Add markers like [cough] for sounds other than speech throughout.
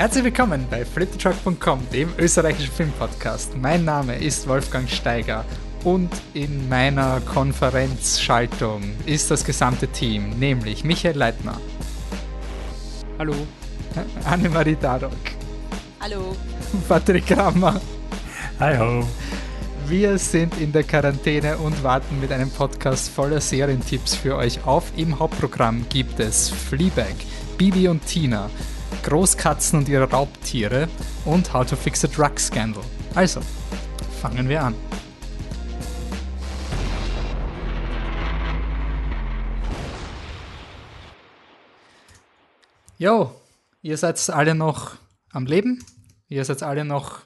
Herzlich willkommen bei fliptetruck.com, dem österreichischen Filmpodcast. Mein Name ist Wolfgang Steiger und in meiner Konferenzschaltung ist das gesamte Team, nämlich Michael Leitner. Hallo. Annemarie Darok. Hallo. Patrick Kramer. Hallo. Wir sind in der Quarantäne und warten mit einem Podcast voller Serientipps für euch auf. Im Hauptprogramm gibt es Fleabag, Bibi und Tina, Großkatzen und ihre Raubtiere und How to Fix a Drug Scandal. Also, fangen wir an. Jo, ihr seid alle noch am Leben? Ihr seid alle noch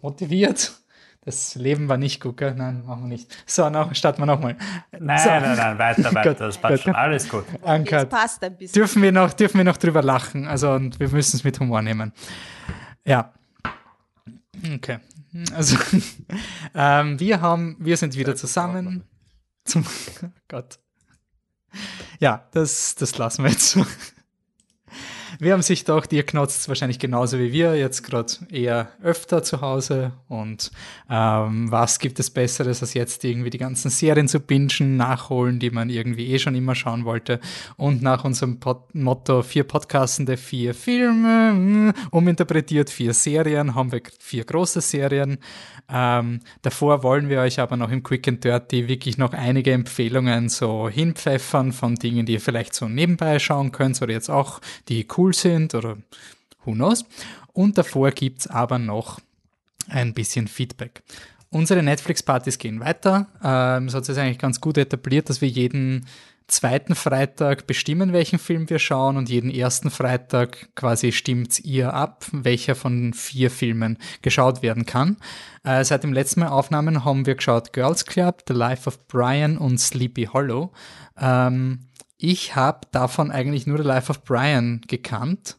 motiviert? Das Leben war nicht gut, gell? Nein, machen wir nicht. So, noch, starten wir nochmal. Nein, so. nein, nein, weiter, [laughs] weiter. Das passt schon. Alles gut. Uncut. Das passt ein bisschen. Dürfen wir noch, dürfen wir noch drüber lachen? Also, und wir müssen es mit Humor nehmen. Ja. Okay. Also, [laughs] ähm, wir haben, wir sind wieder zusammen. Zum oh [laughs] Gott. Ja, das, das lassen wir jetzt so. Wir haben sich doch, ihr knotzt wahrscheinlich genauso wie wir, jetzt gerade eher öfter zu Hause. Und ähm, was gibt es Besseres, als jetzt irgendwie die ganzen Serien zu bingen, nachholen, die man irgendwie eh schon immer schauen wollte. Und nach unserem Pod Motto vier Podcastende, vier Filme, uminterpretiert vier Serien, haben wir vier große Serien. Ähm, davor wollen wir euch aber noch im Quick and Dirty wirklich noch einige Empfehlungen so hinpfeffern von Dingen, die ihr vielleicht so nebenbei schauen könnt oder jetzt auch, die cool sind oder who knows. Und davor gibt's aber noch ein bisschen Feedback. Unsere Netflix-Partys gehen weiter. Ähm, es hat sich eigentlich ganz gut etabliert, dass wir jeden zweiten Freitag bestimmen, welchen Film wir schauen und jeden ersten Freitag quasi stimmt ihr ab, welcher von vier Filmen geschaut werden kann. Äh, seit dem letzten Mal Aufnahmen haben wir geschaut Girls Club, The Life of Brian und Sleepy Hollow. Ähm, ich habe davon eigentlich nur The Life of Brian gekannt.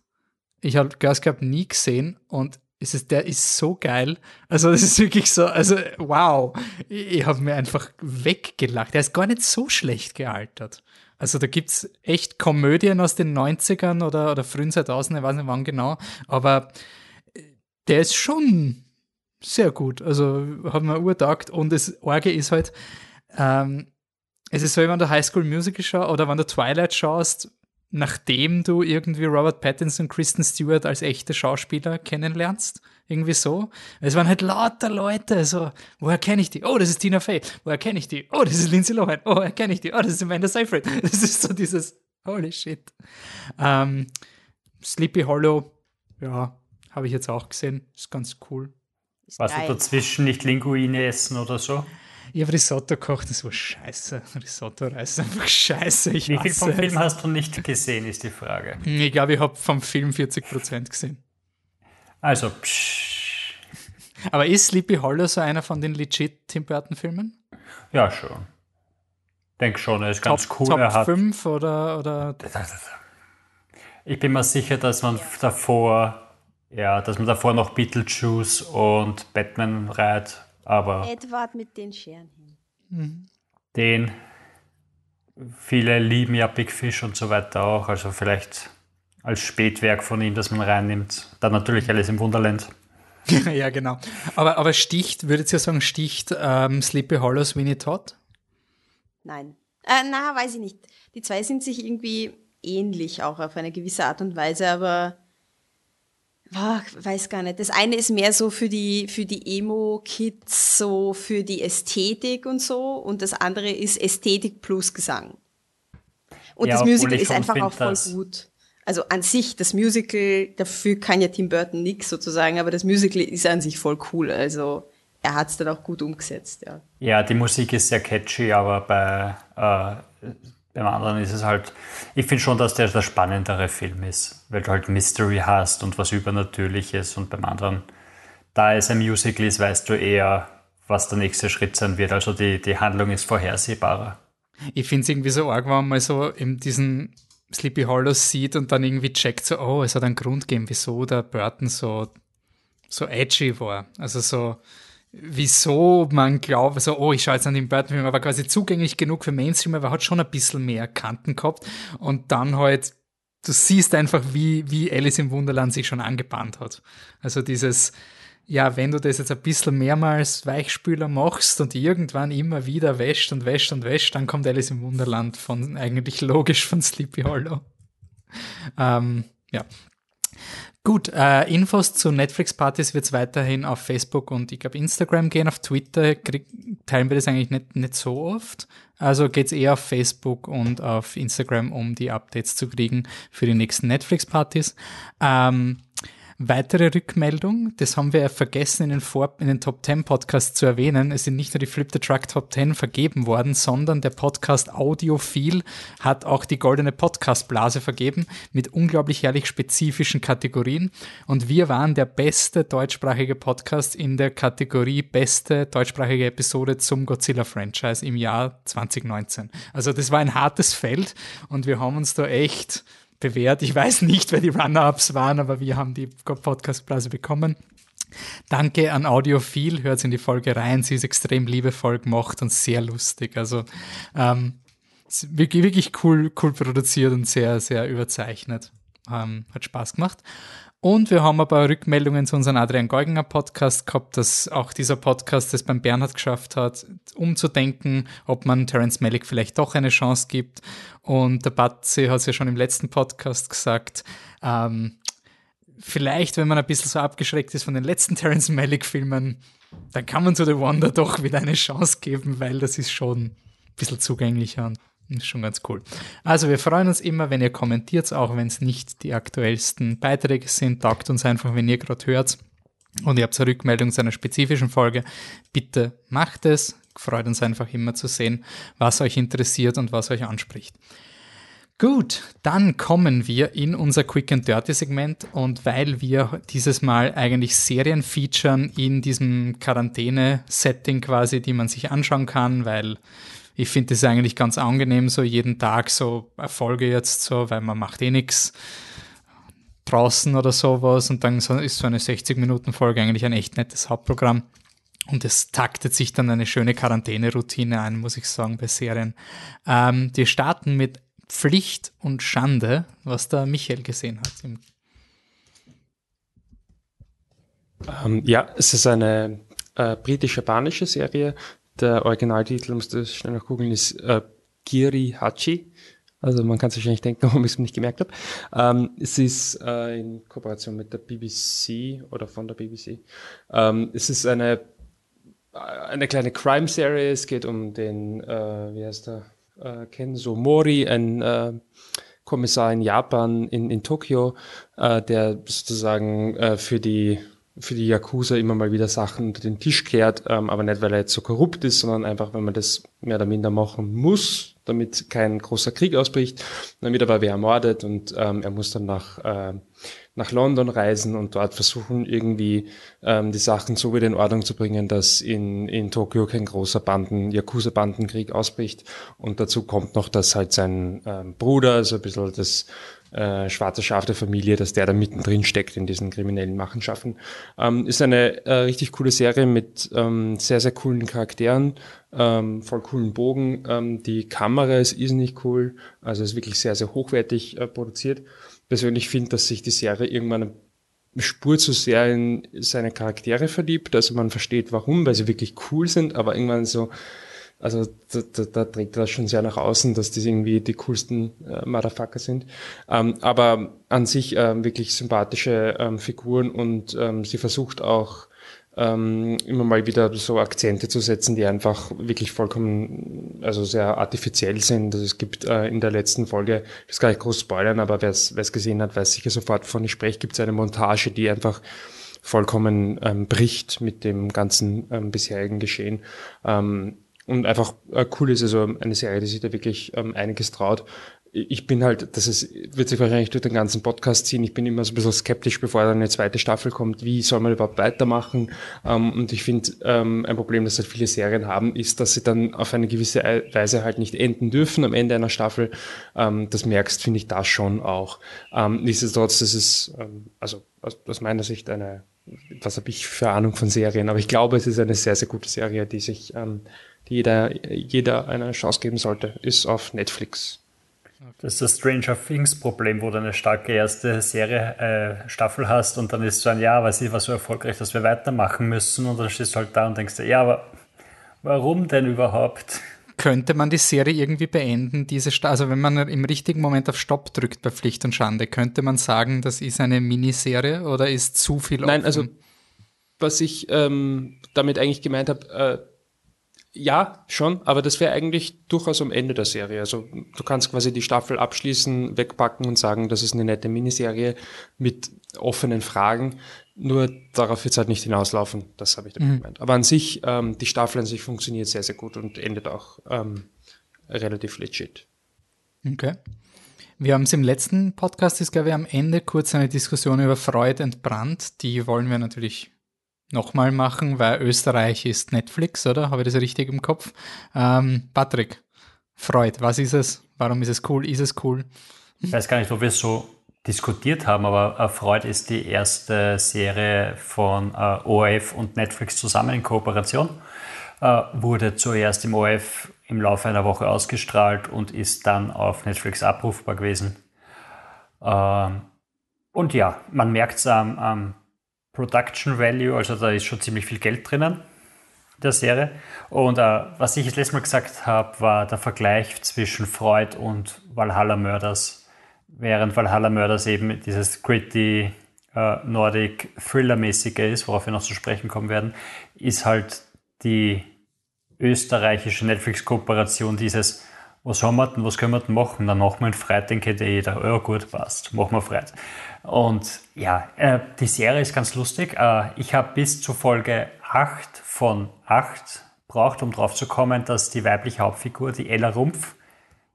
Ich habe Girls Club nie gesehen und es der ist so geil. Also das ist wirklich so, also wow. Ich, ich habe mir einfach weggelacht. Der ist gar nicht so schlecht gealtert. Also da gibt's echt Komödien aus den 90ern oder, oder frühen 2000 ich weiß nicht wann genau, aber der ist schon sehr gut. Also hat mir urtaugt und das Orge ist halt, ähm, es ist so, wenn du High School Musical schaust oder wenn du Twilight schaust, nachdem du irgendwie Robert Pattinson, Kristen Stewart als echte Schauspieler kennenlernst. Irgendwie so. Es waren halt lauter Leute, so, woher kenne ich die? Oh, das ist Tina Fey. Woher kenne ich die? Oh, das ist Lindsay Lohan. Oh, woher kenne ich die? Oh, das ist Amanda Seyfried. [laughs] Das ist so dieses, holy shit. Ähm, Sleepy Hollow, ja, habe ich jetzt auch gesehen. Ist ganz cool. Was du dazwischen nicht Linguine essen oder so? Ich habe Risotto gekocht, das war scheiße. Risotto-Reis ist einfach scheiße. Ich Wie viel vom es. Film hast du nicht gesehen, ist die Frage. Ich glaube, ich habe vom Film 40% gesehen. Also, psch, Aber ist Sleepy Hollow so einer von den legit Tim Burton Filmen? ja schon. Denk schon, er ist ganz Top, cool. Top er hat, 5 oder, oder ich bin mir sicher, dass man davor, ja, dass man davor noch Beetlejuice und Batman reiht, aber Edward mit den Scheren hin. den, viele lieben ja Big Fish und so weiter auch, also vielleicht als Spätwerk von ihm, das man reinnimmt. Dann natürlich alles im Wunderland. [laughs] ja, genau. Aber, aber sticht, würdet ihr sagen, sticht ähm, Sleepy Hollow Sweeney Todd? Nein. Äh, na, weiß ich nicht. Die zwei sind sich irgendwie ähnlich, auch auf eine gewisse Art und Weise, aber boah, weiß gar nicht. Das eine ist mehr so für die, für die Emo-Kids, so für die Ästhetik und so, und das andere ist Ästhetik plus Gesang. Und Ja, das Musical ist einfach auch voll dass- gut. Also an sich, das Musical, dafür kann ja Tim Burton nix sozusagen, aber das Musical ist an sich voll cool. Also er hat es dann auch gut umgesetzt, ja. Ja, die Musik ist sehr catchy, aber bei, äh, beim anderen ist es halt, ich finde schon, dass der der spannendere Film ist, weil du halt Mystery hast und was Übernatürliches und beim anderen, da es ein Musical ist, weißt du eher, was der nächste Schritt sein wird. Also die, die Handlung ist vorhersehbarer. Ich finde es irgendwie so arg, wenn man mal so in diesen Sleepy Hollow sieht und dann irgendwie checkt, so, oh, es hat einen Grund gegeben, wieso der Burton so, so edgy war. Also so, wieso man glaubt, so, oh, ich schaue jetzt an den Burton-Film, aber quasi zugänglich genug für Mainstream, aber hat schon ein bisschen mehr Kanten gehabt und dann halt du siehst einfach, wie, wie Alice im Wunderland sich schon angebahnt hat. Also dieses, ja, wenn du das jetzt ein bisschen mehrmals Weichspüler machst und irgendwann immer wieder wäscht und wäscht und wäscht, dann kommt Alice im Wunderland von eigentlich logisch von Sleepy Hollow. Ähm, ja. Gut, äh, Infos zu Netflix-Partys wird es weiterhin auf Facebook und ich glaube Instagram gehen. Auf Twitter krieg, teilen wir das eigentlich nicht, nicht so oft. Also geht es eher auf Facebook und auf Instagram, um die Updates zu kriegen für die nächsten Netflix-Partys. Ähm, Weitere Rückmeldung, das haben wir ja vergessen in den, Vor in den Top 10 Podcasts zu erwähnen. Es sind nicht nur die Flip the Truck Top 10 vergeben worden, sondern der Podcast Audiophil hat auch die goldene Podcast-Blase vergeben mit unglaublich herrlich spezifischen Kategorien. Und wir waren der beste deutschsprachige Podcast in der Kategorie beste deutschsprachige Episode zum Godzilla-Franchise im Jahr 2019. Also das war ein hartes Feld und wir haben uns da echt bewährt. Ich weiß nicht, wer die Runner-Ups waren, aber wir haben die Podcast-Blase bekommen. Danke an Audiophil, hört in die Folge rein. Sie ist extrem liebevoll gemacht und sehr lustig. Also ähm, wirklich, wirklich cool, cool produziert und sehr, sehr überzeichnet. Ähm, hat Spaß gemacht. Und wir haben aber Rückmeldungen zu unserem Adrian Geuginger Podcast gehabt, dass auch dieser Podcast es beim Bernhard geschafft hat, umzudenken, ob man Terence Malick vielleicht doch eine Chance gibt. Und der Batze hat es ja schon im letzten Podcast gesagt, ähm, vielleicht, wenn man ein bisschen so abgeschreckt ist von den letzten [laughs] Terence Malick Filmen, dann kann man zu The Wonder doch wieder eine Chance geben, weil das ist schon ein bisschen zugänglicher ist schon ganz cool. Also wir freuen uns immer, wenn ihr kommentiert, auch wenn es nicht die aktuellsten Beiträge sind. Taugt uns einfach, wenn ihr gerade hört und ihr habt eine Rückmeldung zu einer spezifischen Folge. Bitte macht es. Freut uns einfach immer zu sehen, was euch interessiert und was euch anspricht. Gut, dann kommen wir in unser Quick and Dirty Segment und weil wir dieses Mal eigentlich Serien featuren in diesem Quarantäne-Setting quasi, die man sich anschauen kann, weil ich finde das eigentlich ganz angenehm, so jeden Tag so Erfolge jetzt so, weil man macht eh nichts draußen oder sowas und dann ist so eine 60-Minuten-Folge eigentlich ein echt nettes Hauptprogramm. Und es taktet sich dann eine schöne Quarantäne-Routine ein, muss ich sagen, bei Serien. Ähm, wir starten mit Pflicht und Schande, was da Michael gesehen hat. Ähm, ja, es ist eine äh, britisch-japanische Serie, der Originaltitel, musst du schnell noch googeln, ist äh, Kiri Hachi. Also man kann sich wahrscheinlich denken, [laughs] warum ich es nicht gemerkt habe. Ähm, es ist äh, in Kooperation mit der BBC oder von der BBC. Ähm, es ist eine, eine kleine Crime-Serie. Es geht um den, äh, wie heißt der, äh, Kenzo Mori, ein äh, Kommissar in Japan, in, in Tokio, äh, der sozusagen äh, für die für die Yakuza immer mal wieder Sachen unter den Tisch kehrt, ähm, aber nicht, weil er jetzt so korrupt ist, sondern einfach, wenn man das mehr oder minder machen muss, damit kein großer Krieg ausbricht. Dann wird aber wer ermordet und ähm, er muss dann nach, äh, nach London reisen und dort versuchen, irgendwie ähm, die Sachen so wieder in Ordnung zu bringen, dass in, in Tokio kein großer Banden, Yakuza-Bandenkrieg ausbricht. Und dazu kommt noch, dass halt sein ähm, Bruder, also ein bisschen das äh, schwarze Schaf der Familie, dass der da mittendrin steckt in diesen kriminellen Machenschaften. Ähm, ist eine äh, richtig coole Serie mit ähm, sehr, sehr coolen Charakteren, ähm, voll coolen Bogen. Ähm, die Kamera ist irrsinnig cool, also ist wirklich sehr, sehr hochwertig äh, produziert. Persönlich finde, dass sich die Serie irgendwann Spur zu sehr in seine Charaktere verliebt. Also man versteht warum, weil sie wirklich cool sind, aber irgendwann so, also da, da, da trägt das schon sehr nach außen, dass das irgendwie die coolsten äh, Motherfucker sind. Ähm, aber an sich ähm, wirklich sympathische ähm, Figuren und ähm, sie versucht auch ähm, immer mal wieder so Akzente zu setzen, die einfach wirklich vollkommen, also sehr artifiziell sind. Also es gibt äh, in der letzten Folge, das kann ich groß spoilern, aber wer es gesehen hat, weiß sicher sofort, wovon ich spreche, gibt es eine Montage, die einfach vollkommen ähm, bricht mit dem ganzen ähm, bisherigen Geschehen. Ähm, und einfach äh, cool ist, also eine Serie, die sich da wirklich ähm, einiges traut. Ich bin halt, das ist, wird sich wahrscheinlich durch den ganzen Podcast ziehen, ich bin immer so ein bisschen skeptisch, bevor dann eine zweite Staffel kommt, wie soll man überhaupt weitermachen? Ähm, und ich finde, ähm, ein Problem, das halt viele Serien haben, ist, dass sie dann auf eine gewisse Weise halt nicht enden dürfen am Ende einer Staffel. Ähm, das merkst, finde ich, da schon auch. Ähm, nichtsdestotrotz, das ist, ähm, also aus, aus meiner Sicht eine, was habe ich für Ahnung von Serien, aber ich glaube, es ist eine sehr, sehr gute Serie, die sich die jeder, jeder eine Chance geben sollte, ist auf Netflix. Das ist das Stranger Things Problem, wo du eine starke erste Serie, äh, Staffel hast und dann ist so ein Jahr, weiß ich, war so erfolgreich, dass wir weitermachen müssen und dann stehst du halt da und denkst dir, ja, aber warum denn überhaupt? Könnte man die Serie irgendwie beenden, diese Sta also wenn man im richtigen Moment auf Stopp drückt bei Pflicht und Schande, könnte man sagen, das ist eine Miniserie oder ist zu viel Nein, offen? also was ich ähm, damit eigentlich gemeint habe, äh, ja, schon, aber das wäre eigentlich durchaus am Ende der Serie. Also du kannst quasi die Staffel abschließen, wegpacken und sagen, das ist eine nette Miniserie mit offenen Fragen. Nur darauf wird es halt nicht hinauslaufen. Das habe ich damit mhm. gemeint. Aber an sich, ähm, die Staffel an sich funktioniert sehr, sehr gut und endet auch ähm, relativ legit. Okay. Wir haben es im letzten Podcast, ist glaube ich am Ende kurz eine Diskussion über Freud entbrannt. Die wollen wir natürlich nochmal machen, weil Österreich ist Netflix, oder? Habe ich das richtig im Kopf? Ähm, Patrick, Freud, was ist es? Warum ist es cool? Ist es cool? Ich weiß gar nicht, ob wir es so diskutiert haben, aber äh, Freud ist die erste Serie von äh, ORF und Netflix zusammen in Kooperation. Äh, wurde zuerst im ORF im Laufe einer Woche ausgestrahlt und ist dann auf Netflix abrufbar gewesen. Ähm, und ja, man merkt es am, am Production Value, also da ist schon ziemlich viel Geld drinnen der Serie. Und äh, was ich das letzte Mal gesagt habe, war der Vergleich zwischen Freud und Valhalla Murders. Während Valhalla Murders eben dieses gritty äh, Nordic Thriller-mäßige ist, worauf wir noch zu sprechen kommen werden, ist halt die österreichische Netflix-Kooperation dieses was haben wir denn, was können wir denn machen? Dann machen wir einen Freitag, ja jeder. Ja gut, passt, machen wir Freitag. Und ja, äh, die Serie ist ganz lustig. Äh, ich habe bis zu Folge 8 von 8 braucht, um drauf zu kommen, dass die weibliche Hauptfigur, die Ella Rumpf,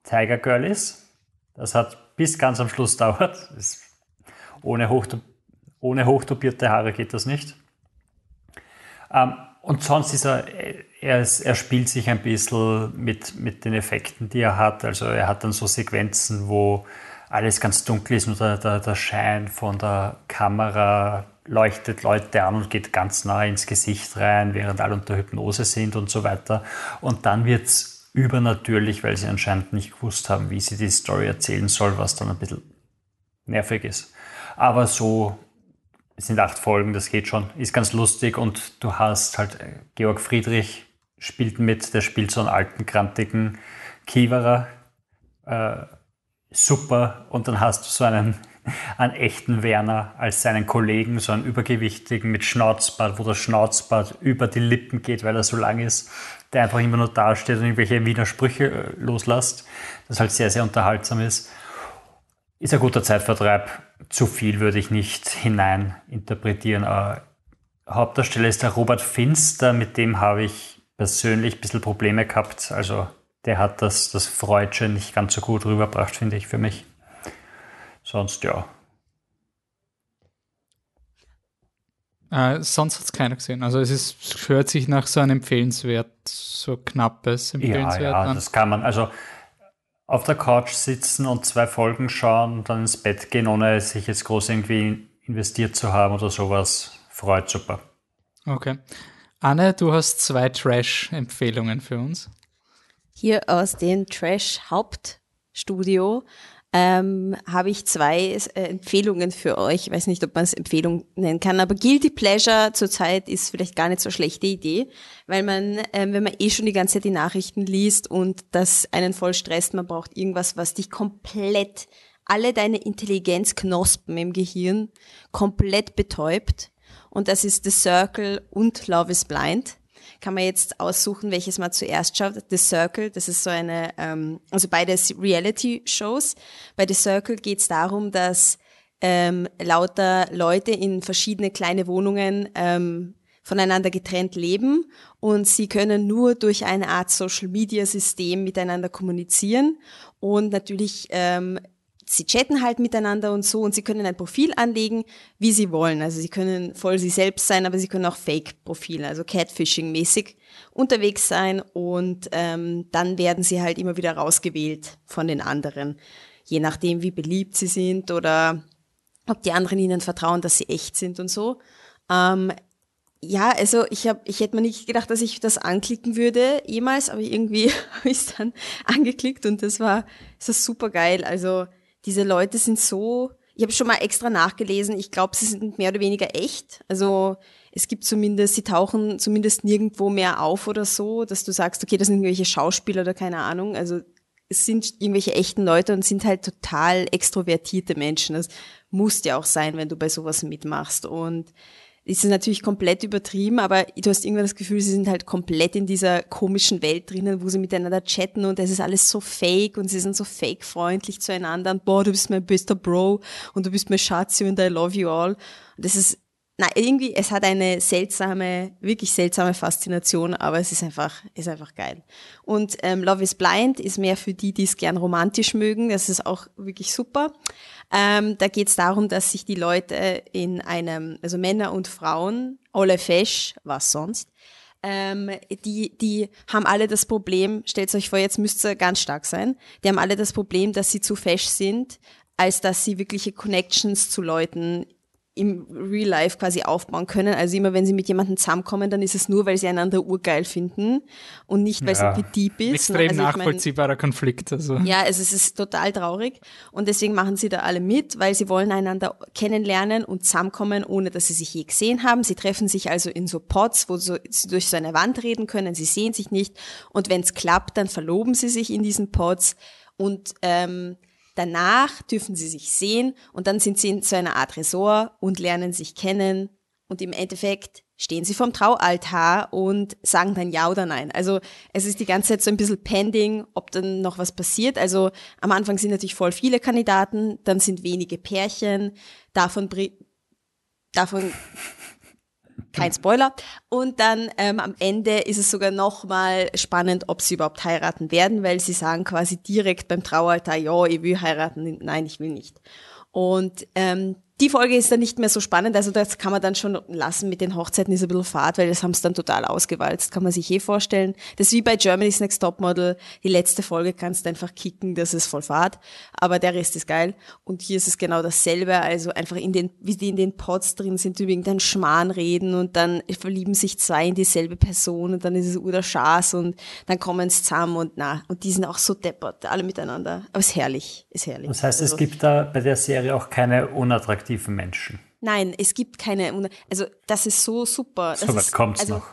Tiger Girl ist. Das hat bis ganz am Schluss [laughs] dauert. ohne, hochto ohne hochtopierte Haare geht das nicht. Ähm, und sonst ist er, er, ist, er spielt sich ein bisschen mit, mit den Effekten, die er hat. Also er hat dann so Sequenzen, wo alles ganz dunkel ist und der, der, der Schein von der Kamera leuchtet Leute an und geht ganz nah ins Gesicht rein, während alle unter Hypnose sind und so weiter. Und dann wird es übernatürlich, weil sie anscheinend nicht gewusst haben, wie sie die Story erzählen soll, was dann ein bisschen nervig ist. Aber so es sind acht Folgen, das geht schon. Ist ganz lustig und du hast halt äh, Georg Friedrich spielt mit, der spielt so einen alten, krantigen Kiewerer. Äh, super. Und dann hast du so einen, [laughs] einen echten Werner als seinen Kollegen, so einen übergewichtigen mit Schnauzbart, wo der Schnauzbart über die Lippen geht, weil er so lang ist, der einfach immer nur dasteht und irgendwelche Wiener Sprüche äh, loslässt. Das halt sehr, sehr unterhaltsam ist. Ist ein guter Zeitvertreib. Zu viel würde ich nicht hinein interpretieren. Aber Hauptdarsteller ist der Robert Finster, mit dem habe ich persönlich ein bisschen Probleme gehabt. Also der hat das, das Freudsche nicht ganz so gut rübergebracht, finde ich, für mich. Sonst ja. Äh, sonst hat es keiner gesehen. Also es ist, hört sich nach so einem empfehlenswert, so knappes empfehlenswert ja, ja, an. das kann man. Also auf der Couch sitzen und zwei Folgen schauen und dann ins Bett gehen, ohne sich jetzt groß irgendwie investiert zu haben oder sowas, freut super. Okay. Anne, du hast zwei Trash-Empfehlungen für uns. Hier aus dem Trash-Hauptstudio ähm, habe ich zwei äh, Empfehlungen für euch. Ich weiß nicht, ob man es Empfehlung nennen kann, aber Guilty Pleasure zurzeit ist vielleicht gar nicht so schlechte Idee, weil man, ähm, wenn man eh schon die ganze Zeit die Nachrichten liest und das einen voll stresst, man braucht irgendwas, was dich komplett, alle deine Intelligenzknospen im Gehirn komplett betäubt. Und das ist The Circle und Love is Blind kann man jetzt aussuchen, welches man zuerst schaut. The Circle, das ist so eine, ähm, also beides Reality-Shows. Bei The Circle geht es darum, dass ähm, lauter Leute in verschiedene kleine Wohnungen ähm, voneinander getrennt leben und sie können nur durch eine Art Social-Media-System miteinander kommunizieren und natürlich ähm, sie chatten halt miteinander und so und sie können ein Profil anlegen, wie sie wollen. Also sie können voll sie selbst sein, aber sie können auch Fake-Profile, also Catfishing-mäßig unterwegs sein und ähm, dann werden sie halt immer wieder rausgewählt von den anderen, je nachdem, wie beliebt sie sind oder ob die anderen ihnen vertrauen, dass sie echt sind und so. Ähm, ja, also ich habe, ich hätte mir nicht gedacht, dass ich das anklicken würde jemals, aber irgendwie [laughs] habe ich es dann angeklickt und das war, das war super geil. Also diese Leute sind so, ich habe schon mal extra nachgelesen, ich glaube, sie sind mehr oder weniger echt. Also es gibt zumindest, sie tauchen zumindest nirgendwo mehr auf oder so, dass du sagst, okay, das sind irgendwelche Schauspieler oder keine Ahnung. Also es sind irgendwelche echten Leute und sind halt total extrovertierte Menschen. Das muss ja auch sein, wenn du bei sowas mitmachst. Und ist es natürlich komplett übertrieben, aber du hast irgendwann das Gefühl, sie sind halt komplett in dieser komischen Welt drinnen, wo sie miteinander chatten und es ist alles so fake und sie sind so fake freundlich zueinander und boah, du bist mein bester Bro und du bist mein Schatz und I love you all. Und das ist, na, irgendwie, es hat eine seltsame, wirklich seltsame Faszination, aber es ist einfach, ist einfach geil. Und ähm, Love is Blind ist mehr für die, die es gern romantisch mögen. Das ist auch wirklich super. Ähm, da geht es darum, dass sich die Leute in einem, also Männer und Frauen, alle fesch, was sonst, ähm, die, die haben alle das Problem, stellt euch vor, jetzt müsst ihr ganz stark sein, die haben alle das Problem, dass sie zu fesch sind, als dass sie wirkliche Connections zu Leuten im Real Life quasi aufbauen können. Also immer wenn sie mit jemandem zusammenkommen, dann ist es nur, weil sie einander urgeil finden und nicht, weil ja. es irgendwie deep ist. Extrem also nachvollziehbarer mein, Konflikt. Also. Ja, also es ist total traurig und deswegen machen sie da alle mit, weil sie wollen einander kennenlernen und zusammenkommen, ohne dass sie sich je gesehen haben. Sie treffen sich also in so Pots, wo so, sie durch so eine Wand reden können, sie sehen sich nicht und wenn es klappt, dann verloben sie sich in diesen Pots und ähm, Danach dürfen sie sich sehen und dann sind sie in so einer Art Resort und lernen sich kennen und im Endeffekt stehen sie vorm Traualtar und sagen dann ja oder nein. Also es ist die ganze Zeit so ein bisschen pending, ob dann noch was passiert. Also am Anfang sind natürlich voll viele Kandidaten, dann sind wenige Pärchen, davon, davon kein Spoiler. Und dann ähm, am Ende ist es sogar nochmal spannend, ob sie überhaupt heiraten werden, weil sie sagen quasi direkt beim Traualtar, ja, ich will heiraten, nein, ich will nicht. Und ähm, die Folge ist dann nicht mehr so spannend, also das kann man dann schon lassen mit den Hochzeiten, ist ein bisschen fad, weil das haben es dann total ausgewalzt, kann man sich eh vorstellen. Das ist wie bei Germany's Next Topmodel, die letzte Folge kannst du einfach kicken, das ist voll fad, aber der Rest ist geil. Und hier ist es genau dasselbe, also einfach in den, wie die in den Pots drin sind, über irgendeinen Schmarrn reden und dann verlieben sich zwei in dieselbe Person und dann ist es Uda Schaß und dann kommen sie zusammen und na, und die sind auch so deppert, alle miteinander. Aber es ist herrlich, ist herrlich. Das heißt, also, es gibt da bei der Serie auch keine unattraktiven attraktiven Menschen. Nein, es gibt keine, also das ist so super. Das so weit kommt also, noch.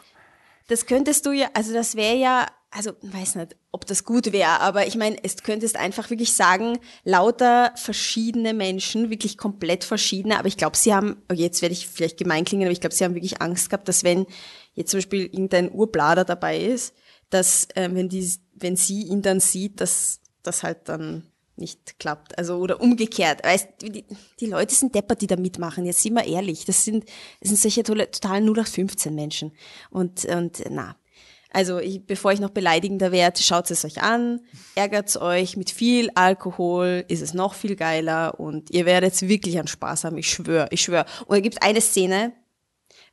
Das könntest du ja, also das wäre ja, also weiß nicht, ob das gut wäre, aber ich meine, es könntest einfach wirklich sagen, lauter verschiedene Menschen, wirklich komplett verschiedene, aber ich glaube, sie haben, oh, jetzt werde ich vielleicht gemein klingen, aber ich glaube, sie haben wirklich Angst gehabt, dass wenn jetzt zum Beispiel irgendein Urblader dabei ist, dass äh, wenn die, wenn sie ihn dann sieht, dass das halt dann nicht klappt. Also, oder umgekehrt. Weißt, die, die Leute sind deppert, die da mitmachen. Jetzt sind wir ehrlich. Das sind, das sind solche total 0815 Menschen. Und, und, na. Also, ich, bevor ich noch beleidigender werde, schaut es euch an, ärgert euch. Mit viel Alkohol ist es noch viel geiler und ihr werdet wirklich an Spaß haben. Ich schwöre, ich schwöre. Und da gibt eine Szene,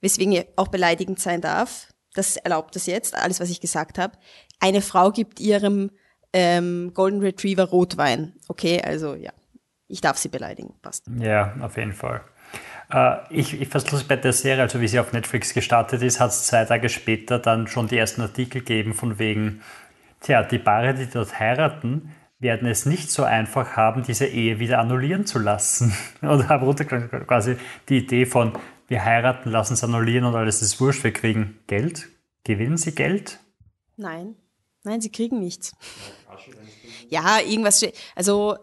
weswegen ihr auch beleidigend sein darf. Das erlaubt es jetzt, alles, was ich gesagt habe. Eine Frau gibt ihrem ähm, Golden Retriever Rotwein. Okay, also ja, ich darf sie beleidigen, passt. Ja, auf jeden Fall. Äh, ich, ich fand bei der Serie, also wie sie auf Netflix gestartet ist, hat es zwei Tage später dann schon die ersten Artikel gegeben von wegen, tja, die Paare, die dort heiraten, werden es nicht so einfach haben, diese Ehe wieder annullieren zu lassen. [laughs] Und haben quasi die Idee von, wir heiraten, lassen es annullieren und alles ist wurscht, wir kriegen Geld. Gewinnen sie Geld? Nein. Nein, sie kriegen nichts. Ja, irgendwas. Also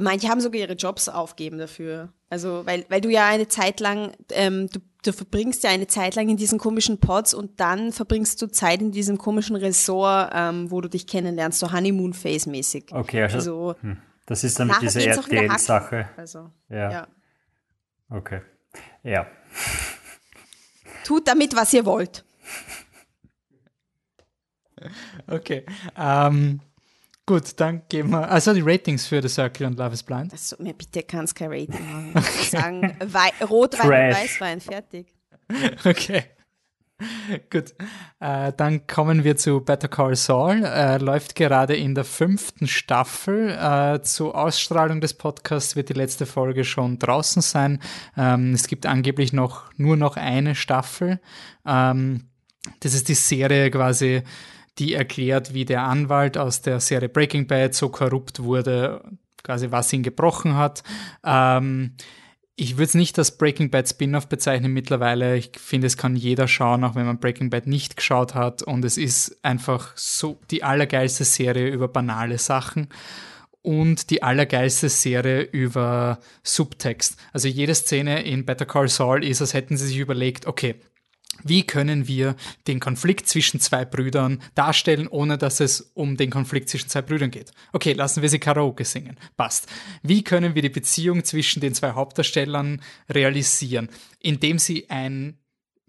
manche haben sogar ihre Jobs aufgeben dafür. Also weil, weil du ja eine Zeit lang, ähm, du, du verbringst ja eine Zeit lang in diesen komischen Pods und dann verbringst du Zeit in diesem komischen Resort, ähm, wo du dich kennenlernst, so Honeymoon-Phase-mäßig. Okay, also, also hm. das ist dann mit dieser RTL-Sache. Also, ja. ja. Okay. Ja. [laughs] Tut damit, was ihr wollt. Okay. Ähm, gut, dann geben wir. Also die Ratings für The Circle und Love is Blind. Also, mir bitte kann es kein Rating [laughs] machen. Okay. sagen, Wei Rotwein Trash. und Weißwein, fertig. [laughs] Okay. Gut, äh, dann kommen wir zu Better Call Saul. Äh, läuft gerade in der fünften Staffel. Äh, zur Ausstrahlung des Podcasts wird die letzte Folge schon draußen sein. Ähm, es gibt angeblich noch nur noch eine Staffel. Ähm, das ist die Serie quasi, die erklärt, wie der Anwalt aus der Serie Breaking Bad so korrupt wurde, quasi was ihn gebrochen hat. Ähm, ich würde es nicht als Breaking Bad Spin-off bezeichnen mittlerweile. Ich finde, es kann jeder schauen, auch wenn man Breaking Bad nicht geschaut hat. Und es ist einfach so die allergeilste Serie über banale Sachen und die allergeilste Serie über Subtext. Also jede Szene in Better Call Saul ist, als hätten sie sich überlegt, okay, wie können wir den Konflikt zwischen zwei Brüdern darstellen, ohne dass es um den Konflikt zwischen zwei Brüdern geht? Okay, lassen wir sie Karaoke singen. Passt. Wie können wir die Beziehung zwischen den zwei Hauptdarstellern realisieren? Indem sie ein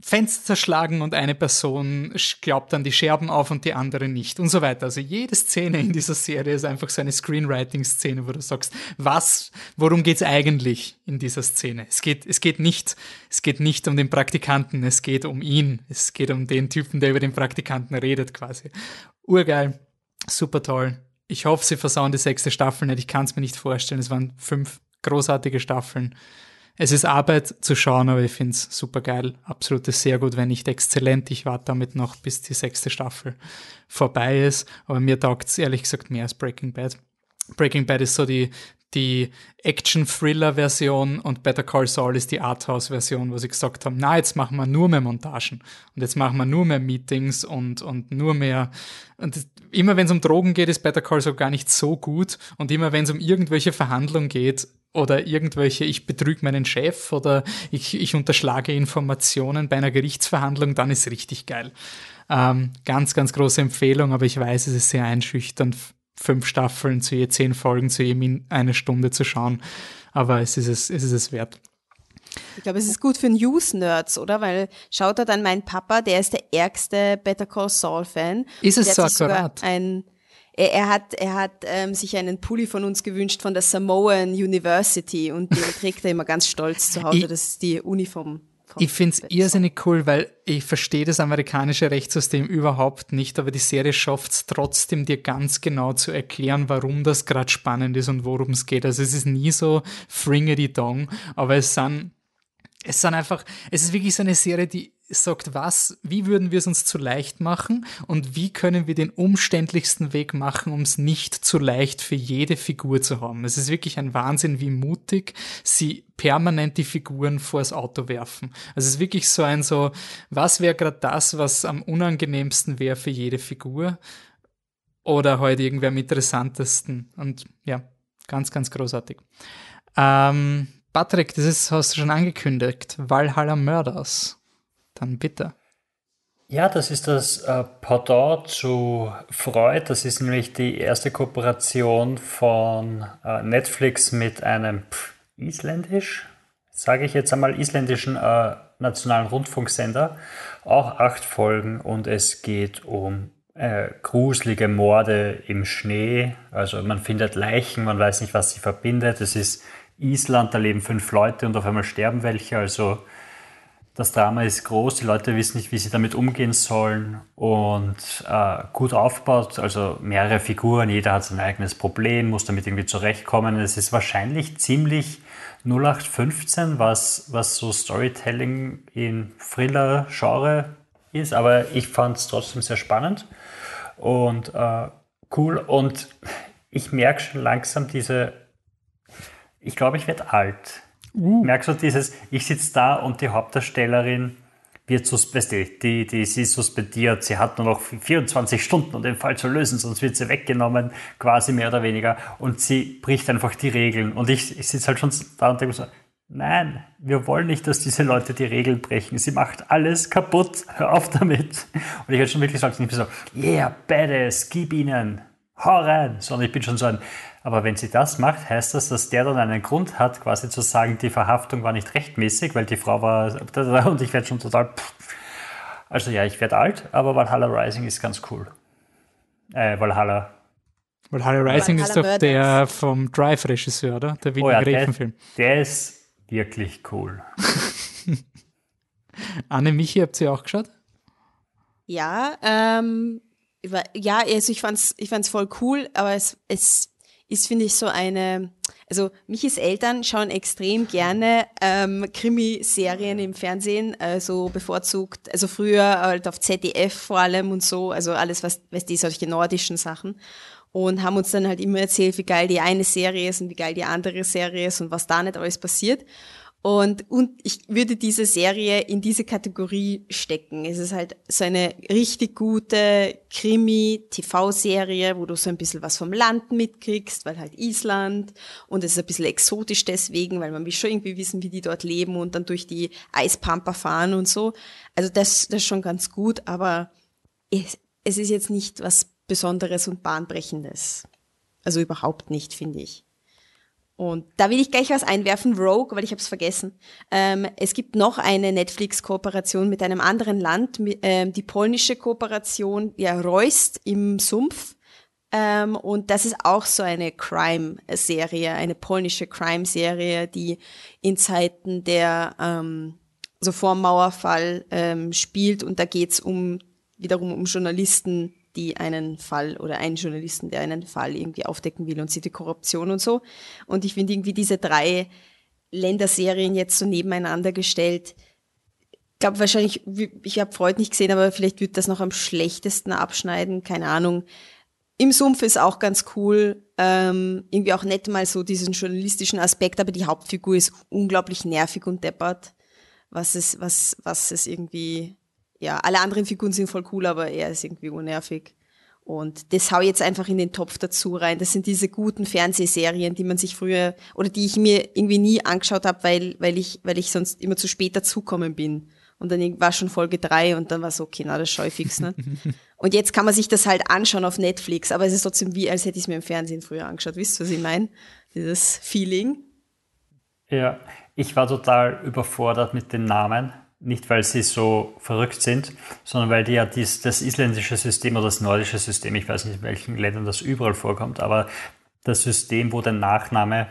Fenster zerschlagen und eine Person glaubt dann die Scherben auf und die andere nicht und so weiter. Also jede Szene in dieser Serie ist einfach so eine Screenwriting-Szene, wo du sagst, was, worum geht's eigentlich in dieser Szene? Es geht, es geht nicht, es geht nicht um den Praktikanten, es geht um ihn, es geht um den Typen, der über den Praktikanten redet quasi. Urgeil, super toll. Ich hoffe, sie versauen die sechste Staffel nicht. Ich kann es mir nicht vorstellen. Es waren fünf großartige Staffeln es ist Arbeit zu schauen, aber ich finde es super geil. Absolut sehr gut, wenn nicht exzellent. Ich warte damit noch, bis die sechste Staffel vorbei ist. Aber mir taugt es ehrlich gesagt mehr als Breaking Bad. Breaking Bad ist so die, die Action-Thriller-Version und Better Call Saul ist die Arthouse-Version, wo sie gesagt haben, na, jetzt machen wir nur mehr Montagen und jetzt machen wir nur mehr Meetings und, und nur mehr. Und immer wenn es um Drogen geht, ist Better Call Saul gar nicht so gut und immer wenn es um irgendwelche Verhandlungen geht, oder irgendwelche, ich betrüge meinen Chef oder ich, ich unterschlage Informationen bei einer Gerichtsverhandlung, dann ist richtig geil. Ähm, ganz, ganz große Empfehlung, aber ich weiß, es ist sehr einschüchternd, fünf Staffeln zu je zehn Folgen zu je eine Stunde zu schauen. Aber es ist es, es ist es wert. Ich glaube, es ist gut für News-Nerds, oder? Weil schaut da dann mein Papa, der ist der ärgste Better Call Saul-Fan. Ist es so akkurat? Ein, er, er hat, er hat ähm, sich einen Pulli von uns gewünscht von der Samoan University und den [laughs] trägt er immer ganz stolz zu Hause. Ich, das ist die Uniform. Ich finde es irrsinnig cool, weil ich verstehe das amerikanische Rechtssystem überhaupt nicht, aber die Serie schafft es trotzdem, dir ganz genau zu erklären, warum das gerade spannend ist und worum es geht. Also es ist nie so fringedy dong, aber es sind es sind einfach, es ist wirklich so eine Serie, die sagt, was, wie würden wir es uns zu leicht machen und wie können wir den umständlichsten Weg machen, um es nicht zu leicht für jede Figur zu haben. Es ist wirklich ein Wahnsinn, wie mutig sie permanent die Figuren vors Auto werfen. Also es ist wirklich so ein so, was wäre gerade das, was am unangenehmsten wäre für jede Figur oder heute halt irgendwie am interessantesten und ja, ganz, ganz großartig. Ähm, Patrick, das ist, hast du schon angekündigt, Valhalla Murders dann bitte. Ja, das ist das äh, Pendant zu Freud. Das ist nämlich die erste Kooperation von äh, Netflix mit einem pff, isländisch, sage ich jetzt einmal, isländischen äh, nationalen Rundfunksender. Auch acht Folgen und es geht um äh, gruselige Morde im Schnee. Also man findet Leichen, man weiß nicht, was sie verbindet. Es ist Island, da leben fünf Leute und auf einmal sterben welche. Also das Drama ist groß, die Leute wissen nicht, wie sie damit umgehen sollen und äh, gut aufgebaut, also mehrere Figuren, jeder hat sein eigenes Problem, muss damit irgendwie zurechtkommen. Es ist wahrscheinlich ziemlich 0815, was, was so Storytelling in Thriller-Genre ist, aber ich fand es trotzdem sehr spannend und äh, cool und ich merke schon langsam diese, ich glaube, ich werde alt Uh. Merkst du dieses, ich sitze da und die Hauptdarstellerin wird suspendiert, die, die, sie ist suspendiert, sie hat nur noch 24 Stunden, um den Fall zu lösen, sonst wird sie weggenommen, quasi mehr oder weniger, und sie bricht einfach die Regeln. Und ich, ich sitze halt schon da und denke so, nein, wir wollen nicht, dass diese Leute die Regeln brechen. Sie macht alles kaputt, hör auf damit. Und ich hätte schon wirklich gesagt, nicht mehr so, yeah, badass, gib ihnen, hau rein, sondern ich bin schon so ein, aber wenn sie das macht, heißt das, dass der dann einen Grund hat, quasi zu sagen, die Verhaftung war nicht rechtmäßig, weil die Frau war [laughs] und ich werde schon total. Also ja, ich werde alt, aber Valhalla Rising ist ganz cool. Äh, Valhalla. Valhalla Rising Valhalla ist doch der vom Drive-Regisseur, oder? Der William oh ja, Gräfen-Film. Der, der ist wirklich cool. [laughs] Anne Michi, habt ihr auch geschaut? Ja, ähm, ja, also ich fand's, ich fand's voll cool, aber es, es ist, finde ich, so eine, also Michis Eltern schauen extrem gerne ähm, Krimiserien im Fernsehen, also bevorzugt, also früher halt auf ZDF vor allem und so, also alles, was, was die solche nordischen Sachen und haben uns dann halt immer erzählt, wie geil die eine Serie ist und wie geil die andere Serie ist und was da nicht alles passiert. Und, und ich würde diese Serie in diese Kategorie stecken. Es ist halt so eine richtig gute Krimi-TV-Serie, wo du so ein bisschen was vom Land mitkriegst, weil halt Island und es ist ein bisschen exotisch deswegen, weil man will schon irgendwie wissen, wie die dort leben und dann durch die Eispampa fahren und so. Also das, das ist schon ganz gut, aber es, es ist jetzt nicht was Besonderes und Bahnbrechendes. Also überhaupt nicht, finde ich. Und da will ich gleich was einwerfen, Rogue, weil ich habe es vergessen. Ähm, es gibt noch eine Netflix-Kooperation mit einem anderen Land, ähm, die polnische Kooperation, ja, Reust im Sumpf. Ähm, und das ist auch so eine Crime-Serie, eine polnische Crime-Serie, die in Zeiten der, ähm, also vor dem Mauerfall ähm, spielt. Und da geht's um wiederum um Journalisten, die einen Fall oder einen Journalisten, der einen Fall irgendwie aufdecken will und sieht die Korruption und so. Und ich finde irgendwie diese drei Länderserien jetzt so nebeneinander gestellt. Ich glaube wahrscheinlich, ich habe Freud nicht gesehen, aber vielleicht wird das noch am schlechtesten abschneiden, keine Ahnung. Im Sumpf ist auch ganz cool, ähm, irgendwie auch nett mal so diesen journalistischen Aspekt, aber die Hauptfigur ist unglaublich nervig und deppert, was es, was, was es irgendwie ja, alle anderen Figuren sind voll cool, aber er ist irgendwie unnervig. Und das hau ich jetzt einfach in den Topf dazu rein. Das sind diese guten Fernsehserien, die man sich früher oder die ich mir irgendwie nie angeschaut habe, weil, weil, ich, weil ich sonst immer zu spät dazukommen bin. Und dann war schon Folge drei und dann war so, okay, na, das schaue ich fix nicht. [laughs] und jetzt kann man sich das halt anschauen auf Netflix, aber es ist trotzdem wie, als hätte ich es mir im Fernsehen früher angeschaut. Wisst ihr, was ich meine? Dieses Feeling. Ja, ich war total überfordert mit den Namen nicht weil sie so verrückt sind, sondern weil die ja dies, das isländische System oder das nordische System, ich weiß nicht, in welchen Ländern das überall vorkommt, aber das System, wo der Nachname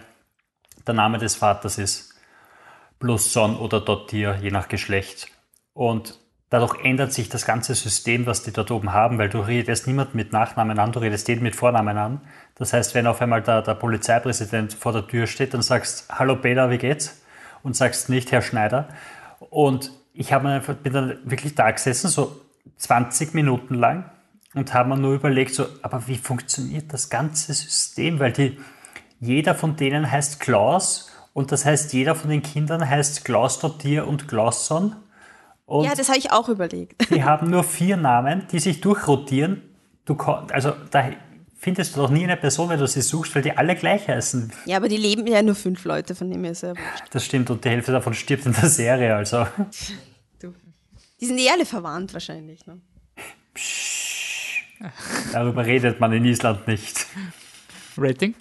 der Name des Vaters ist, plus Son oder Dottir, je nach Geschlecht. Und dadurch ändert sich das ganze System, was die dort oben haben, weil du redest niemand mit Nachnamen an, du redest jeden mit Vornamen an. Das heißt, wenn auf einmal der, der Polizeipräsident vor der Tür steht, dann sagst, hallo Peter, wie geht's? Und sagst nicht Herr Schneider. Und ich habe einfach, bin dann wirklich da gesessen, so 20 Minuten lang und habe mir nur überlegt, so, aber wie funktioniert das ganze System? Weil die, jeder von denen heißt Klaus und das heißt, jeder von den Kindern heißt Klaus Dottier und Klausson. Und ja, das habe ich auch überlegt. Die haben nur vier Namen, die sich durchrotieren. Du, also da findest du doch nie eine Person, wenn du sie suchst, weil die alle gleich heißen. Ja, aber die leben ja nur fünf Leute, von dem her sehr wurscht. Das stimmt, und die Hälfte davon stirbt in der Serie, also. [laughs] Du. Die sind eh alle verwandt wahrscheinlich, ne? Psch. Darüber redet man in Island nicht. Rating?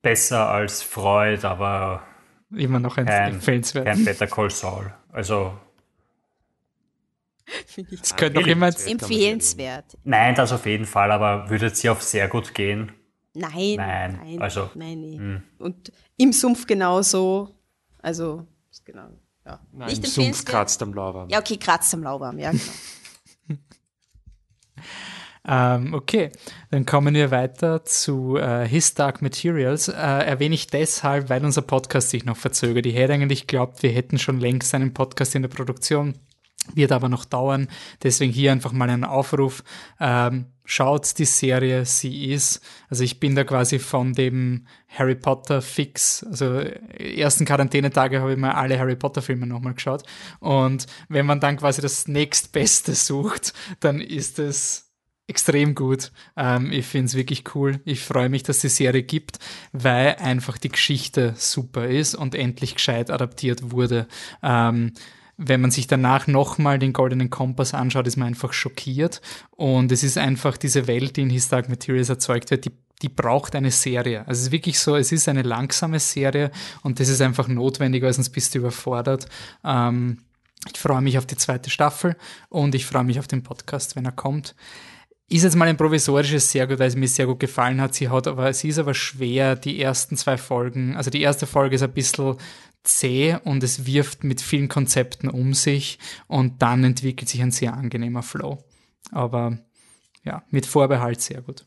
Besser als Freud, aber immer noch ein kein, kein Better Call Saul. Also [laughs] das könnte noch jemand empfehlenswert. Nein, das auf jeden Fall, aber würde sie auf sehr gut gehen? Nein, nein, nein also nein, nee. Hm. Und im Sumpf genauso. Also genau. Ja. Nein, Nicht im Sumpf kratzt am Lauwarm. Ja, okay, kratzt am Lauwarm, ja genau. [laughs] ähm, okay, dann kommen wir weiter zu äh, His Dark Materials. Äh, erwähne ich deshalb, weil unser Podcast sich noch verzögert. Ich hätte eigentlich geglaubt, wir hätten schon längst einen Podcast in der Produktion wird aber noch dauern. Deswegen hier einfach mal ein Aufruf. Ähm, schaut die Serie, sie ist. Also ich bin da quasi von dem Harry Potter Fix. Also ersten Quarantänetage habe ich mal alle Harry Potter Filme nochmal geschaut. Und wenn man dann quasi das nächstbeste sucht, dann ist es extrem gut. Ähm, ich finde es wirklich cool. Ich freue mich, dass die Serie gibt, weil einfach die Geschichte super ist und endlich gescheit adaptiert wurde. Ähm, wenn man sich danach nochmal den Goldenen Kompass anschaut, ist man einfach schockiert. Und es ist einfach diese Welt, die in His Dark Materials erzeugt wird, die, die braucht eine Serie. Also es ist wirklich so, es ist eine langsame Serie und das ist einfach notwendig, weil sonst bist du überfordert. Ähm, ich freue mich auf die zweite Staffel und ich freue mich auf den Podcast, wenn er kommt. ist jetzt mal ein provisorisches sehr gut, weil es mir sehr gut gefallen hat. Sie hat aber, sie ist aber schwer, die ersten zwei Folgen. Also die erste Folge ist ein bisschen zäh und es wirft mit vielen Konzepten um sich und dann entwickelt sich ein sehr angenehmer Flow. Aber ja, mit Vorbehalt sehr gut.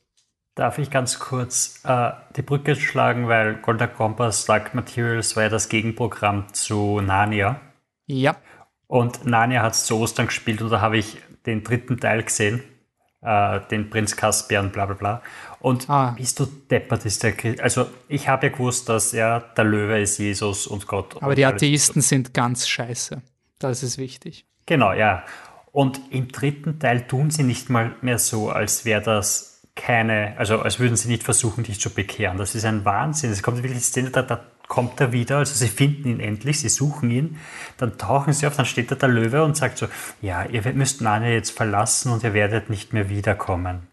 Darf ich ganz kurz äh, die Brücke schlagen, weil Golden Compass Dark Materials war ja das Gegenprogramm zu Narnia. Ja. Und Narnia hat es zu Ostern gespielt und da habe ich den dritten Teil gesehen äh, den Prinz Caspian, bla bla bla. Und ah. bist du deppert, ist der Christ. Also ich habe ja gewusst, dass er der Löwe ist, Jesus und Gott. Aber und die Atheisten sind ganz scheiße. Das ist wichtig. Genau, ja. Und im dritten Teil tun sie nicht mal mehr so, als wäre das keine, also als würden sie nicht versuchen, dich zu bekehren. Das ist ein Wahnsinn. Es kommt wirklich Szene, da, da kommt er wieder, also sie finden ihn endlich, sie suchen ihn, dann tauchen sie auf, dann steht da der Löwe und sagt so, ja, ihr müsst Narnia jetzt verlassen und ihr werdet nicht mehr wiederkommen.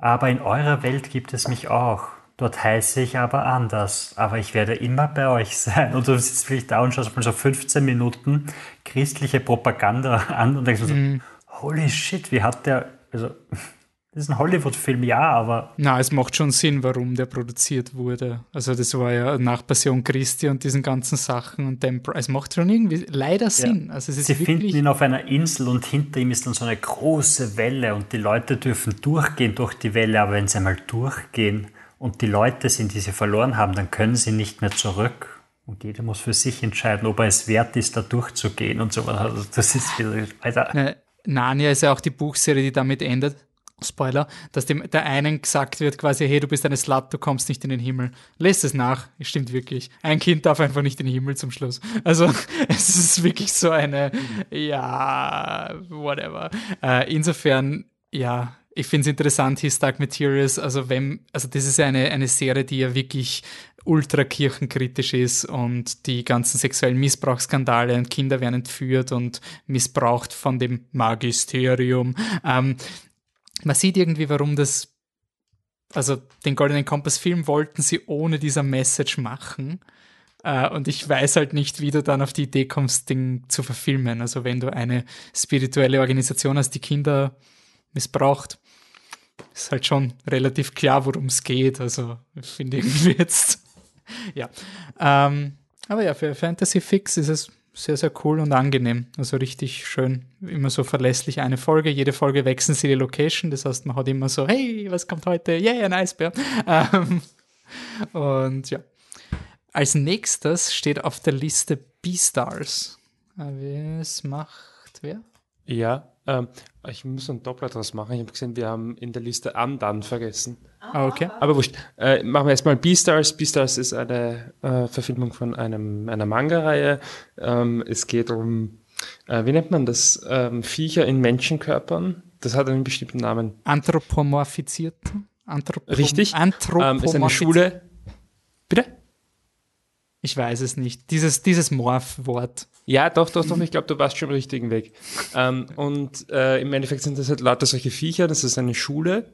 Aber in eurer Welt gibt es mich auch. Dort heiße ich aber anders, aber ich werde immer bei euch sein. Und du sitzt vielleicht da und schaust mal so 15 Minuten christliche Propaganda an und denkst mhm. so, holy shit, wie hat der, also das ist ein Hollywood-Film, ja, aber. Na, es macht schon Sinn, warum der produziert wurde. Also, das war ja nach Passion Christi und diesen ganzen Sachen und dem. Es macht schon irgendwie leider Sinn. Ja. Also, es ist Sie finden ihn auf einer Insel und hinter ihm ist dann so eine große Welle und die Leute dürfen durchgehen durch die Welle, aber wenn sie einmal durchgehen und die Leute sind, die sie verloren haben, dann können sie nicht mehr zurück. Und jeder muss für sich entscheiden, ob er es wert ist, da durchzugehen und so weiter. Also, das ist wieder. Alter. Narnia ist ja auch die Buchserie, die damit endet Spoiler, dass dem der einen gesagt wird quasi, hey, du bist eine Slut, du kommst nicht in den Himmel. Lest es nach, es stimmt wirklich. Ein Kind darf einfach nicht in den Himmel zum Schluss. Also [laughs] es ist wirklich so eine, ja, whatever. Äh, insofern, ja, ich finde es interessant, His Dark Materials, also wenn, also das ist eine, eine Serie, die ja wirklich ultra kirchenkritisch ist und die ganzen sexuellen Missbrauchsskandale und Kinder werden entführt und missbraucht von dem Magisterium. Ähm, man sieht irgendwie, warum das, also den Goldenen Kompass Film wollten sie ohne dieser Message machen. Uh, und ich weiß halt nicht, wie du dann auf die Idee kommst, den zu verfilmen. Also wenn du eine spirituelle Organisation hast, die Kinder missbraucht, ist halt schon relativ klar, worum es geht. Also ich finde irgendwie [laughs] jetzt, ja. Um, aber ja, für Fantasy Fix ist es sehr, sehr cool und angenehm. Also richtig schön, immer so verlässlich eine Folge. Jede Folge wechseln sie die Location. Das heißt, man hat immer so, hey, was kommt heute? Yeah, ein Eisbär. [laughs] Ähm, und ja. Als nächstes steht auf der Liste Beastars. Was macht wer? Ja, ähm, ich muss einen Doppler draus machen. Ich habe gesehen, wir haben in der Liste Andan vergessen. Ah, okay. Aber wurscht. Äh, machen wir erstmal Beastars. Beastars ist eine äh, Verfilmung von einem, einer Manga-Reihe. Ähm, es geht um, äh, wie nennt man das? Ähm, Viecher in Menschenkörpern. Das hat einen bestimmten Namen. Anthropomorphiziert. Anthropom Richtig. Anthropomorphiziert. Ähm, ist eine Schule. Bitte? Ich weiß es nicht. Dieses, dieses Morph-Wort. Ja, doch, doch, doch. Ich glaube, du warst schon am richtigen Weg. ähm, und äh, im Endeffekt sind das halt lauter solche Viecher. Das ist eine Schule.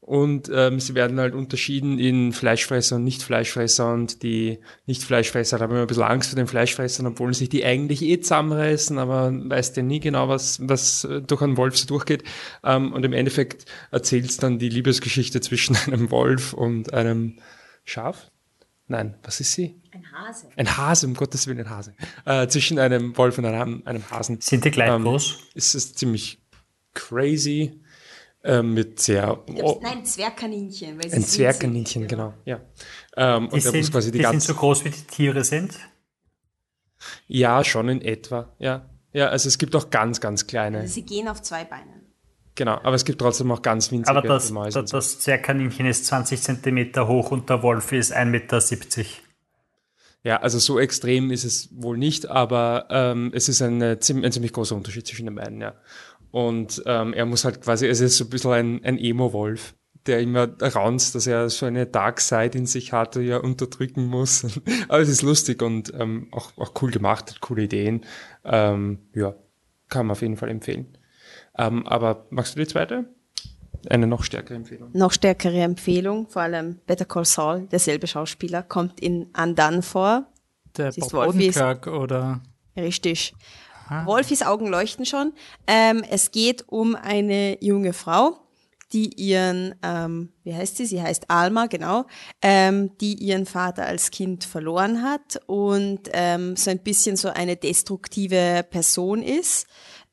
Und ähm, sie werden halt unterschieden in Fleischfresser und Nicht-Fleischfresser. Und die Nicht-Fleischfresser haben immer ein bisschen Angst vor den Fleischfressern, obwohl sich die eigentlich eh zusammenreißen, aber weißt ja nie genau, was, was durch einen Wolf so durchgeht. Ähm, und im Endeffekt erzählt es dann die Liebesgeschichte zwischen [laughs] einem Wolf und einem Schaf. Nein, was ist sie? Ein Hase. Ein Hase, um Gottes Willen, ein Hase. Äh, zwischen einem Wolf und einem, einem Hasen. Sind die gleich ähm, groß? Ist es ziemlich crazy. Äh, mit sehr. Oh, nein, Zwergkaninchen. ein Zwergkaninchen, genau. Ja. Ähm, die sind, quasi die, die sind so groß, wie die Tiere sind? Ja, schon in etwa. Ja. Ja, also es gibt auch ganz, ganz kleine. Also sie gehen auf zwei Beinen. Genau, aber es gibt trotzdem auch ganz winzige Aber das, Mäuse. Das, das Zwergkaninchen ist 20 Zentimeter hoch und der Wolf ist 1,70 Meter. Ja, also so extrem ist es wohl nicht, aber ähm, es ist eine, ein ziemlich großer Unterschied zwischen den beiden, ja. Und ähm, er muss halt quasi, es ist so ein bisschen ein, ein Emo-Wolf, der immer raunzt, dass er so eine Dark Side in sich hat, die er unterdrücken muss. [laughs] aber es ist lustig und ähm, auch, auch cool gemacht, hat coole Ideen. Ähm, ja, kann man auf jeden Fall empfehlen. Ähm, aber magst du die zweite? Eine noch stärkere Empfehlung. Noch stärkere Empfehlung, vor allem Better Call Saul, derselbe Schauspieler, kommt in Undone vor. Der Bob Odenkirk oder? Richtig. Ah. Wolfis Augen leuchten schon. Ähm, es geht um eine junge Frau, die ihren, ähm, wie heißt sie? Sie heißt Alma, genau, ähm, die ihren Vater als Kind verloren hat und ähm, so ein bisschen so eine destruktive Person ist.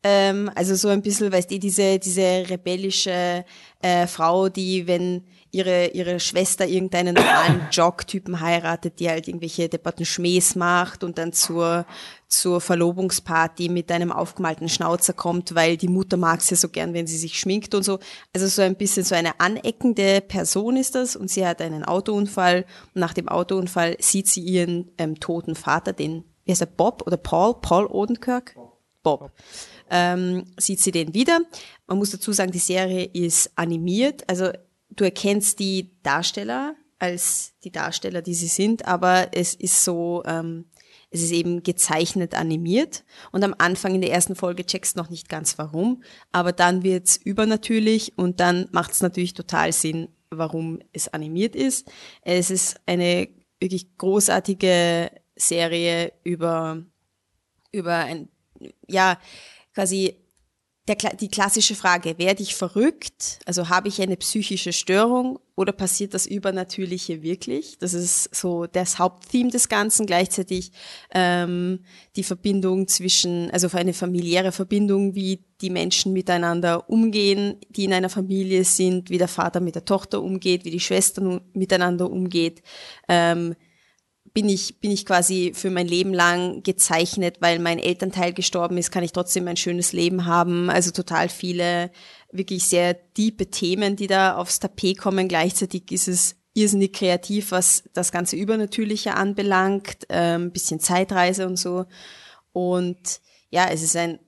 Ähm, also so ein bisschen, weißt du, diese, diese rebellische äh, Frau, die, wenn ihre, ihre Schwester irgendeinen normalen [coughs] Jog-Typen heiratet, die halt irgendwelche depperten Schmähs macht und dann zur, zur Verlobungsparty mit einem aufgemalten Schnauzer kommt, weil die Mutter mag sie ja so gern, wenn sie sich schminkt und so. Also so ein bisschen so eine aneckende Person ist das und sie hat einen Autounfall und nach dem Autounfall sieht sie ihren ähm, toten Vater, den, wie heißt er, Bob oder Paul, Paul Odenkirk? Bob. Bob ähm, sieht sie den wieder. Man muss dazu sagen, die Serie ist animiert, also du erkennst die Darsteller als die Darsteller, die sie sind, aber es ist so, ähm, es ist eben gezeichnet animiert und am Anfang in der ersten Folge checkst du noch nicht ganz warum, aber dann wird's übernatürlich und dann macht's natürlich total Sinn, warum es animiert ist. Es ist eine wirklich großartige Serie über, über ein, ja, quasi der, die klassische Frage, werde ich verrückt? Also habe ich eine psychische Störung oder passiert das Übernatürliche wirklich? Das ist so das Haupttheme des Ganzen. Gleichzeitig ähm, die Verbindung zwischen, also eine familiäre Verbindung, wie die Menschen miteinander umgehen, die in einer Familie sind, wie der Vater mit der Tochter umgeht, wie die Schwestern miteinander umgeht. Ähm, bin ich, bin ich quasi für mein Leben lang gezeichnet, weil mein Elternteil gestorben ist, kann ich trotzdem ein schönes Leben haben. Also total viele wirklich sehr tiefe Themen, die da aufs Tapet kommen. Gleichzeitig ist es irrsinnig kreativ, was das ganze Übernatürliche anbelangt, ähm, bisschen Zeitreise und so. Und ja, es ist ein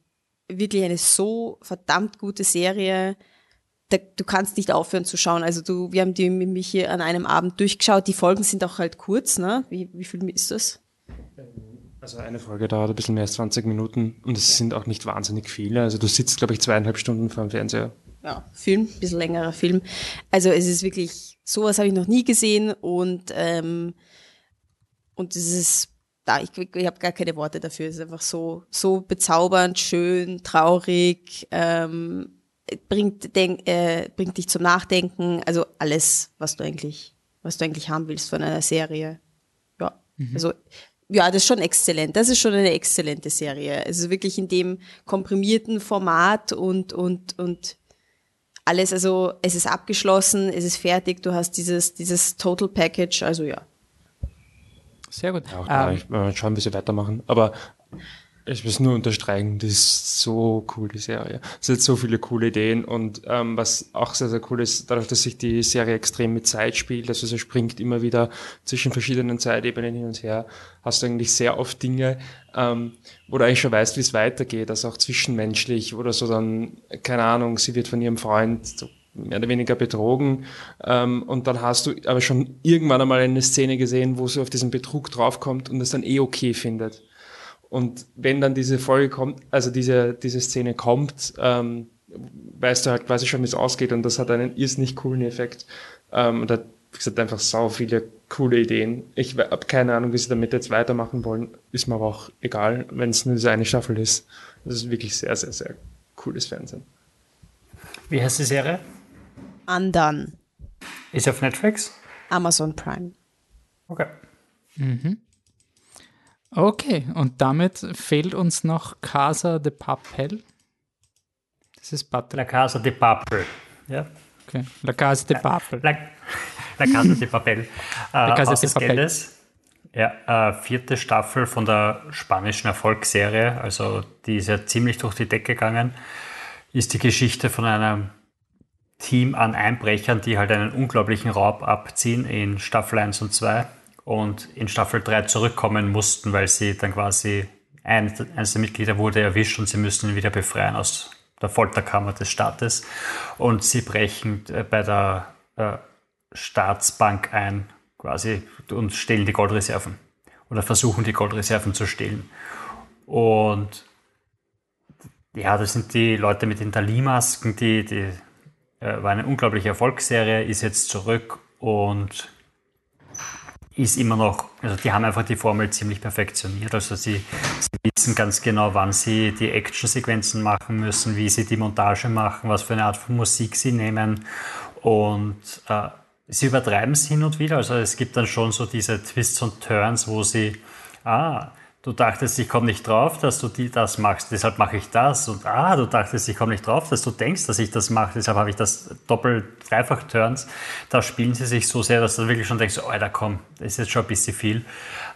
wirklich eine so verdammt gute Serie da, du kannst nicht aufhören zu schauen. Also du, wir haben die mit mich hier an einem Abend durchgeschaut. Die Folgen sind auch halt kurz, ne? Wie, wie viel ist das? Also eine Folge dauert ein bisschen mehr als 20 Minuten und es sind auch nicht wahnsinnig viele. Also du sitzt, glaube ich, zweieinhalb Stunden vor dem Fernseher. Ja, Film, ein bisschen längerer Film. Also es ist wirklich, sowas habe ich noch nie gesehen und, ähm, und es ist da, ich, ich habe gar keine Worte dafür. Es ist einfach so, so bezaubernd, schön, traurig, ähm, bringt, denk, äh, bringt dich zum Nachdenken, also alles, was du eigentlich, was du eigentlich haben willst von einer Serie. Ja, mhm. also ja, das ist schon exzellent. Das ist schon eine exzellente Serie. Also wirklich in dem komprimierten Format und und und alles. Also es ist abgeschlossen, es ist fertig. Du hast dieses dieses Total Package. Also ja. Sehr gut. Ja, auch ähm, ich, schauen, wie sie weitermachen. Aber ich will es nur unterstreichen, das ist so cool, die Serie. Es hat so viele coole Ideen und ähm, was auch sehr, sehr cool ist, dadurch, dass sich die Serie extrem mit Zeit spielt, also sie springt immer wieder zwischen verschiedenen Zeitebenen hin und her, hast du eigentlich sehr oft Dinge, ähm, wo du eigentlich schon weißt, wie es weitergeht, also auch zwischenmenschlich oder so dann, keine Ahnung, sie wird von ihrem Freund so mehr oder weniger betrogen ähm, und dann hast du aber schon irgendwann einmal eine Szene gesehen, wo sie auf diesen Betrug draufkommt und es dann eh okay findet. Und wenn dann diese Folge kommt, also diese, diese Szene kommt, ähm, weißt du halt quasi schon, wie es ausgeht und das hat einen irrsinnig coolen Effekt. Ähm, und hat, wie gesagt, einfach sau viele coole Ideen. Ich habe keine Ahnung, wie sie damit jetzt weitermachen wollen. Ist mir aber auch egal, wenn es nur diese eine Staffel ist. Das ist wirklich sehr, sehr, sehr cooles Fernsehen. Wie heißt die Serie? Undone. Ist auf Netflix? Amazon Prime. Okay. Mhm. Okay, und damit fehlt uns noch Casa de Papel. Das ist Patrick. La Casa de Papel. Ja. Okay. La Casa de Papel. La, La Casa de Papel. [laughs] La Casa äh, de Papel. Geldes, ja, äh, vierte Staffel von der spanischen Erfolgsserie, also die ist ja ziemlich durch die Decke gegangen, ist die Geschichte von einem Team an Einbrechern, die halt einen unglaublichen Raub abziehen in Staffel 1 und 2 und in Staffel 3 zurückkommen mussten, weil sie dann quasi ein, eines der Mitglieder wurde erwischt und sie müssen ihn wieder befreien aus der Folterkammer des Staates. Und sie brechen äh, bei der äh, Staatsbank ein quasi und stehlen die Goldreserven oder versuchen die Goldreserven zu stehlen. Und ja, das sind die Leute mit den Dali-Masken, die, die äh, war eine unglaubliche Erfolgsserie, ist jetzt zurück und ist immer noch, also die haben einfach die Formel ziemlich perfektioniert. Also sie, sie wissen ganz genau, wann sie die Actionsequenzen machen müssen, wie sie die Montage machen, was für eine Art von Musik sie nehmen. Und äh, sie übertreiben es hin und wieder. Also es gibt dann schon so diese Twists und Turns, wo sie, ah, du dachtest, ich komme nicht drauf, dass du die, das machst, deshalb mache ich das. Und ah, du dachtest, ich komme nicht drauf, dass du denkst, dass ich das mache, deshalb habe ich das doppelt, dreifach Turns. Da spielen sie sich so sehr, dass du wirklich schon denkst, oh, da komm, das ist jetzt schon ein bisschen viel.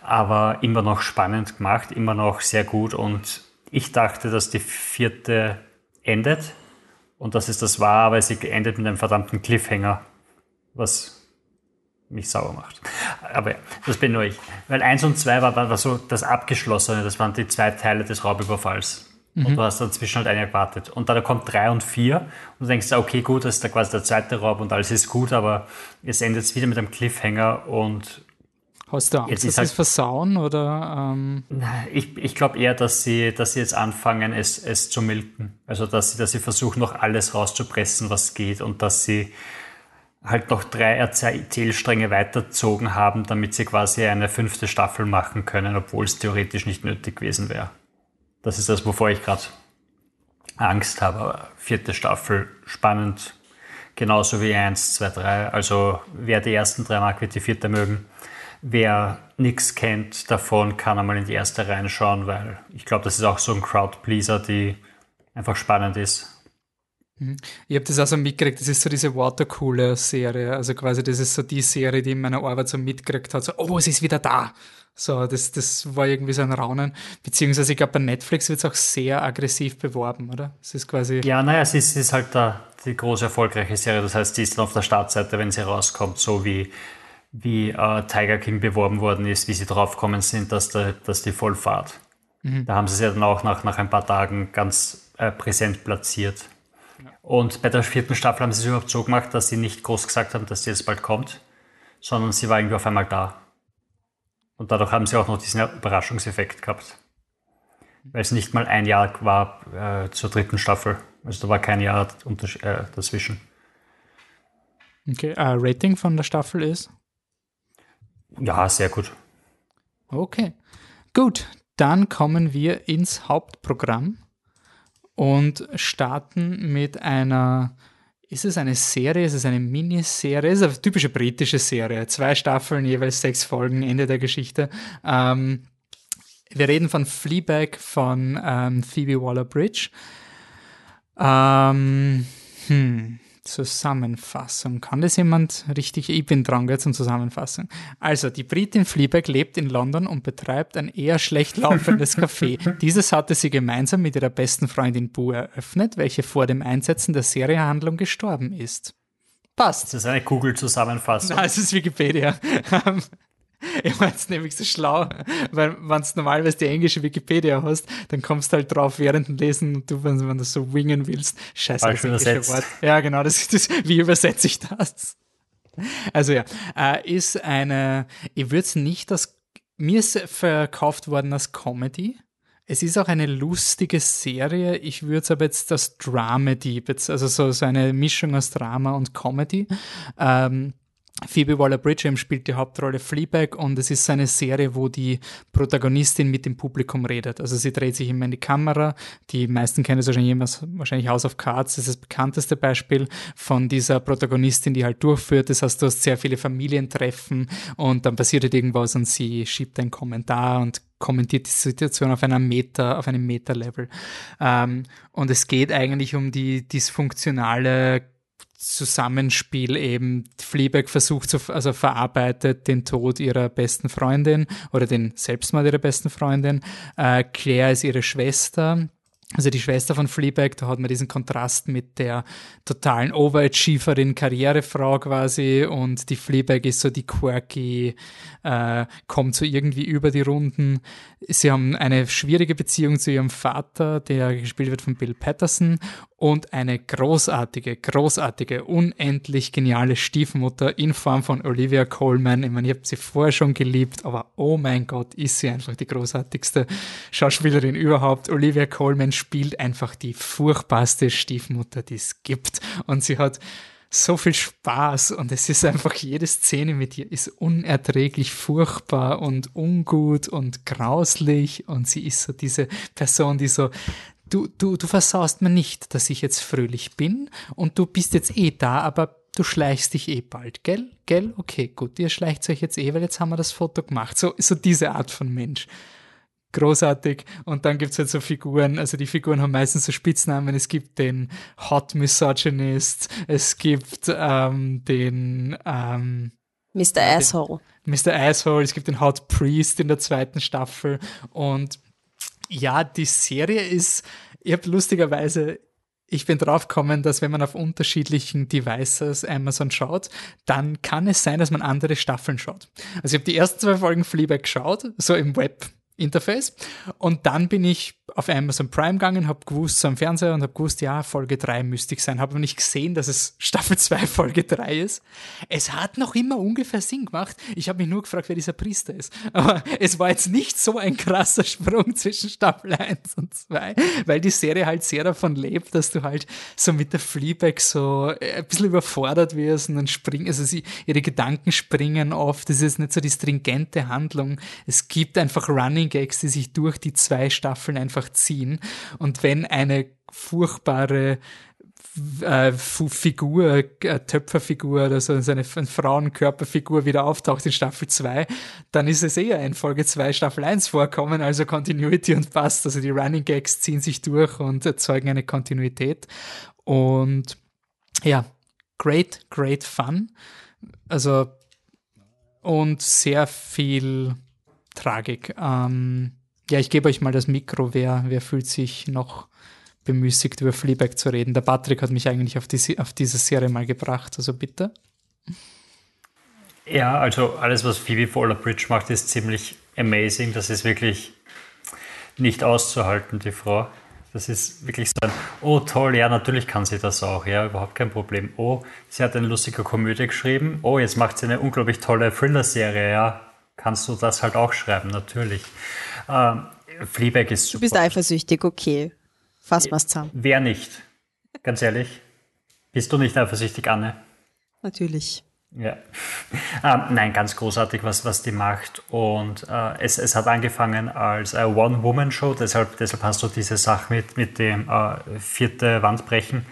Aber immer noch spannend gemacht, immer noch sehr gut. Und ich dachte, dass die vierte endet. Und dass es das war, aber sie endet mit einem verdammten Cliffhanger. Was mich sauer macht. Aber ja, das bin nur ich. Weil eins und zwei war, war so das Abgeschlossene, das waren die zwei Teile des Raubüberfalls. Mhm. Und du hast dazwischen halt eine gewartet. Und dann kommt drei und vier und du denkst, okay, gut, das ist da quasi der zweite Raub und alles ist gut, aber es endet jetzt wieder mit einem Cliffhanger und Hast du Angst, jetzt dass sie es versauen oder? Ähm ich, ich glaube eher, dass sie, dass sie jetzt anfangen, es, es zu milken. Also dass sie, dass sie versuchen, noch alles rauszupressen, was geht und dass sie halt noch drei Erzählstränge weiterzogen haben, damit sie quasi eine fünfte Staffel machen können, obwohl es theoretisch nicht nötig gewesen wäre. Das ist das, wovor ich gerade Angst habe. Aber vierte Staffel, spannend, genauso wie eins, zwei, drei. Also wer die ersten drei mag, wird die vierte mögen. Wer nichts kennt davon, kann einmal in die erste reinschauen, weil ich glaube, das ist auch so ein Crowdpleaser, die einfach spannend ist. Mhm. Ich habe das auch so mitgekriegt, das ist so diese Watercooler-Serie. Also quasi, das ist so die Serie, die in meiner Arbeit so mitgekriegt hat. So, oh, es ist wieder da. So, das, das war irgendwie so ein Raunen. Beziehungsweise, ich glaube, bei Netflix wird es auch sehr aggressiv beworben, oder? Es ist quasi. Ja, naja, es ist, es ist halt da die große erfolgreiche Serie. Das heißt, die ist dann auf der Startseite, wenn sie rauskommt, so wie, wie äh, Tiger King beworben worden ist, wie sie draufgekommen sind, dass, der, dass die voll fahrt. Mhm. Da haben sie es ja dann auch nach, nach ein paar Tagen ganz äh, präsent platziert. Und bei der vierten Staffel haben sie es überhaupt so gemacht, dass sie nicht groß gesagt haben, dass sie jetzt bald kommt, sondern sie war irgendwie auf einmal da. Und dadurch haben sie auch noch diesen Überraschungseffekt gehabt. Weil es nicht mal ein Jahr war äh, zur dritten Staffel. Also da war kein Jahr äh, dazwischen. Okay, uh, Rating von der Staffel ist? Ja, sehr gut. Okay, gut. Dann kommen wir ins Hauptprogramm und starten mit einer, ist es eine Serie, ist es eine Miniserie, ist eine typische britische Serie, zwei Staffeln, jeweils sechs Folgen, Ende der Geschichte. Ähm, wir reden von Fleabag von ähm, Phoebe Waller-Bridge. Ähm, hm. Zusammenfassung. Kann das jemand richtig? Ich bin dran gell, zum Zusammenfassen. Also, die Britin Fleabag lebt in London und betreibt ein eher schlecht laufendes Café. [laughs] Dieses hatte sie gemeinsam mit ihrer besten Freundin Boo eröffnet, welche vor dem Einsetzen der Serienhandlung gestorben ist. Passt. Das ist eine Google-Zusammenfassung. Es ist Wikipedia. [laughs] Ich meine es nämlich so schlau, weil wenn du normalerweise die englische Wikipedia hast, dann kommst du halt drauf während dem Lesen und du, wenn, wenn du so wingen willst, scheiße, das englische Wort. Ja, genau, das, das, [laughs] wie übersetze ich das? Also ja, äh, ist eine, ich würde es nicht als, mir ist verkauft worden als Comedy. Es ist auch eine lustige Serie. Ich würde es aber jetzt als Dramedy, also so, so eine Mischung aus Drama und Comedy. Ähm, Phoebe Waller-Bridge spielt die Hauptrolle Fleabag und es ist eine Serie, wo die Protagonistin mit dem Publikum redet. Also sie dreht sich immer in die Kamera. Die meisten kennen es wahrscheinlich, wahrscheinlich House of Cards, das ist das bekannteste Beispiel von dieser Protagonistin, die halt durchführt. Das heißt, du hast sehr viele Familientreffen und dann passiert halt irgendwas und sie schiebt einen Kommentar und kommentiert die Situation auf einer Meta, auf einem Meta-Level. Ähm, und es geht eigentlich um die dysfunktionale Zusammenspiel eben. Fleabag versucht zu, also verarbeitet den Tod ihrer besten Freundin oder den Selbstmord ihrer besten Freundin. Äh, Claire ist ihre Schwester, also die Schwester von Fleabag, da hat man diesen Kontrast mit der totalen Overachieverin, Karrierefrau quasi und die Fleabag ist so die quirky, äh, kommt so irgendwie über die Runden. Sie haben eine schwierige Beziehung zu ihrem Vater, der gespielt wird von Bill Patterson und eine großartige, großartige, unendlich geniale Stiefmutter in Form von Olivia Colman. Ich meine, ich habe sie vorher schon geliebt, aber oh mein Gott, ist sie einfach die großartigste Schauspielerin überhaupt. Olivia Colman spielt einfach die furchtbarste Stiefmutter, die es gibt. Und sie hat so viel Spaß und es ist einfach, jede Szene mit ihr ist unerträglich furchtbar und ungut und grauslich und sie ist so diese Person, die so, du, du, du versaust mir nicht, dass ich jetzt fröhlich bin und du bist jetzt eh da, aber du schleichst dich eh bald, gell? Gell? Okay, gut, ihr schleicht euch jetzt eh, weil jetzt haben wir das Foto gemacht. So, so diese Art von Mensch großartig. Und dann gibt's halt so Figuren, also die Figuren haben meistens so Spitznamen. Es gibt den Hot Misogynist, es gibt ähm, den ähm, Mr. Asshole. Mr. Asshole, es gibt den Hot Priest in der zweiten Staffel. Und ja, die Serie ist, ich habe lustigerweise ich bin draufgekommen, dass wenn man auf unterschiedlichen Devices Amazon schaut, dann kann es sein, dass man andere Staffeln schaut. Also ich habe die ersten zwei Folgen Fleabag geschaut, so im Web Interface. Und dann bin ich auf Amazon Prime gegangen, habe gewusst, so am Fernseher und habe gewusst, ja, Folge 3 müsste ich sein. Habe aber nicht gesehen, dass es [laughs] Staffel 2 Folge 3 ist. Es hat noch immer ungefähr Sinn gemacht. Ich habe mich nur gefragt, wer dieser Priester ist. Aber es war jetzt nicht so ein krasser Sprung [laughs] zwischen Staffel 1 und 2, weil die Serie halt sehr davon lebt, dass du halt so mit der Fleabag so äh, ein bisschen überfordert wirst und dann springen, also sie, ihre Gedanken springen oft. Das ist nicht so die stringente Handlung. Es gibt einfach Running Gags, die sich durch die zwei Staffeln einfach ziehen. Und wenn eine furchtbare äh, Figur, äh, Töpferfigur oder so, eine Frauenkörperfigur wieder auftaucht in Staffel 2, dann ist es eher in Folge 2 Staffel 1 vorkommen, also Continuity und passt. Also die Running Gags ziehen sich durch und erzeugen eine Kontinuität. Und ja, great, great fun. Also und sehr viel Tragik. Ähm, ja, ich gebe euch mal das Mikro. Wer, wer fühlt sich noch bemüßigt, über Fleabag zu reden? Der Patrick hat mich eigentlich auf, die, auf diese Serie mal gebracht, also bitte. Ja, also alles, was Phoebe Waller-Bridge macht, ist ziemlich amazing. Das ist wirklich nicht auszuhalten, die Frau. Das ist wirklich so ein, oh toll, ja, natürlich kann sie das auch, ja, überhaupt kein Problem. Oh, sie hat eine lustige Komödie geschrieben. Oh, jetzt macht sie eine unglaublich tolle Thriller-Serie, ja, kannst du das halt auch schreiben, natürlich. Ähm, Fleabag ist super. Du bist eifersüchtig, okay. Fass mal's zusammen. Wer nicht? Ganz ehrlich. Bist du nicht eifersüchtig, Anne? Natürlich. Ja. [laughs] Ähm, nein, ganz großartig, was, was die macht. Und äh, es, es hat angefangen als eine One-Woman-Show, deshalb, deshalb hast du diese Sache mit, mit dem äh, vierte Wandbrechen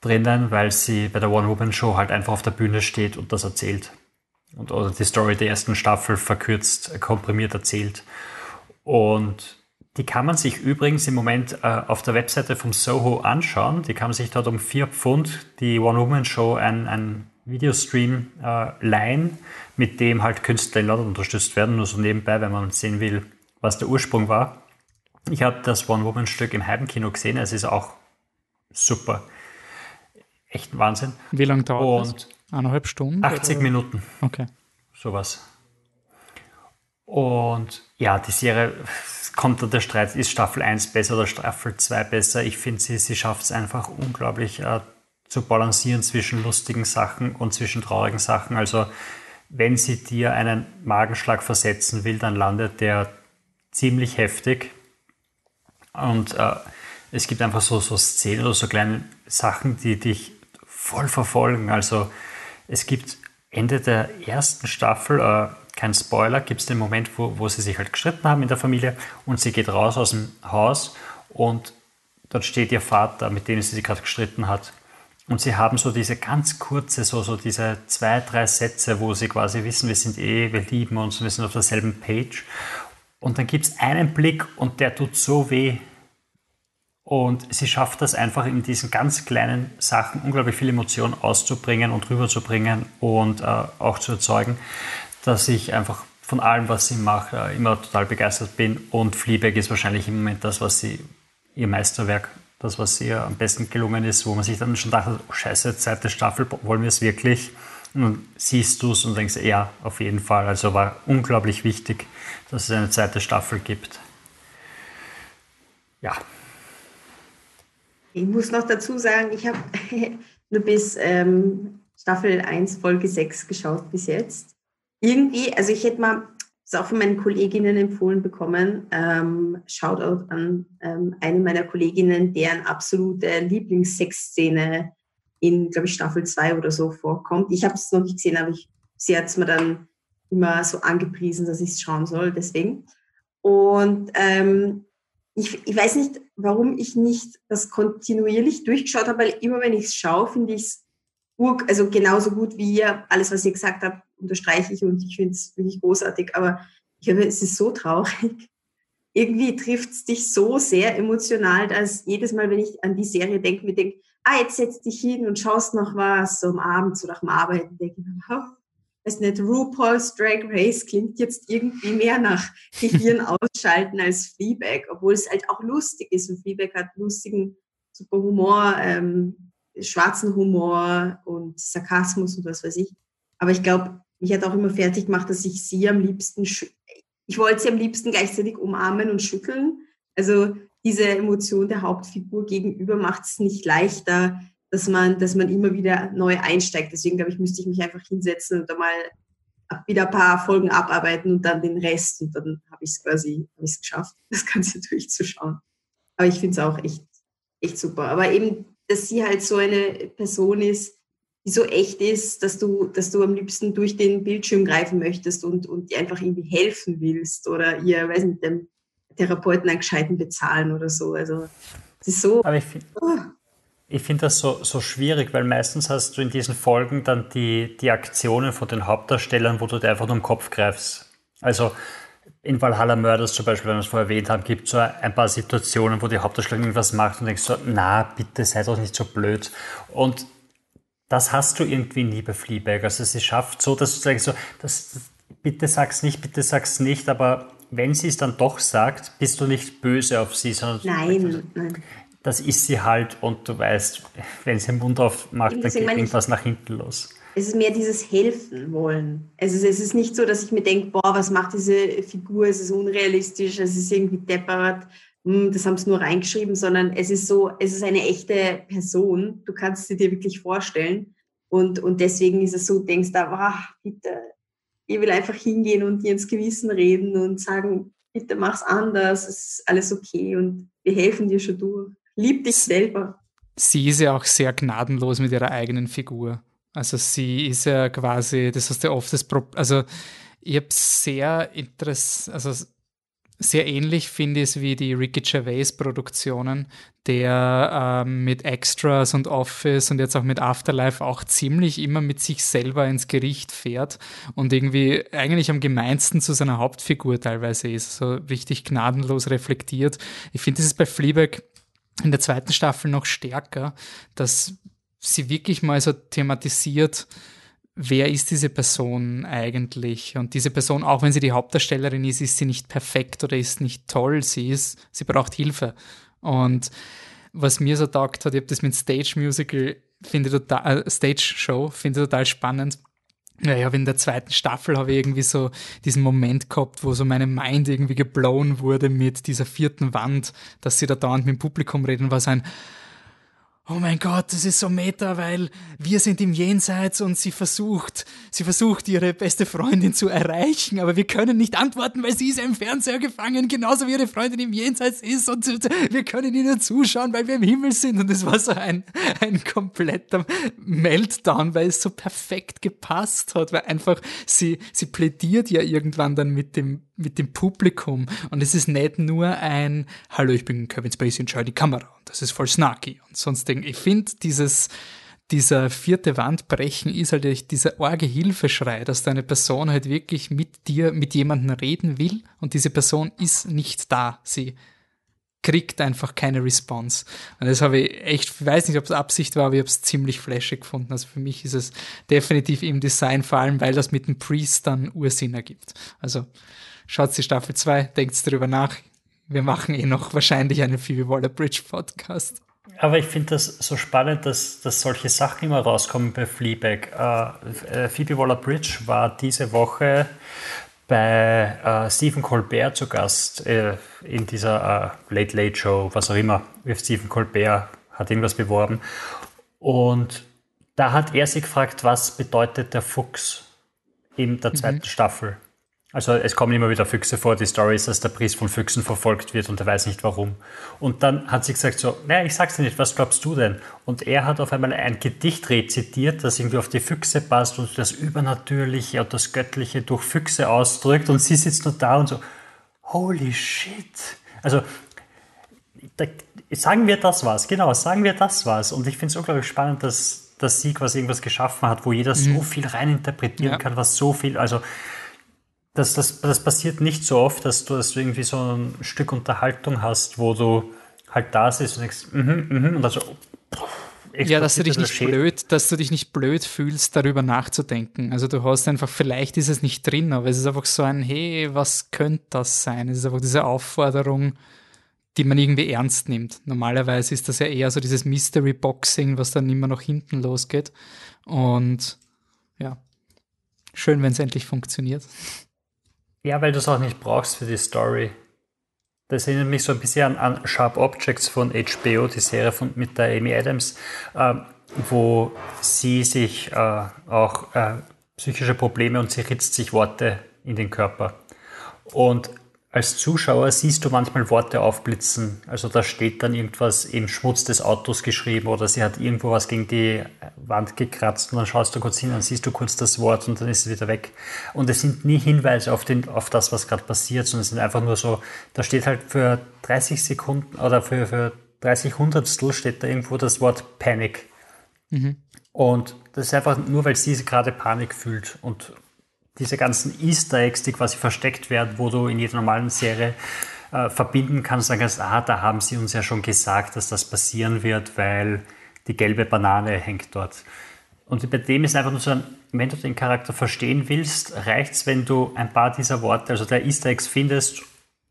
drinnen, weil sie bei der One-Woman-Show halt einfach auf der Bühne steht und das erzählt und, oder die Story der ersten Staffel verkürzt, komprimiert erzählt. Und die kann man sich übrigens im Moment äh, auf der Webseite vom Soho anschauen. Die kann man sich dort um vier Pfund die One-Woman-Show ein, ein Videostream äh, leihen, mit dem halt Künstler in London unterstützt werden. Nur so nebenbei, wenn man sehen will, was der Ursprung war. Ich habe das One-Woman-Stück im Heidenkino gesehen. Es ist auch super. Echt Wahnsinn. Wie lange dauert Und das? Eineinhalb Stunden? 80 oder? Minuten. Okay. Sowas. Und ja, die Serie kommt da der Streit, ist Staffel 1 besser oder Staffel 2 besser? Ich finde, sie, sie schafft es einfach unglaublich äh, zu balancieren zwischen lustigen Sachen und zwischen traurigen Sachen. Also wenn sie dir einen Magenschlag versetzen will, dann landet der ziemlich heftig. Und äh, es gibt einfach so, so Szenen oder so kleine Sachen, die dich voll verfolgen. Also es gibt Ende der ersten Staffel, äh, kein Spoiler, gibt es den Moment, wo, wo sie sich halt gestritten haben in der Familie und sie geht raus aus dem Haus und dort steht ihr Vater, mit dem sie sich gerade gestritten hat. Und sie haben so diese ganz kurze, so, so diese zwei, drei Sätze, wo sie quasi wissen, wir sind eh, wir lieben uns, wir sind auf derselben Page. Und dann gibt es einen Blick und der tut so weh, und sie schafft das einfach in diesen ganz kleinen Sachen unglaublich viel Emotion auszubringen und rüberzubringen und äh, auch zu erzeugen, dass ich einfach von allem, was sie macht, äh, immer total begeistert bin. Und Fleabag ist wahrscheinlich im Moment das, was sie, ihr Meisterwerk, das, was ihr am besten gelungen ist, wo man sich dann schon dachte, oh scheiße, zweite Staffel, wollen wir es wirklich? Und dann siehst du es und denkst, ja, auf jeden Fall. Also war unglaublich wichtig, dass es eine zweite Staffel gibt. Ja, ich muss noch dazu sagen, ich habe [laughs] nur bis ähm, Staffel 1, Folge 6 geschaut bis jetzt. Irgendwie, also ich hätte mal das auch von meinen Kolleginnen empfohlen bekommen. Ähm, Shoutout an ähm, eine meiner Kolleginnen, deren absolute Lieblingssexszene in, glaube ich, Staffel 2 oder so vorkommt. Ich habe es noch nicht gesehen, aber ich, sie hat es mir dann immer so angepriesen, dass ich es schauen soll, deswegen. Und ähm, ich, ich weiß nicht, warum ich nicht das kontinuierlich durchgeschaut habe, weil immer wenn ich es schaue, finde ich es also genauso gut wie ihr, alles, was ihr gesagt habt, unterstreiche ich und ich finde es wirklich großartig. Aber ich glaube, es ist so traurig. Irgendwie trifft es dich so sehr emotional, dass jedes Mal, wenn ich an die Serie denke, mir denke, ah, jetzt setz dich hin und schaust noch was, so am Abend, so nach dem Arbeiten, denke ich oh, weiß nicht, RuPaul's Drag Race klingt jetzt irgendwie mehr nach Gehirn [laughs] ausschalten als Fleabag, obwohl es halt auch lustig ist und Fleabag hat lustigen, super Humor, ähm, schwarzen Humor und Sarkasmus und was weiß ich. Aber ich glaube, mich hat auch immer fertig gemacht, dass ich sie am liebsten, ich wollte sie am liebsten gleichzeitig umarmen und schütteln. Also diese Emotion der Hauptfigur gegenüber macht es nicht leichter, dass man, dass man immer wieder neu einsteigt. Deswegen glaube ich, müsste ich mich einfach hinsetzen und da mal wieder ein paar Folgen abarbeiten und dann den Rest und dann habe ich es quasi hab ich's geschafft, [laughs] das Ganze durchzuschauen. Aber ich finde es auch echt, echt super. Aber eben, dass sie halt so eine Person ist, die so echt ist, dass du, dass du am liebsten durch den Bildschirm greifen möchtest und, und ihr einfach irgendwie helfen willst oder ihr, weiß nicht, dem Therapeuten einen gescheiten bezahlen oder so. Also es ist so. Aber ich finde oh. find das so, so schwierig, weil meistens hast du in diesen Folgen dann die, die Aktionen von den Hauptdarstellern, wo du dir einfach nur im Kopf greifst. Also in Valhalla Murders zum Beispiel, wenn wir es vorher erwähnt haben, gibt es so ein paar Situationen, wo die Hauptdarstellerin irgendwas macht und denkst so, na, bitte sei doch nicht so blöd. Und das hast du irgendwie nie bei Fleabag. Also sie schafft so, dass du sagst so, das, bitte sag's nicht, bitte sag's nicht, aber wenn sie es dann doch sagt, bist du nicht böse auf sie, sondern nein, nein. Das ist sie halt und du weißt, wenn sie den Mund aufmacht, dann geht irgendwas nach hinten los. Es ist mehr dieses Helfen wollen. Also es ist nicht so, dass ich mir denke, boah, was macht diese Figur, es ist unrealistisch, es ist irgendwie deppert, hm, das haben sie nur reingeschrieben, sondern es ist so, es ist eine echte Person, du kannst sie dir wirklich vorstellen und, und deswegen ist es so, du denkst da, wow, bitte, ich will einfach hingehen und dir ins Gewissen reden und sagen, bitte mach's anders, es ist alles okay und wir helfen dir schon durch. Lieb dich selber. Sie ist ja auch sehr gnadenlos mit ihrer eigenen Figur. Also sie ist ja quasi, das hast du ja oft das Problem, also ich habe sehr interessant, also sehr ähnlich finde ich es wie die Ricky Gervais Produktionen, der ähm, mit Extras und Office und jetzt auch mit Afterlife auch ziemlich immer mit sich selber ins Gericht fährt und irgendwie eigentlich am gemeinsten zu seiner Hauptfigur teilweise ist, so richtig gnadenlos reflektiert. Ich finde, das ist bei Fleabag in der zweiten Staffel noch stärker, dass sie wirklich mal so thematisiert, wer ist diese Person eigentlich? Und diese Person, auch wenn sie die Hauptdarstellerin ist, ist sie nicht perfekt oder ist nicht toll. Sie ist, sie braucht Hilfe. Und was mir so taugt hat, ich habe das mit Stage Musical, finde total, äh, Stage Show, finde total spannend. Ja, ich habe in der zweiten Staffel habe ich irgendwie so diesen Moment gehabt, wo so meine Mind irgendwie geblown wurde mit dieser vierten Wand, dass sie da dauernd mit dem Publikum reden, war so ein, oh mein Gott, das ist so meta, weil wir sind im Jenseits und sie versucht, sie versucht ihre beste Freundin zu erreichen, aber wir können nicht antworten, weil sie ist im Fernseher gefangen, genauso wie ihre Freundin im Jenseits ist und wir können ihnen zuschauen, weil wir im Himmel sind. Und es war so ein, ein kompletter Meltdown, weil es so perfekt gepasst hat, weil einfach sie, sie plädiert ja irgendwann dann mit dem mit dem Publikum. Und es ist nicht nur ein Hallo, ich bin Kevin Spacey und schaue die Kamera das ist voll snarky und sonst ich finde dieses dieser vierte Wandbrechen ist halt dieser arge Hilfeschrei, dass deine Person halt wirklich mit dir, mit jemandem reden will und diese Person ist nicht da. Sie kriegt einfach keine Response. Und das habe ich echt, ich weiß nicht, ob es Absicht war, aber ich habe es ziemlich flashig gefunden. Also für mich ist es definitiv im Design, vor allem weil das mit dem Priest dann Ursinn ergibt. Also schaut die Staffel 2, denkt drüber nach. Wir machen eh noch wahrscheinlich einen Phoebe Waller-Bridge Podcast. Aber ich finde das so spannend, dass, dass solche Sachen immer rauskommen bei Fleabag. Äh, äh Phoebe Waller-Bridge war diese Woche bei äh, Stephen Colbert zu Gast äh, in dieser äh, Late Late Show, was auch immer. Stephen Colbert hat irgendwas beworben. Und da hat er sich gefragt, was bedeutet der Fuchs in der mhm. zweiten mhm. Staffel. Also es kommen immer wieder Füchse vor. Die Story ist, dass der Priest von Füchsen verfolgt wird und er weiß nicht warum. Und dann hat sie gesagt so, naja, ich sag's dir nicht, was glaubst du denn? Und er hat auf einmal ein Gedicht rezitiert, das irgendwie auf die Füchse passt und das Übernatürliche und das Göttliche durch Füchse ausdrückt. Und sie sitzt nur da und so, holy shit. Also da, sagen wir das was, genau, sagen wir das was. Und ich finde es unglaublich spannend, dass, dass sie quasi irgendwas geschaffen hat, wo jeder mhm. so viel reininterpretieren ja. kann, was so viel, also das, das, das passiert nicht so oft, dass du, dass du irgendwie so ein Stück Unterhaltung hast, wo du halt da sitzt und denkst, mhm, mhm, und dann so, ja, dass du dich nicht blöd, dass du dich nicht blöd fühlst, darüber nachzudenken. Also du hast einfach, vielleicht ist es nicht drin, aber es ist einfach so ein, hey, was könnte das sein? Es ist einfach diese Aufforderung, die man irgendwie ernst nimmt. Normalerweise ist das ja eher so dieses Mystery Boxing, was dann immer noch hinten losgeht. Und ja, schön, wenn es endlich funktioniert. Ja, weil du es auch nicht brauchst für die Story. Das erinnert mich so ein bisschen an, an Sharp Objects von HBO, die Serie von, mit der Amy Adams, äh, wo sie sich äh, auch äh, psychische Probleme und sie ritzt sich Worte in den Körper. Und als Zuschauer siehst du manchmal Worte aufblitzen. Also da steht dann irgendwas im Schmutz des Autos geschrieben oder sie hat irgendwo was gegen die Wand gekratzt und dann schaust du kurz hin, dann siehst du kurz das Wort und dann ist es wieder weg. Und es sind nie Hinweise auf, den, auf das, was gerade passiert, sondern es sind einfach nur so, da steht halt für 30 Sekunden oder für, für 30 Hundertstel steht da irgendwo das Wort Panic. Mhm. Und das ist einfach nur, weil sie gerade Panik fühlt und diese ganzen Easter Eggs, die quasi versteckt werden, wo du in jeder normalen Serie äh, verbinden kannst, sagen kannst, ah, da haben sie uns ja schon gesagt, dass das passieren wird, weil die gelbe Banane hängt dort. Und bei dem ist einfach nur so, wenn du den Charakter verstehen willst, reicht es, wenn du ein paar dieser Worte, also der Easter Eggs findest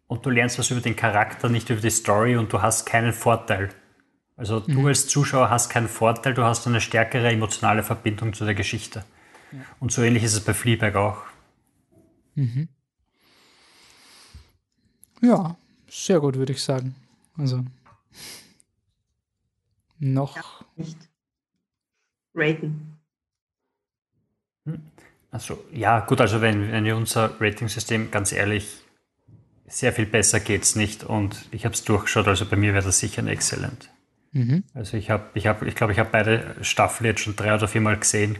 und du lernst was über den Charakter, nicht über die Story und du hast keinen Vorteil. Also mhm. du als Zuschauer hast keinen Vorteil, du hast eine stärkere emotionale Verbindung zu der Geschichte. Und so ähnlich ist es bei Fleabag auch. Mhm. Ja, sehr gut, würde ich sagen. Also noch. Ja, nicht. Raten. Hm. Also, ja, gut, also wenn, wenn wir unser Rating-System ganz ehrlich sehr viel besser geht es nicht und ich habe es durchgeschaut, also bei mir wäre das sicher ein Exzellent. Mhm. Also ich habe, ich habe, ich glaube, ich habe beide Staffeln jetzt schon drei oder viermal gesehen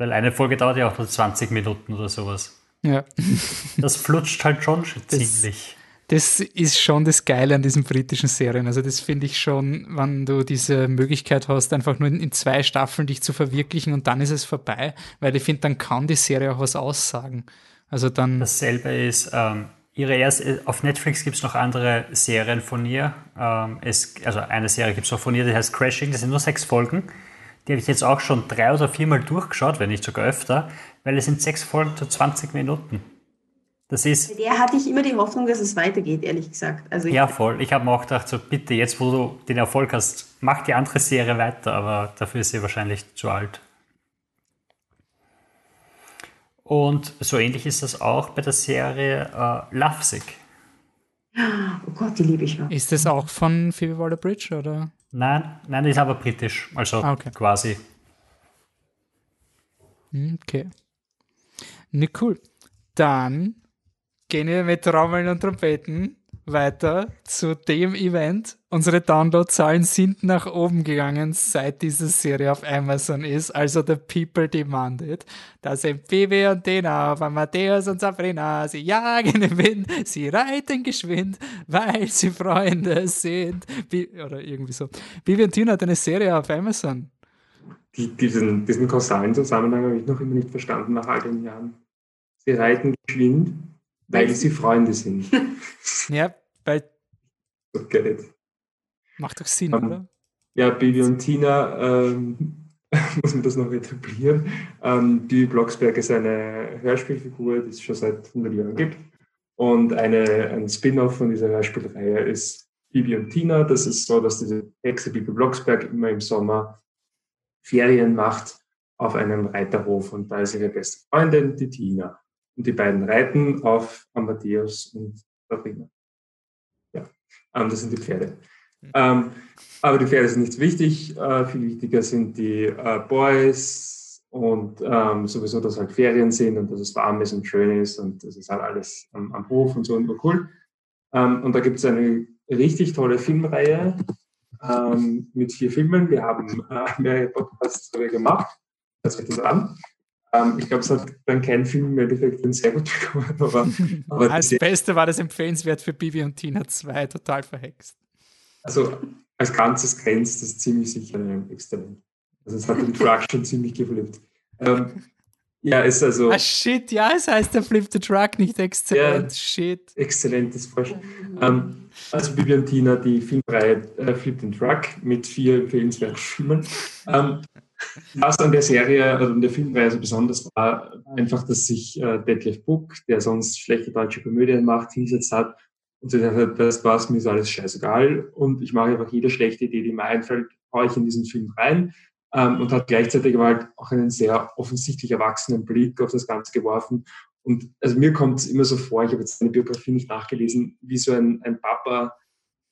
weil eine Folge dauert ja auch nur 20 Minuten oder sowas. Ja. Das flutscht halt schon ziemlich. Das ist schon das Geile an diesen britischen Serien. Also das finde ich schon, wenn du diese Möglichkeit hast, einfach nur in, zwei Staffeln dich zu verwirklichen und dann ist es vorbei. Weil ich finde, dann kann die Serie auch was aussagen. Also dann. Dasselbe ist, ähm, ihre erste, auf Netflix gibt es noch andere Serien von ihr. Ähm, es, also eine Serie gibt es auch von ihr, die heißt Crashing, das sind nur sechs Folgen. Die habe ich jetzt auch schon drei oder viermal durchgeschaut, wenn nicht sogar öfter, weil es sind sechs Folgen zu 20 Minuten. Das ist. Bei der hatte ich immer die Hoffnung, dass es weitergeht, ehrlich gesagt. Also ja, voll. Ich habe mir auch gedacht, so bitte, jetzt wo du den Erfolg hast, mach die andere Serie weiter, aber dafür ist sie wahrscheinlich zu alt. Und so ähnlich ist das auch bei der Serie äh, Lovesick. Oh Gott, die liebe ich noch. Ist das auch von Phoebe Waller-Bridge, oder? Nein, nein, die ist aber britisch, also ah, okay. quasi. Okay. Ne, cool. Dann gehen wir mit Trommeln und Trompeten weiter zu dem Event. Unsere Downloadzahlen sind nach oben gegangen, seit diese Serie auf Amazon ist. Also The People Demanded. Da sind Bibi und Dina von Matthäus und Sabrina. Sie jagen im Wind, sie reiten geschwind, weil sie Freunde sind. oder irgendwie so. Bibi und Tina hat eine Serie auf Amazon. Die, diesen, diesen kausalen Zusammenhang habe ich noch immer nicht verstanden nach all den Jahren. Sie reiten geschwind, weil sie Freunde sind. [laughs] ja, weil. Okay. Macht doch Sinn, um, ähm, oder? Ja, Bibi und Tina, ähm, [laughs] muss man das noch etablieren. Ähm, Bibi Blocksberg ist eine Hörspielfigur, die es schon seit 100 Jahren gibt. Und eine, ein Spin-off von dieser Hörspielreihe ist Bibi und Tina. Das ist so, dass diese Hexe Bibi Blocksberg immer im Sommer Ferien macht auf einem Reiterhof. Und da ist ihre beste Freundin, die Tina. Und die beiden reiten auf Amadeus und Sabrina. Ja, ähm, das sind die Pferde. Mhm. Ähm, aber die Pferde sind nicht wichtig. Äh, viel wichtiger sind die äh, Boys, und ähm, sowieso, dass halt Ferien sind und dass es warm ist und schön ist und das ist halt alles am, am Hof und so und cool. Ähm, und da gibt es eine richtig tolle Filmreihe ähm, mit vier Filmen. Wir haben äh, mehrere Podcasts darüber gemacht. Hört sich das an. Ähm, ich glaube, es hat dann kein Film im Endeffekt sehr gut [laughs] geworden. Aber, aber Als Beste war das empfehlenswert für Bibi und Tina 2, total verhext. Also als Ganzes grenzt das ziemlich sicher ein Exzellent. Also es hat den Truck schon ziemlich geflippt. Ähm, ja, ist also. Ah, shit, ja, es heißt der Flip the Truck, nicht exzellent. Ja, shit. Exzellentes Vorschlag. Ähm, also Bibi Tina, die Filmreihe äh, Flip the Truck mit vier empfehlenswerten Filmen. Ähm, was an der Serie, also an der Filmreihe so besonders war, einfach, dass sich äh, Detlef Book, der sonst schlechte deutsche Komödien macht, hingesetzt hat und gesagt hat, das war's, mir ist alles scheißegal und ich mache einfach jede schlechte Idee, die mir einfällt, haue ich in diesen Film rein ähm, und hat gleichzeitig aber halt auch einen sehr offensichtlich erwachsenen Blick auf das Ganze geworfen. Und also mir kommt es immer so vor, ich habe jetzt seine Biografie nicht nachgelesen, wie so ein, ein Papa,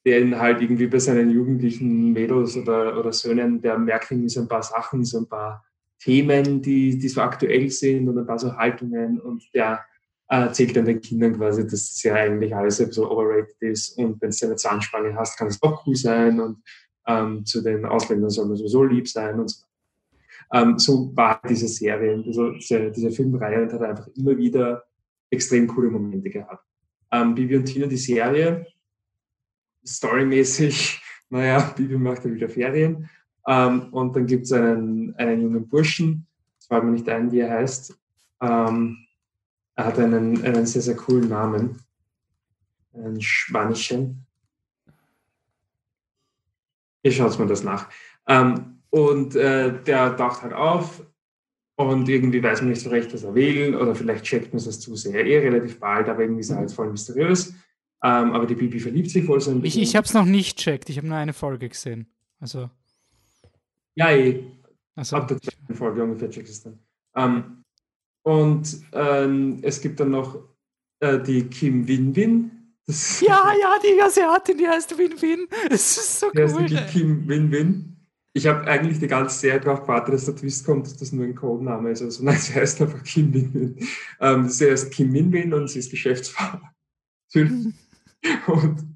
der ihn halt irgendwie bei seinen jugendlichen Mädels oder, oder Söhnen, der merkt irgendwie so ein paar Sachen, so ein paar Themen, die, die so aktuell sind und ein paar so Haltungen und der erzählt dann den Kindern quasi, dass das ja eigentlich alles so overrated ist und wenn du eine Zahnspange hast, kann es auch cool sein und ähm, zu den Ausländern soll man sowieso lieb sein und so. Ähm, so war diese Serie, also diese, diese Filmreihe und hat einfach immer wieder extrem coole Momente gehabt. Ähm, Bibi und Tina, die Serie, storymäßig, [laughs] naja, Bibi macht ja wieder Ferien. Ähm, und dann gibt es einen, einen jungen Burschen, das fällt mir nicht ein, wie er heißt. Ähm, er hat einen, einen sehr, sehr coolen Namen. Ein Schweinchen. Ich schaue mir das nach. Ähm, und äh, der taucht halt auf und irgendwie weiß man nicht so recht, was er will oder vielleicht checkt man es zu sehr eh relativ bald, aber irgendwie ist er halt voll mysteriös. Ähm, aber die Bibi verliebt sich voll so ein bisschen. Ich, ich habe es noch nicht checkt, ich habe nur eine Folge gesehen. Also. Ja, eh. Also, ab der zweiten Folge ungefähr checkt es dann. Ähm, und ähm, es gibt dann noch äh, die Kim Win-Win, ja, [laughs] ja, die Asiatin, die heißt Win-Win. Das ist so die cool. Die Kim Win-Win. Ich habe eigentlich die ganze Zeit darauf gewartet, dass der Twist kommt, dass das nur ein Codename ist. Also [laughs] nein, sie heißt einfach Kim Win-Win. Ähm, sie heißt Kim Win-Win und sie ist Geschäftsfrau. [laughs] [laughs] und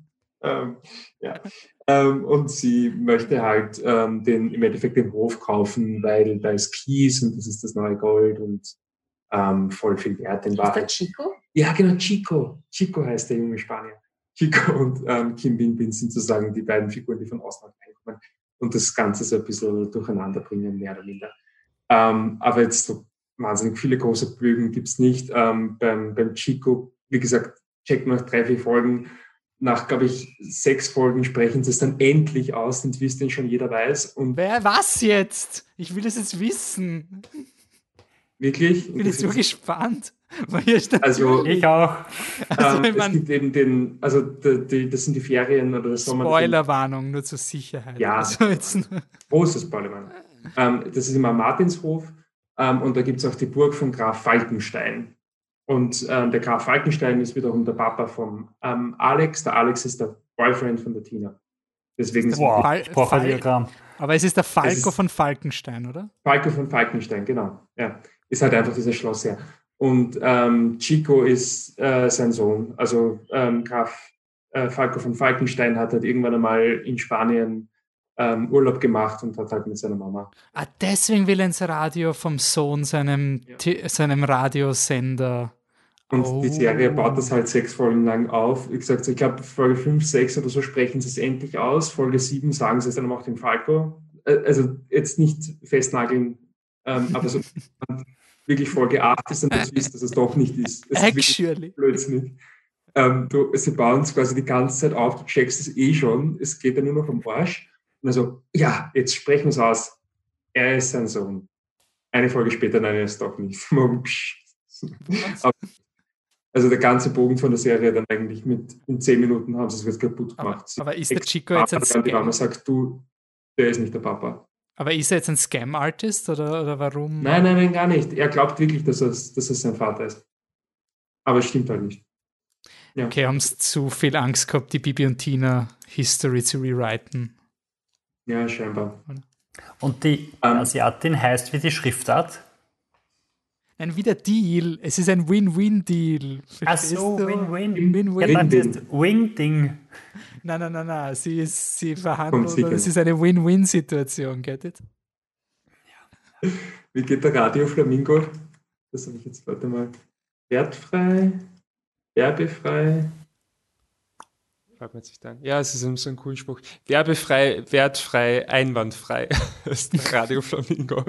ähm, ja. Ähm, und sie möchte halt ähm, den, im Endeffekt den Hof kaufen, weil da ist Kies und das ist das neue Gold und ähm, voll viel Wert in Wahrheit. Ist der Chico? Ja, genau, Chico. Chico heißt der junge Spanier. Chico und ähm, Kim Bin Bin sind sozusagen die beiden Figuren, die von außen reinkommen und das Ganze so ein bisschen durcheinander bringen, mehr oder minder. Ähm, aber jetzt so wahnsinnig viele große Bögen gibt es nicht. Beim, beim Chico, wie gesagt, checkt nach drei, vier Folgen. Nach, glaube ich, sechs Folgen sprechen sie es dann endlich aus, den Twist, den schon jeder weiß. Und Wer, was jetzt? Ich will das jetzt wissen. Wirklich? Ich bin jetzt so gespannt. Also, ich auch. Also, ähm, es gibt eben den, also die, die, das sind die Ferien oder das Sommer. Spoilerwarnung, nur zur Sicherheit. Ja, also große Spoilerwarnung. Ähm, das ist immer Martinshof ähm, und da gibt es auch die Burg von Graf Falkenstein. Und ähm, der Graf Falkenstein ist wiederum der Papa von ähm, Alex. Der Alex ist der Boyfriend von der Tina. Deswegen ist wow, Fal Fal Aber es ist der Falco ist von Falkenstein, oder? Falco von Falkenstein, genau. Ja ist halt einfach dieses Schloss her. Und ähm, Chico ist äh, sein Sohn. Also ähm, Graf äh, Falco von Falkenstein hat halt irgendwann einmal in Spanien ähm, Urlaub gemacht und hat halt mit seiner Mama. Ah, deswegen will er ins Radio vom Sohn seinem, ja. seinem Radiosender. Und oh. die Serie baut das halt sechs Folgen lang auf. Wie gesagt, ich glaube, Folge 5, 6 oder so sprechen sie es endlich aus. Folge 7 sagen sie es dann auch dem Falco. Äh, also jetzt nicht festnageln, ähm, aber so [laughs] wirklich Folge 8 ist dann der Twist, dass es doch nicht ist. Es Actually. Ist blödsinnig. Ähm, du, sie bauen es quasi die ganze Zeit auf, du checkst es eh schon, es geht ja nur noch am Arsch. Und also, ja, jetzt sprechen wir es aus. Er ist sein Sohn. Eine Folge später, nein, er ist doch nicht. [laughs] also der ganze Bogen von der Serie dann eigentlich mit in zehn Minuten haben sie es jetzt kaputt gemacht. Aber, aber ist der Chico jetzt ein Scam? Die Mama sagt, du, der ist nicht der Papa. Aber ist er jetzt ein Scam-Artist oder, oder warum? Nein, nein, nein, gar nicht. Er glaubt wirklich, dass er, dass er sein Vater ist. Aber es stimmt halt nicht. Ja. Okay, haben sie zu viel Angst gehabt, die Bibi und Tina History zu rewriten? Ja, scheinbar. Und die ähm, Asiatin heißt wie die Schriftart? Nein, wieder Deal. Es ist ein Win-Win-Deal. Ach so? Win-Win. Win-Win. Ja, Wing-Ding. Nein, nein, nein, nein. Sie, ist, sie verhandelt. Es ist eine Win-Win-Situation, get it? [laughs] Wie geht der Radio Flamingo? Das habe ich jetzt, warte mal. Wertfrei, werbefrei. Schreibt man sich dann. Ja, es ist so ein cooler Spruch. Werbefrei, wertfrei, einwandfrei. [laughs] Ist Radio Flamingo.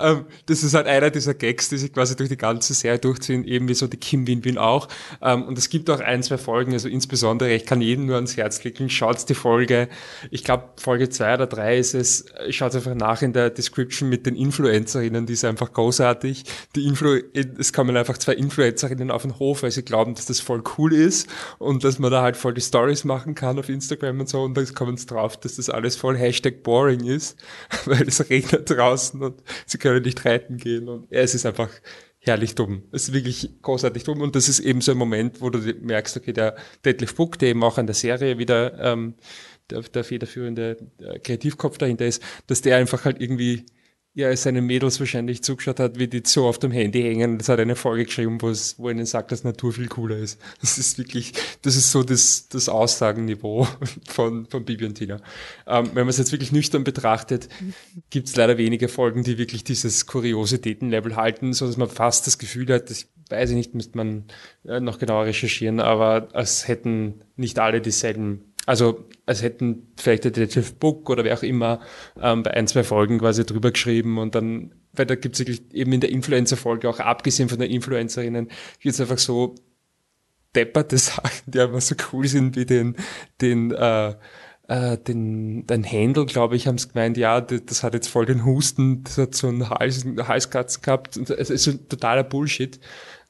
ähm, das ist halt einer dieser Gags, die sich quasi durch die ganze Serie durchziehen, eben wie so die Kim Win Win auch. Ähm, und es gibt auch ein, zwei Folgen, also insbesondere, ich kann jedem nur ans Herz legen, schaut die Folge, ich glaube Folge zwei oder drei ist es, schaut einfach nach in der Description mit den Influencerinnen, die ist einfach großartig. Die Influ es kommen einfach zwei Influencerinnen auf den Hof, weil sie glauben, dass das voll cool ist und dass man da halt voll die Stories machen kann auf Instagram und so und dann kommen sie drauf, dass das alles voll Hashtag boring ist, [laughs] weil es regnet draußen und sie können nicht reiten gehen und ja, es ist einfach herrlich dumm. Es ist wirklich großartig dumm und das ist eben so ein Moment, wo du merkst, okay, der Detlef Book, der eben auch an der Serie wieder ähm, der, der federführende äh, Kreativkopf dahinter ist, dass der einfach halt irgendwie ja, seinen Mädels wahrscheinlich zugeschaut hat, wie die so auf dem Handy hängen. Das hat eine Folge geschrieben, wo es, wo er ihnen sagt, dass Natur viel cooler ist. Das ist wirklich, das ist so das, das Aussagenniveau von, von Bibi und Tina. Ähm, wenn man es jetzt wirklich nüchtern betrachtet, gibt es leider wenige Folgen, die wirklich dieses Kuriositätenlevel halten, so dass man fast das Gefühl hat, das weiß ich nicht, müsste man äh, noch genauer recherchieren, aber es hätten nicht alle dieselben also als hätten vielleicht der Detective Book oder wer auch immer ähm, bei ein, zwei Folgen quasi drüber geschrieben und dann, weil da gibt es wirklich eben in der Influencer-Folge, auch abgesehen von den Influencerinnen, gibt es einfach so depperte [laughs] Sachen, die einfach so cool sind wie den, den, äh, äh, den, den Händel, glaube ich, haben es gemeint, ja, das, das hat jetzt voll den Husten, das hat so einen Hals, einen Halskatzen gehabt. Und Es ist so totaler Bullshit.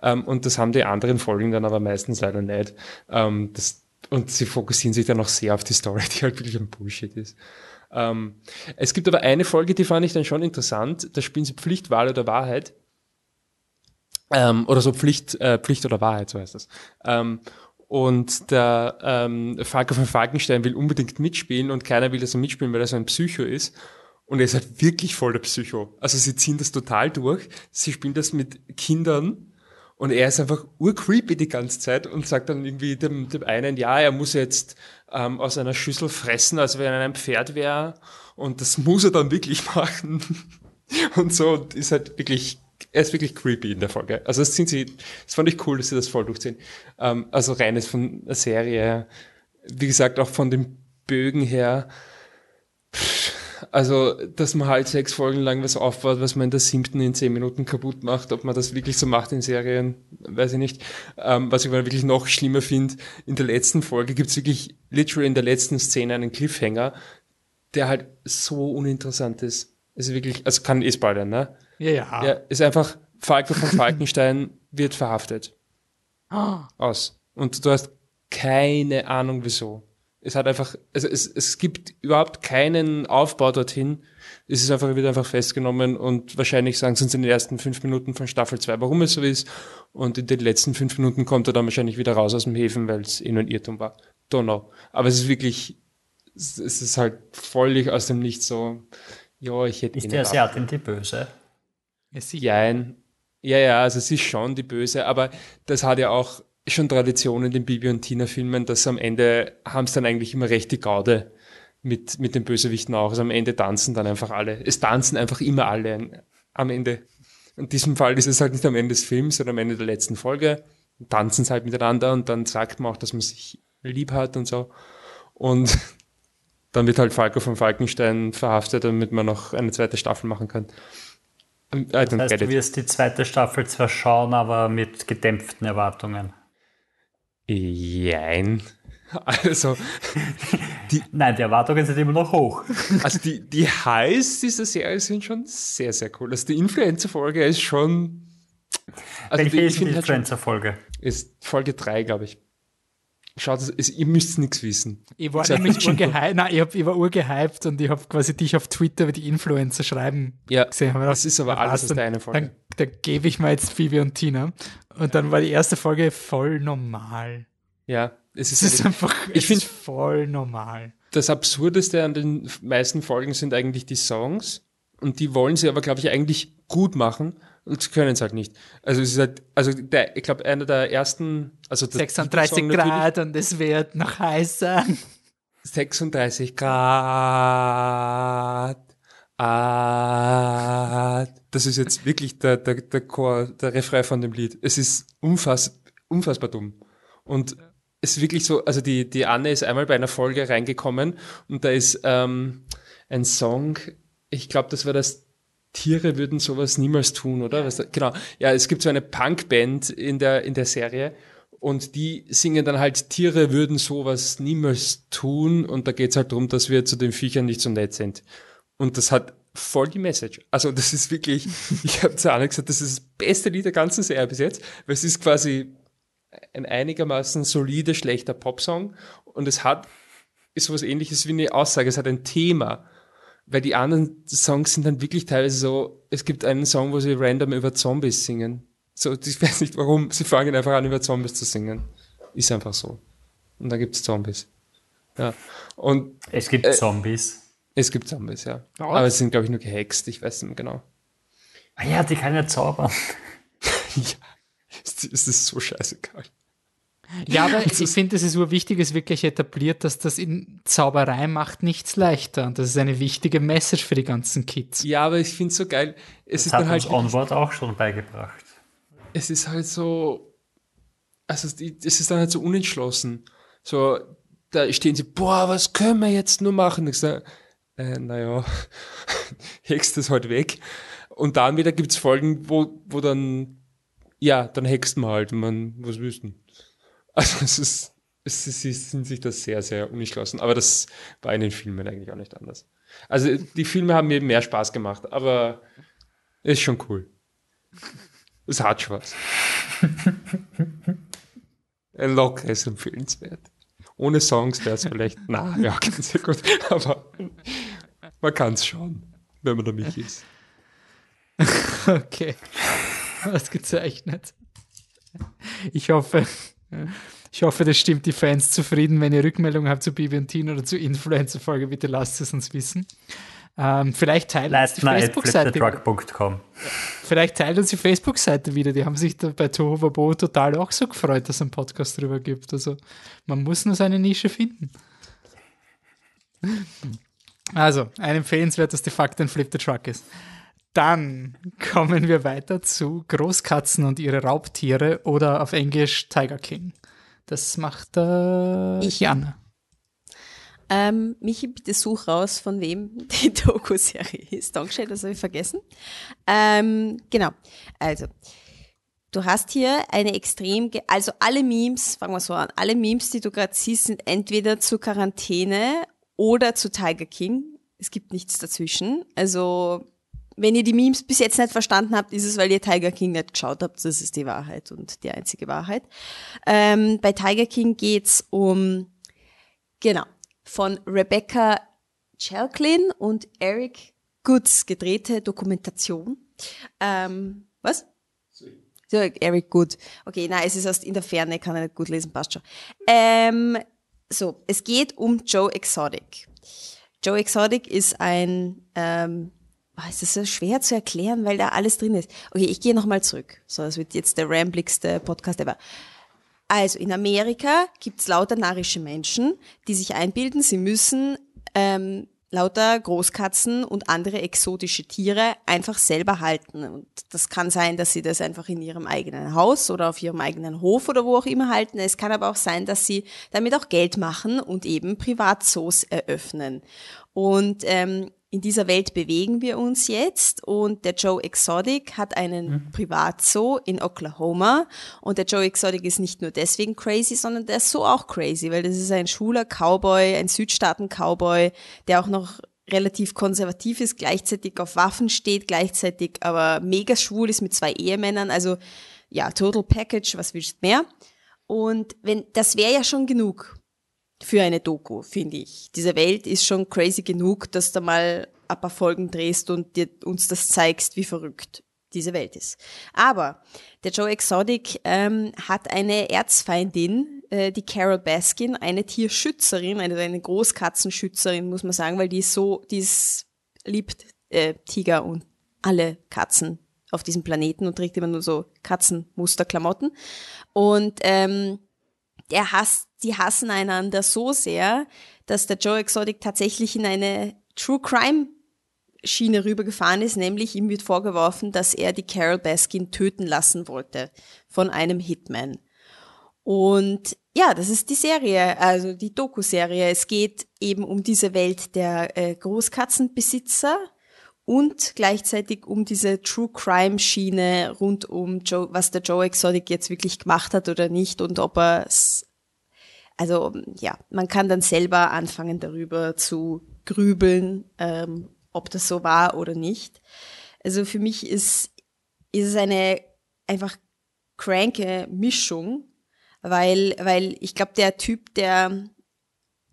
Ähm, und das haben die anderen Folgen dann aber meistens leider nicht. Ähm, das, und sie fokussieren sich dann auch sehr auf die Story, die halt wirklich ein Bullshit ist. Ähm, es gibt aber eine Folge, die fand ich dann schon interessant. Da spielen sie Pflicht, Wahl oder Wahrheit. Ähm, oder so Pflicht, äh, Pflicht oder Wahrheit, so heißt das. Ähm, und der ähm, Falco von Falkenstein will unbedingt mitspielen und keiner will, dass er mitspielen, weil er so ein Psycho ist. Und er ist halt wirklich voll der Psycho. Also sie ziehen das total durch. Sie spielen das mit Kindern und er ist einfach urcreepy die ganze Zeit und sagt dann irgendwie dem, dem einen, ja, er muss jetzt ähm, aus einer Schüssel fressen, als wenn er ein Pferd wäre. Und das muss er dann wirklich [laughs] machen. und so und ist halt wirklich, er ist wirklich creepy in der Folge. Also das sind sie, das fand ich cool, dass sie das voll durchziehen. Ähm, also reines von der Serie, wie gesagt, auch von den Bögen her. Also, dass man halt sechs Folgen lang was aufbaut, was man in der siebten in zehn Minuten kaputt macht, ob man das wirklich so macht in Serien, weiß ich nicht. Ähm, was ich aber wirklich noch schlimmer finde, in der letzten Folge gibt's wirklich literally in der letzten Szene einen Cliffhanger, der halt so uninteressant ist. Also wirklich, also kann eh spoilern, ne? Ja, ja. Ja, ist einfach, Falco von Falkenstein [laughs] wird verhaftet. Aus. Und du hast keine Ahnung wieso. Es hat einfach, also es, es gibt überhaupt keinen Aufbau dorthin. Es ist einfach, wird einfach festgenommen und wahrscheinlich sagen sie uns in den ersten fünf Minuten von Staffel 2, warum es so ist. Und in den letzten fünf Minuten kommt er dann wahrscheinlich wieder raus aus dem Häfen, weil es eh nur ein Irrtum war. Don't know. Aber es ist wirklich, es ist halt völlig aus dem Nichts so, ja, ich hätte Ist die Asiatin die Böse? Ja. Jein. Ja, ja, also sie ist schon die Böse, aber das hat ja auch schon Tradition in den Bibi und Tina Filmen, dass am Ende haben es dann eigentlich immer recht die Gaude mit, mit den Bösewichten auch. Also am Ende tanzen dann einfach alle. Es tanzen einfach immer alle am Ende. In diesem Fall ist es halt nicht am Ende des Films, sondern am Ende der letzten Folge. Tanzen es halt miteinander und dann sagt man auch, dass man sich lieb hat und so. Und [laughs] dann wird halt Falco von Falkenstein verhaftet, damit man noch eine zweite Staffel machen kann. Das heißt, du wirst die zweite Staffel zwar schauen, aber mit gedämpften Erwartungen. Jein. Also, [laughs] Nein, die Erwartungen sind immer noch hoch. [laughs] also die, die Highs dieser Serie sind schon sehr, sehr cool. Also die Influencer-Folge ist schon. Also Welche die, ist die halt Influencer-Folge? Ist Folge 3, glaube ich. Schaut, ist, ihr müsst nichts wissen. Ich war nämlich schön. urgehypt, nein, ich, hab, ich war urgehypt und ich habe quasi dich auf Twitter über die Influencer schreiben Ja, gesehen. Mir das gedacht, ist aber alles aus einen Folge. Dann, dann gebe ich mir jetzt Phoebe und Tina. Und dann war die erste Folge voll normal. Ja, es Es ist, ist einfach Ich es find- ist voll normal. das Absurdeste an den meisten Folgen sind eigentlich die Songs. Und die wollen sie aber, glaube ich, eigentlich gut machen. Sie können es halt nicht. Also es ist halt, also der, ich glaube, einer der ersten, also der 36 Titelsong Grad und es wird noch heißer. 36 Grad. Ah, das ist jetzt wirklich der, der, der Chor, der Refrain von dem Lied. Es ist unfass, unfassbar dumm. Und es ist wirklich so, also die, die Anne ist einmal bei einer Folge reingekommen und da ist ähm, ein Song, ich glaube, das war das Tiere würden sowas niemals tun, oder? Da, genau. Ja, es gibt so eine Punkband in der, in der Serie und die singen dann halt, Tiere würden sowas niemals tun und da geht's halt darum, dass wir zu den Viechern nicht so nett sind. Und das hat voll die Message. Also das ist wirklich, [laughs] ich habe zu Anna gesagt, das ist das beste Lied der ganzen Serie bis jetzt, weil es ist quasi ein einigermaßen solide, schlechter Popsong und es hat ist sowas ähnliches wie eine Aussage, es hat ein Thema. Weil die anderen Songs sind dann wirklich teilweise so, es gibt einen Song, wo sie random über Zombies singen. So, [laughs] ich weiß nicht warum, sie fangen einfach an, über Zombies zu singen. Ist einfach so. Und da gibt's Zombies. Ja. Und Es gibt Äh, Zombies. es gibt Zombies, ja. Was? Aber es sind, glaube ich, nur gehext, ich weiß nicht mehr genau. Ah ja, die kann ja zaubern. [laughs] ja. Es es ist so scheißegal. Ja, aber [laughs] ich finde, es ist urwichtig, es wird gleich etabliert, dass das in Zauberei macht nichts leichter. Und das ist eine wichtige Message für die ganzen Kids. Ja, aber ich finde es so geil. Es Das ist hat dann halt uns Onward auch schon beigebracht. es ist halt so, also es ist dann halt so unentschlossen. So, da stehen sie, boah, was können wir jetzt nur machen? Ich sage, äh, naja, hext es halt weg. Und dann wieder gibt's Folgen, wo, wo dann, ja, dann hext man halt, man, was wüssten. Also es ist, es sie sind sich das sehr, sehr unentschlossen. Aber das war in den Filmen eigentlich auch nicht anders. Also die Filme haben mir mehr Spaß gemacht, aber ist schon cool. Es hat Spaß. [laughs] Ein Locker ist empfehlenswert. Ohne Songs wäre es vielleicht, na, ja, ganz sehr gut, aber man kann es schauen, wenn man da mich ist. [laughs] Okay. Ausgezeichnet. Ich hoffe, ich hoffe, das stimmt die Fans zufrieden. Wenn ihr Rückmeldungen habt zu Bibi und Teen oder zu Influencer-Folge, bitte lasst es uns wissen. Ähm, vielleicht teilt uns die Facebook-Seite. Vielleicht teilt uns die Facebook-Seite wieder. Die haben sich da bei Tohuwabo total auch so gefreut, dass es einen Podcast drüber gibt. Also man muss nur seine Nische finden. Also, ein empfehlenswertes de facto ein Flip the Truck ist. Dann kommen wir weiter zu Großkatzen und ihre Raubtiere oder auf Englisch Tiger King. Das macht äh, Ich. Janne. Ähm, Michi, bitte such raus, von wem die [laughs] Doku-Serie ist. Dankeschön, das habe ich vergessen. Ähm, genau. Also, du hast hier eine extrem, also alle Memes, fangen wir so an, alle Memes, die du gerade siehst, sind entweder zur Quarantäne oder zu Tiger King. Es gibt nichts dazwischen. Also, wenn ihr die Memes bis jetzt nicht verstanden habt, ist es, weil ihr Tiger King nicht geschaut habt. Das ist die Wahrheit und die einzige Wahrheit. Ähm, bei Tiger King geht's um, genau, von Rebecca Chalklin und Eric Goods gedrehte Dokumentation. Ähm, was? So, Eric Good. Okay, nein, es ist erst in der Ferne, kann er nicht gut lesen, passt schon. Ähm, so, es geht um Joe Exotic. Joe Exotic ist ein, ähm, ah, es ist so schwer zu erklären, weil da alles drin ist. Okay, ich gehe nochmal zurück. So, das wird jetzt der rambligste Podcast ever. Also in Amerika gibt's lauter narrische Menschen, die sich einbilden, sie müssen ähm, lauter Großkatzen und andere exotische Tiere einfach selber halten. Und das kann sein, dass sie das einfach in ihrem eigenen Haus oder auf ihrem eigenen Hof oder wo auch immer halten. Es kann aber auch sein, dass sie damit auch Geld machen und eben Privatzoos eröffnen. Und ähm, in dieser Welt bewegen wir uns jetzt und der Joe Exotic hat einen Privatzoo in Oklahoma. Und der Joe Exotic ist nicht nur deswegen crazy, sondern der ist so auch crazy, weil das ist ein schwuler Cowboy, ein Südstaaten-Cowboy, der auch noch relativ konservativ ist, gleichzeitig auf Waffen steht, gleichzeitig aber mega schwul ist mit zwei Ehemännern, also ja, total package, was willst du mehr? Und wenn, das wäre ja schon genug für eine Doku, finde ich. Diese Welt ist schon crazy genug, dass du mal ein paar Folgen drehst und dir uns das zeigst, wie verrückt diese Welt ist. Aber der Joe Exotic ähm, hat eine Erzfeindin, äh, die Carol Baskin, eine Tierschützerin, eine, eine Großkatzenschützerin, muss man sagen, weil die ist so, die ist, liebt äh, Tiger und alle Katzen auf diesem Planeten und trägt immer nur so Katzenmusterklamotten. Und ähm, der hasst, die hassen einander so sehr, dass der Joe Exotic tatsächlich in eine True Crime Schiene rübergefahren ist, nämlich ihm wird vorgeworfen, dass er die Carol Baskin töten lassen wollte von einem Hitman. Und ja, das ist die Serie, also die Doku-Serie. Es geht eben um diese Welt der äh, Großkatzenbesitzer und gleichzeitig um diese True Crime Schiene rund um Joe, was der Joe Exotic jetzt wirklich gemacht hat oder nicht und ob er also ja, man kann dann selber anfangen darüber zu grübeln, ähm, ob das so war oder nicht. Also für mich ist, ist es eine einfach cranke Mischung, weil, weil ich glaube, der Typ, der,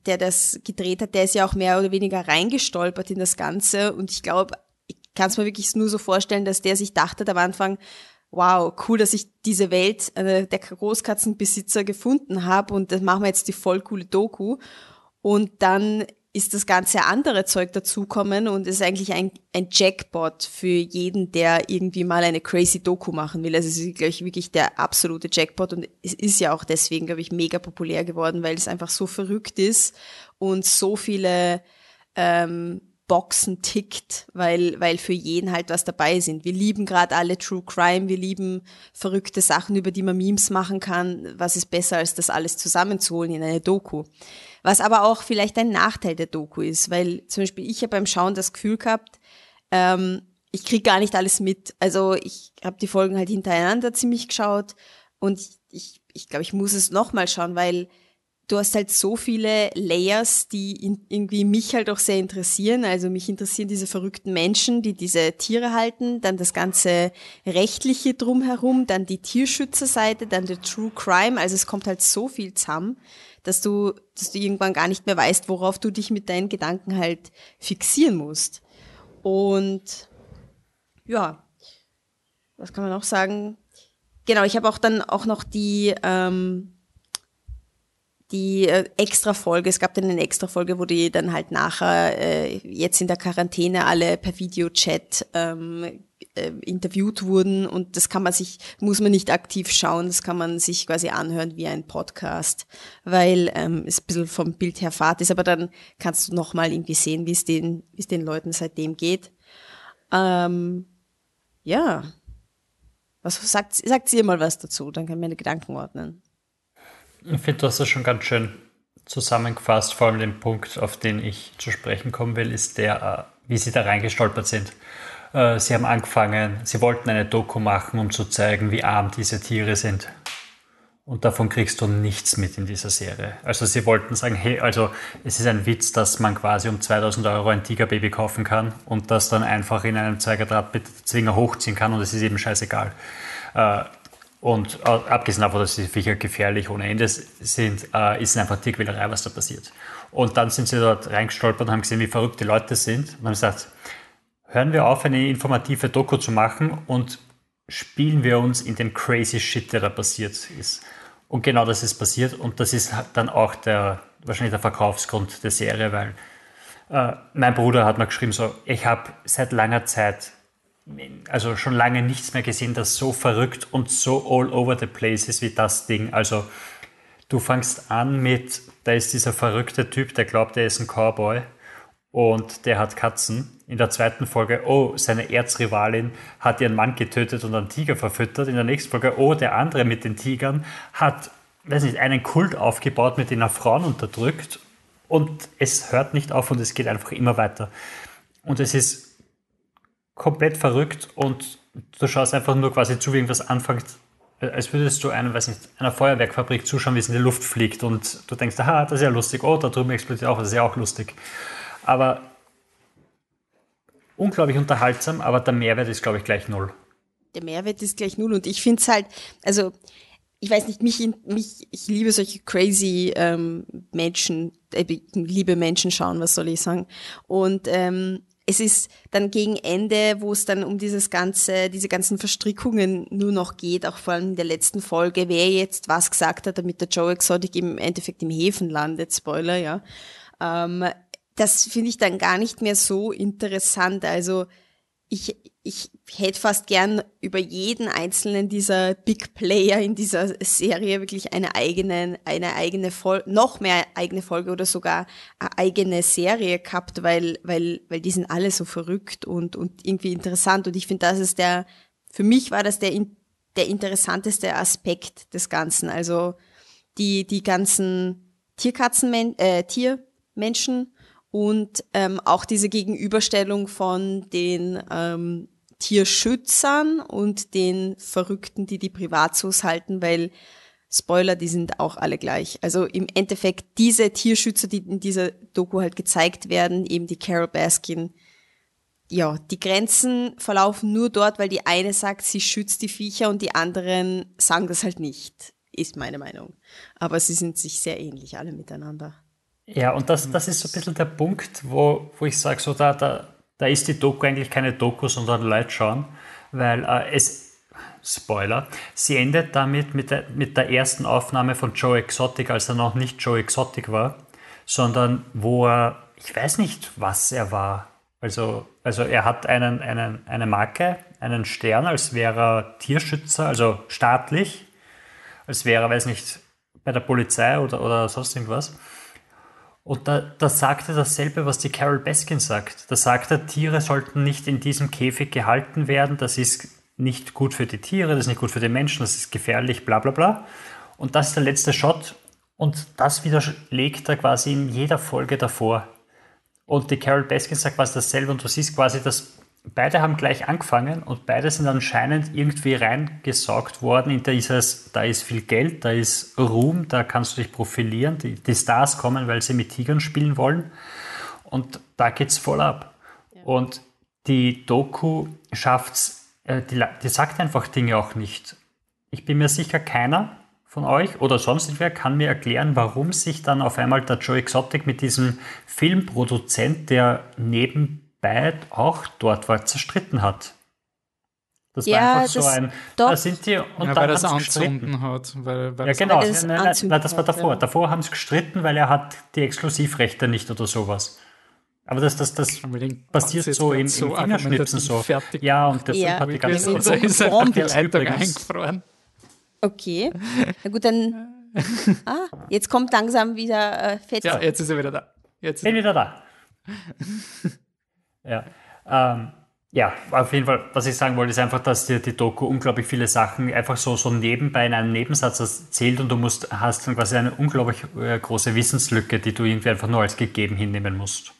der das gedreht hat, der ist ja auch mehr oder weniger reingestolpert in das Ganze und ich glaube, kann es mir wirklich nur so vorstellen, dass der sich dachte am Anfang, wow, cool, dass ich diese Welt äh, der Großkatzenbesitzer gefunden habe und das machen wir jetzt die voll coole Doku. Und dann ist das ganze andere Zeug dazukommen und ist eigentlich ein, ein Jackpot für jeden, der irgendwie mal eine crazy Doku machen will. Also es ist, glaube ich, wirklich der absolute Jackpot und es ist ja auch deswegen, glaube ich, mega populär geworden, weil es einfach so verrückt ist und so viele ähm, Boxen tickt, weil, weil für jeden halt was dabei sind. Wir lieben gerade alle True Crime, wir lieben verrückte Sachen, über die man Memes machen kann. Was ist besser, als das alles zusammenzuholen in eine Doku? Was aber auch vielleicht ein Nachteil der Doku ist, weil zum Beispiel ich habe beim Schauen das Gefühl gehabt, ähm, ich krieg gar nicht alles mit. Also ich habe die Folgen halt hintereinander ziemlich geschaut und ich, ich glaube, ich muss es nochmal schauen, weil du hast halt so viele Layers, die in, irgendwie mich halt auch sehr interessieren. Also mich interessieren diese verrückten Menschen, die diese Tiere halten, dann das ganze rechtliche drumherum, dann die Tierschützerseite, dann der True Crime. Also es kommt halt so viel zusammen, dass du, dass du irgendwann gar nicht mehr weißt, worauf du dich mit deinen Gedanken halt fixieren musst. Und ja, was kann man noch sagen? Genau, ich habe auch dann auch noch die ähm, die äh, extra Folge, es gab dann eine extra Folge, wo die dann halt nachher äh, jetzt in der Quarantäne alle per Videochat ähm, äh, interviewt wurden und das kann man sich, muss man nicht aktiv schauen, das kann man sich quasi anhören wie ein Podcast, weil ähm, es ein bisschen vom Bild her fad ist, aber dann kannst du nochmal irgendwie sehen, wie es den, wie es den Leuten seitdem geht. Ähm, ja. Was sagt, sagt ihr mal was dazu, dann kann ich meine Gedanken ordnen. Ich finde, du hast das schon ganz schön zusammengefasst. Vor allem den Punkt, auf den ich zu sprechen kommen will, ist der, äh, wie sie da reingestolpert sind. Äh, sie haben angefangen, sie wollten eine Doku machen, um zu zeigen, wie arm diese Tiere sind. Und davon kriegst du nichts mit in dieser Serie. Also sie wollten sagen, hey, also es ist ein Witz, dass man quasi um 2000 Euro ein Tigerbaby kaufen kann und das dann einfach in einem Zeigerdraht mit Zwinger hochziehen kann und es ist eben scheißegal. Und äh, abgesehen davon, dass die Viecher gefährlich ohne Ende sind, äh, ist einfach Tierquälerei, was da passiert. Und dann sind sie dort reingestolpert und haben gesehen, wie verrückt die Leute sind und haben gesagt, hören wir auf, eine informative Doku zu machen und spielen wir uns in den crazy Shit, der da passiert ist. Und genau das ist passiert und das ist dann auch der, wahrscheinlich der Verkaufsgrund der Serie, weil äh, mein Bruder hat mir geschrieben, so, ich habe seit langer Zeit also schon lange nichts mehr gesehen, das so verrückt und so all over the place ist wie das Ding. Also du fängst an mit, da ist dieser verrückte Typ, der glaubt, er ist ein Cowboy und der hat Katzen. In der zweiten Folge, oh, seine Erzrivalin hat ihren Mann getötet und einen Tiger verfüttert. In der nächsten Folge, oh, der andere mit den Tigern hat, weiß nicht, einen Kult aufgebaut, mit dem er Frauen unterdrückt. Und es hört nicht auf und es geht einfach immer weiter. Und es ist komplett verrückt und du schaust einfach nur quasi zu, wie irgendwas anfängt, als würdest du einem, weiß nicht, einer Feuerwerkfabrik zuschauen, wie es in die Luft fliegt und du denkst, aha, das ist ja lustig, oh, da drüben explodiert auch, das ist ja auch lustig. Aber unglaublich unterhaltsam, aber der Mehrwert ist, glaube ich, gleich null. Der Mehrwert ist gleich null und ich finde es halt, also ich weiß nicht, mich, mich ich liebe solche crazy ähm, Menschen, äh, liebe Menschen schauen, was soll ich sagen. Und ähm, es ist dann gegen Ende, wo es dann um dieses ganze, diese ganzen Verstrickungen nur noch geht, auch vor allem in der letzten Folge, wer jetzt was gesagt hat, damit der Joe Exotic im Endeffekt im Häfen landet, Spoiler, ja. Ähm, das finde ich dann gar nicht mehr so interessant. Also ich, ich hätte fast gern über jeden einzelnen dieser Big Player in dieser Serie wirklich eine eigene, eine eigene Folge, noch mehr eigene Folge oder sogar eine eigene Serie gehabt, weil, weil, weil die sind alle so verrückt und, und irgendwie interessant. Und ich finde, das ist der, für mich war das der, der interessanteste Aspekt des Ganzen. Also die, die ganzen Tierkatzen, äh, Tiermenschen und ähm, auch diese Gegenüberstellung von den ähm, Tierschützern und den Verrückten, die die Privatzoos halten, weil Spoiler, die sind auch alle gleich. Also im Endeffekt diese Tierschützer, die in dieser Doku halt gezeigt werden, eben die Carol Baskin, ja, die Grenzen verlaufen nur dort, weil die eine sagt, sie schützt die Viecher und die anderen sagen das halt nicht, ist meine Meinung. Aber sie sind sich sehr ähnlich alle miteinander. Ja, und das, das ist so ein bisschen der Punkt, wo, wo ich sage, so da, da, da ist die Doku eigentlich keine Doku, sondern Leute schauen, weil äh, es, Spoiler, sie endet damit mit der, mit der ersten Aufnahme von Joe Exotic, als er noch nicht Joe Exotic war, sondern wo er, ich weiß nicht, was er war. Also, also er hat einen, einen, eine Marke, einen Stern, als wäre er Tierschützer, also staatlich, als wäre er, weiß nicht, bei der Polizei oder, oder sonst irgendwas. Und da, da sagt er dasselbe, was die Carol Baskin sagt. Da sagt er, Tiere sollten nicht in diesem Käfig gehalten werden, das ist nicht gut für die Tiere, das ist nicht gut für die Menschen, das ist gefährlich, bla bla bla. Und das ist der letzte Shot und das widerlegt er quasi in jeder Folge davor. Und die Carol Baskin sagt quasi dasselbe und du siehst quasi, dass beide haben gleich angefangen und beide sind anscheinend irgendwie reingesaugt worden in dieses, da ist viel Geld, da ist Ruhm, da kannst du dich profilieren. Die, die Stars kommen, weil sie mit Tigern spielen wollen. Und da geht es voll ab. Ja. Und die Doku schafft's, äh, die, die sagt einfach Dinge auch nicht. Ich bin mir sicher, keiner von euch oder sonst wer kann mir erklären, warum sich dann auf einmal der Joe Exotic mit diesem Filmproduzent, der neben Beid auch dort war, zerstritten hat. Das ja, war einfach so ein. Doch. Da sind die und ja, weil das anzünden hat. Weil, weil ja, genau. Nein, nein, nein, das war davor. Ja. Davor haben sie gestritten, weil er hat die Exklusivrechte nicht oder sowas. Aber das, das, das passiert so im, so im Fingerschnipsen so. Fertig. Ja, und deshalb ja. hat die ganze so ist die Leitung eingefroren. Okay. Na gut, dann. [laughs] ah, jetzt kommt langsam wieder äh, Fett. Ja, jetzt ist er wieder da. Jetzt Bin wieder da. [laughs] Ja. Ähm, ja, auf jeden Fall, was ich sagen wollte, ist einfach, dass dir die Doku unglaublich viele Sachen einfach so, so nebenbei in einem Nebensatz erzählt und du musst, hast dann quasi eine unglaublich äh, große Wissenslücke, die du irgendwie einfach nur als gegeben hinnehmen musst.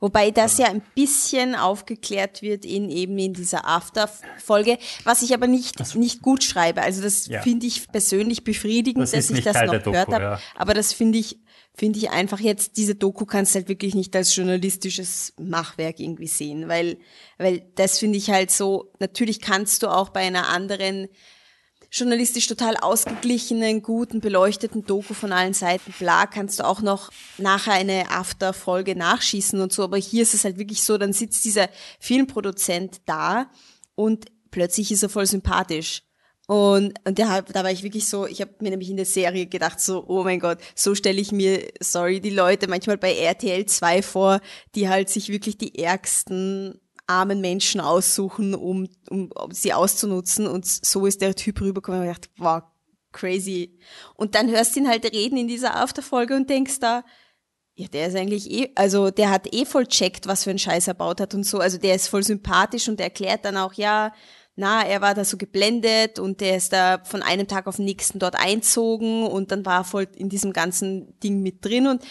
Wobei das ja ein bisschen aufgeklärt wird in eben in dieser After-Folge, was ich aber nicht, also, nicht gut schreibe. Also das ja. finde ich persönlich befriedigend, das dass ich das noch gehört habe. Ja. Aber das finde ich finde ich einfach jetzt, diese Doku kannst du halt wirklich nicht als journalistisches Machwerk irgendwie sehen, weil, weil das finde ich halt so, natürlich kannst du auch bei einer anderen journalistisch total ausgeglichenen, guten, beleuchteten Doku von allen Seiten, bla, kannst du auch noch nachher eine After-Folge nachschießen und so, aber hier ist es halt wirklich so, dann sitzt dieser Filmproduzent da und plötzlich ist er voll sympathisch. Und, und der, da war ich wirklich so, ich habe mir nämlich in der Serie gedacht, so, oh mein Gott, so stelle ich mir, sorry, die Leute manchmal bei RTL 2 vor, die halt sich wirklich die ärgsten armen Menschen aussuchen, um, um, um sie auszunutzen. Und so ist der Typ rübergekommen und ich dachte, wow, crazy. Und dann hörst du ihn halt reden in dieser Afterfolge und denkst da, ja, der ist eigentlich eh, also der hat eh voll checkt, was für ein Scheiß er baut hat und so. Also der ist voll sympathisch und erklärt dann auch, ja, na, er war da so geblendet und der ist da von einem Tag auf den nächsten dort einzogen und dann war er voll in diesem ganzen Ding mit drin und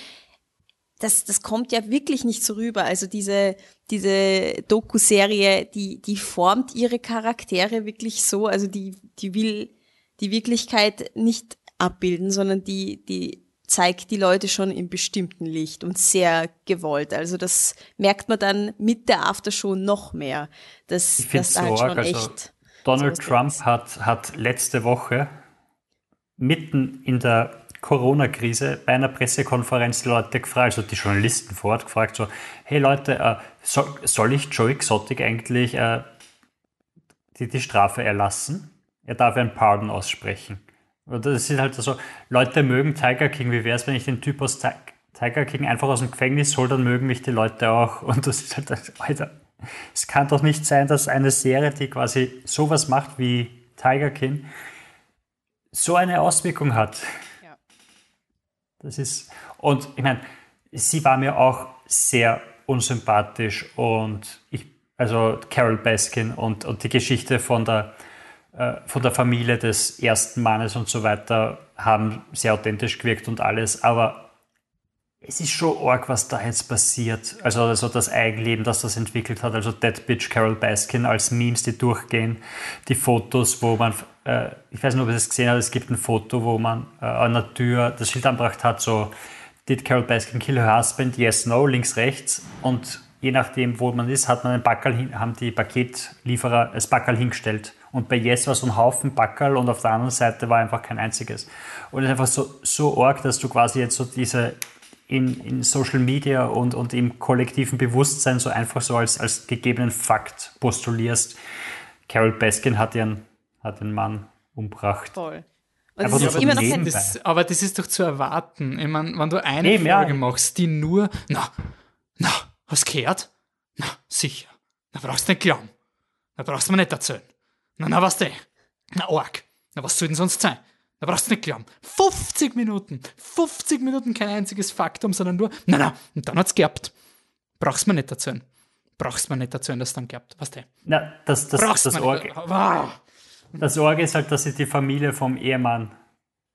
das, das kommt ja wirklich nicht so rüber. Also diese, diese Doku-Serie, die, die formt ihre Charaktere wirklich so, also die, die will die Wirklichkeit nicht abbilden, sondern die, die zeigt die Leute schon im bestimmten Licht und sehr gewollt. Also das merkt man dann mit der Aftershow noch mehr. Das, ich das halt schon also echt. Donald Trump hat, hat letzte Woche mitten in der Corona-Krise bei einer Pressekonferenz die Leute gefragt, also die Journalisten vor Ort gefragt, so, hey Leute, äh, soll, soll, ich Joe Exotic eigentlich äh, die, die Strafe erlassen? Er darf einen Pardon aussprechen. Das ist halt so, Leute mögen Tiger King, wie wäre es, wenn ich den Typ aus Tiger King einfach aus dem Gefängnis hole, dann mögen mich die Leute auch. Und das ist halt, Alter, es kann doch nicht sein, dass eine Serie, die quasi sowas macht wie Tiger King, so eine Auswirkung hat. Ja. Das ist, und ich meine, sie war mir auch sehr unsympathisch und ich, also Carol Baskin und, und die Geschichte von der, von der Familie des ersten Mannes und so weiter haben sehr authentisch gewirkt und alles, aber es ist schon arg, was da jetzt passiert. Also, also das Eigenleben, das das entwickelt hat. Also Dead Bitch Carol Baskin als Memes, die durchgehen. Die Fotos, wo man, äh, ich weiß nicht, ob ihr das gesehen habt, es gibt ein Foto, wo man äh, an der Tür das Schild angebracht hat, so Did Carol Baskin kill her husband? Yes, no, links, rechts. Und je nachdem, wo man ist, hat man ein Backerl haben die Paketlieferer das Backerl hingestellt. Und bei Yes war so ein Haufen Backerl und auf der anderen Seite war einfach kein einziges. Und es ist einfach so, so arg, dass du quasi jetzt so diese in, in Social Media und, und im kollektiven Bewusstsein so einfach so als, als gegebenen Fakt postulierst. Carol Baskin hat ihren, hat den Mann umgebracht. Voll. Und das noch kein das, aber das ist doch zu erwarten. Ich meine, wenn du eine Eben, Folge ja. machst, die nur, na, na, hast du gehört? Na, sicher. Na, brauchst du nicht glauben. Na, brauchst du mir nicht erzählen. Na, na, was denn? Na, arg. Na, was soll denn sonst sein? Da brauchst du nicht glauben. 50 Minuten. 50 Minuten kein einziges Faktum, sondern nur, na, na, und dann hat's gehabt. Brauchst du mir nicht erzählen. Brauchst du mir nicht erzählen, dass es dann gehabt. Was denn? Na, das, das, Brauchst das, Orge. Wow. Das Orge ist halt, dass sie die Familie vom Ehemann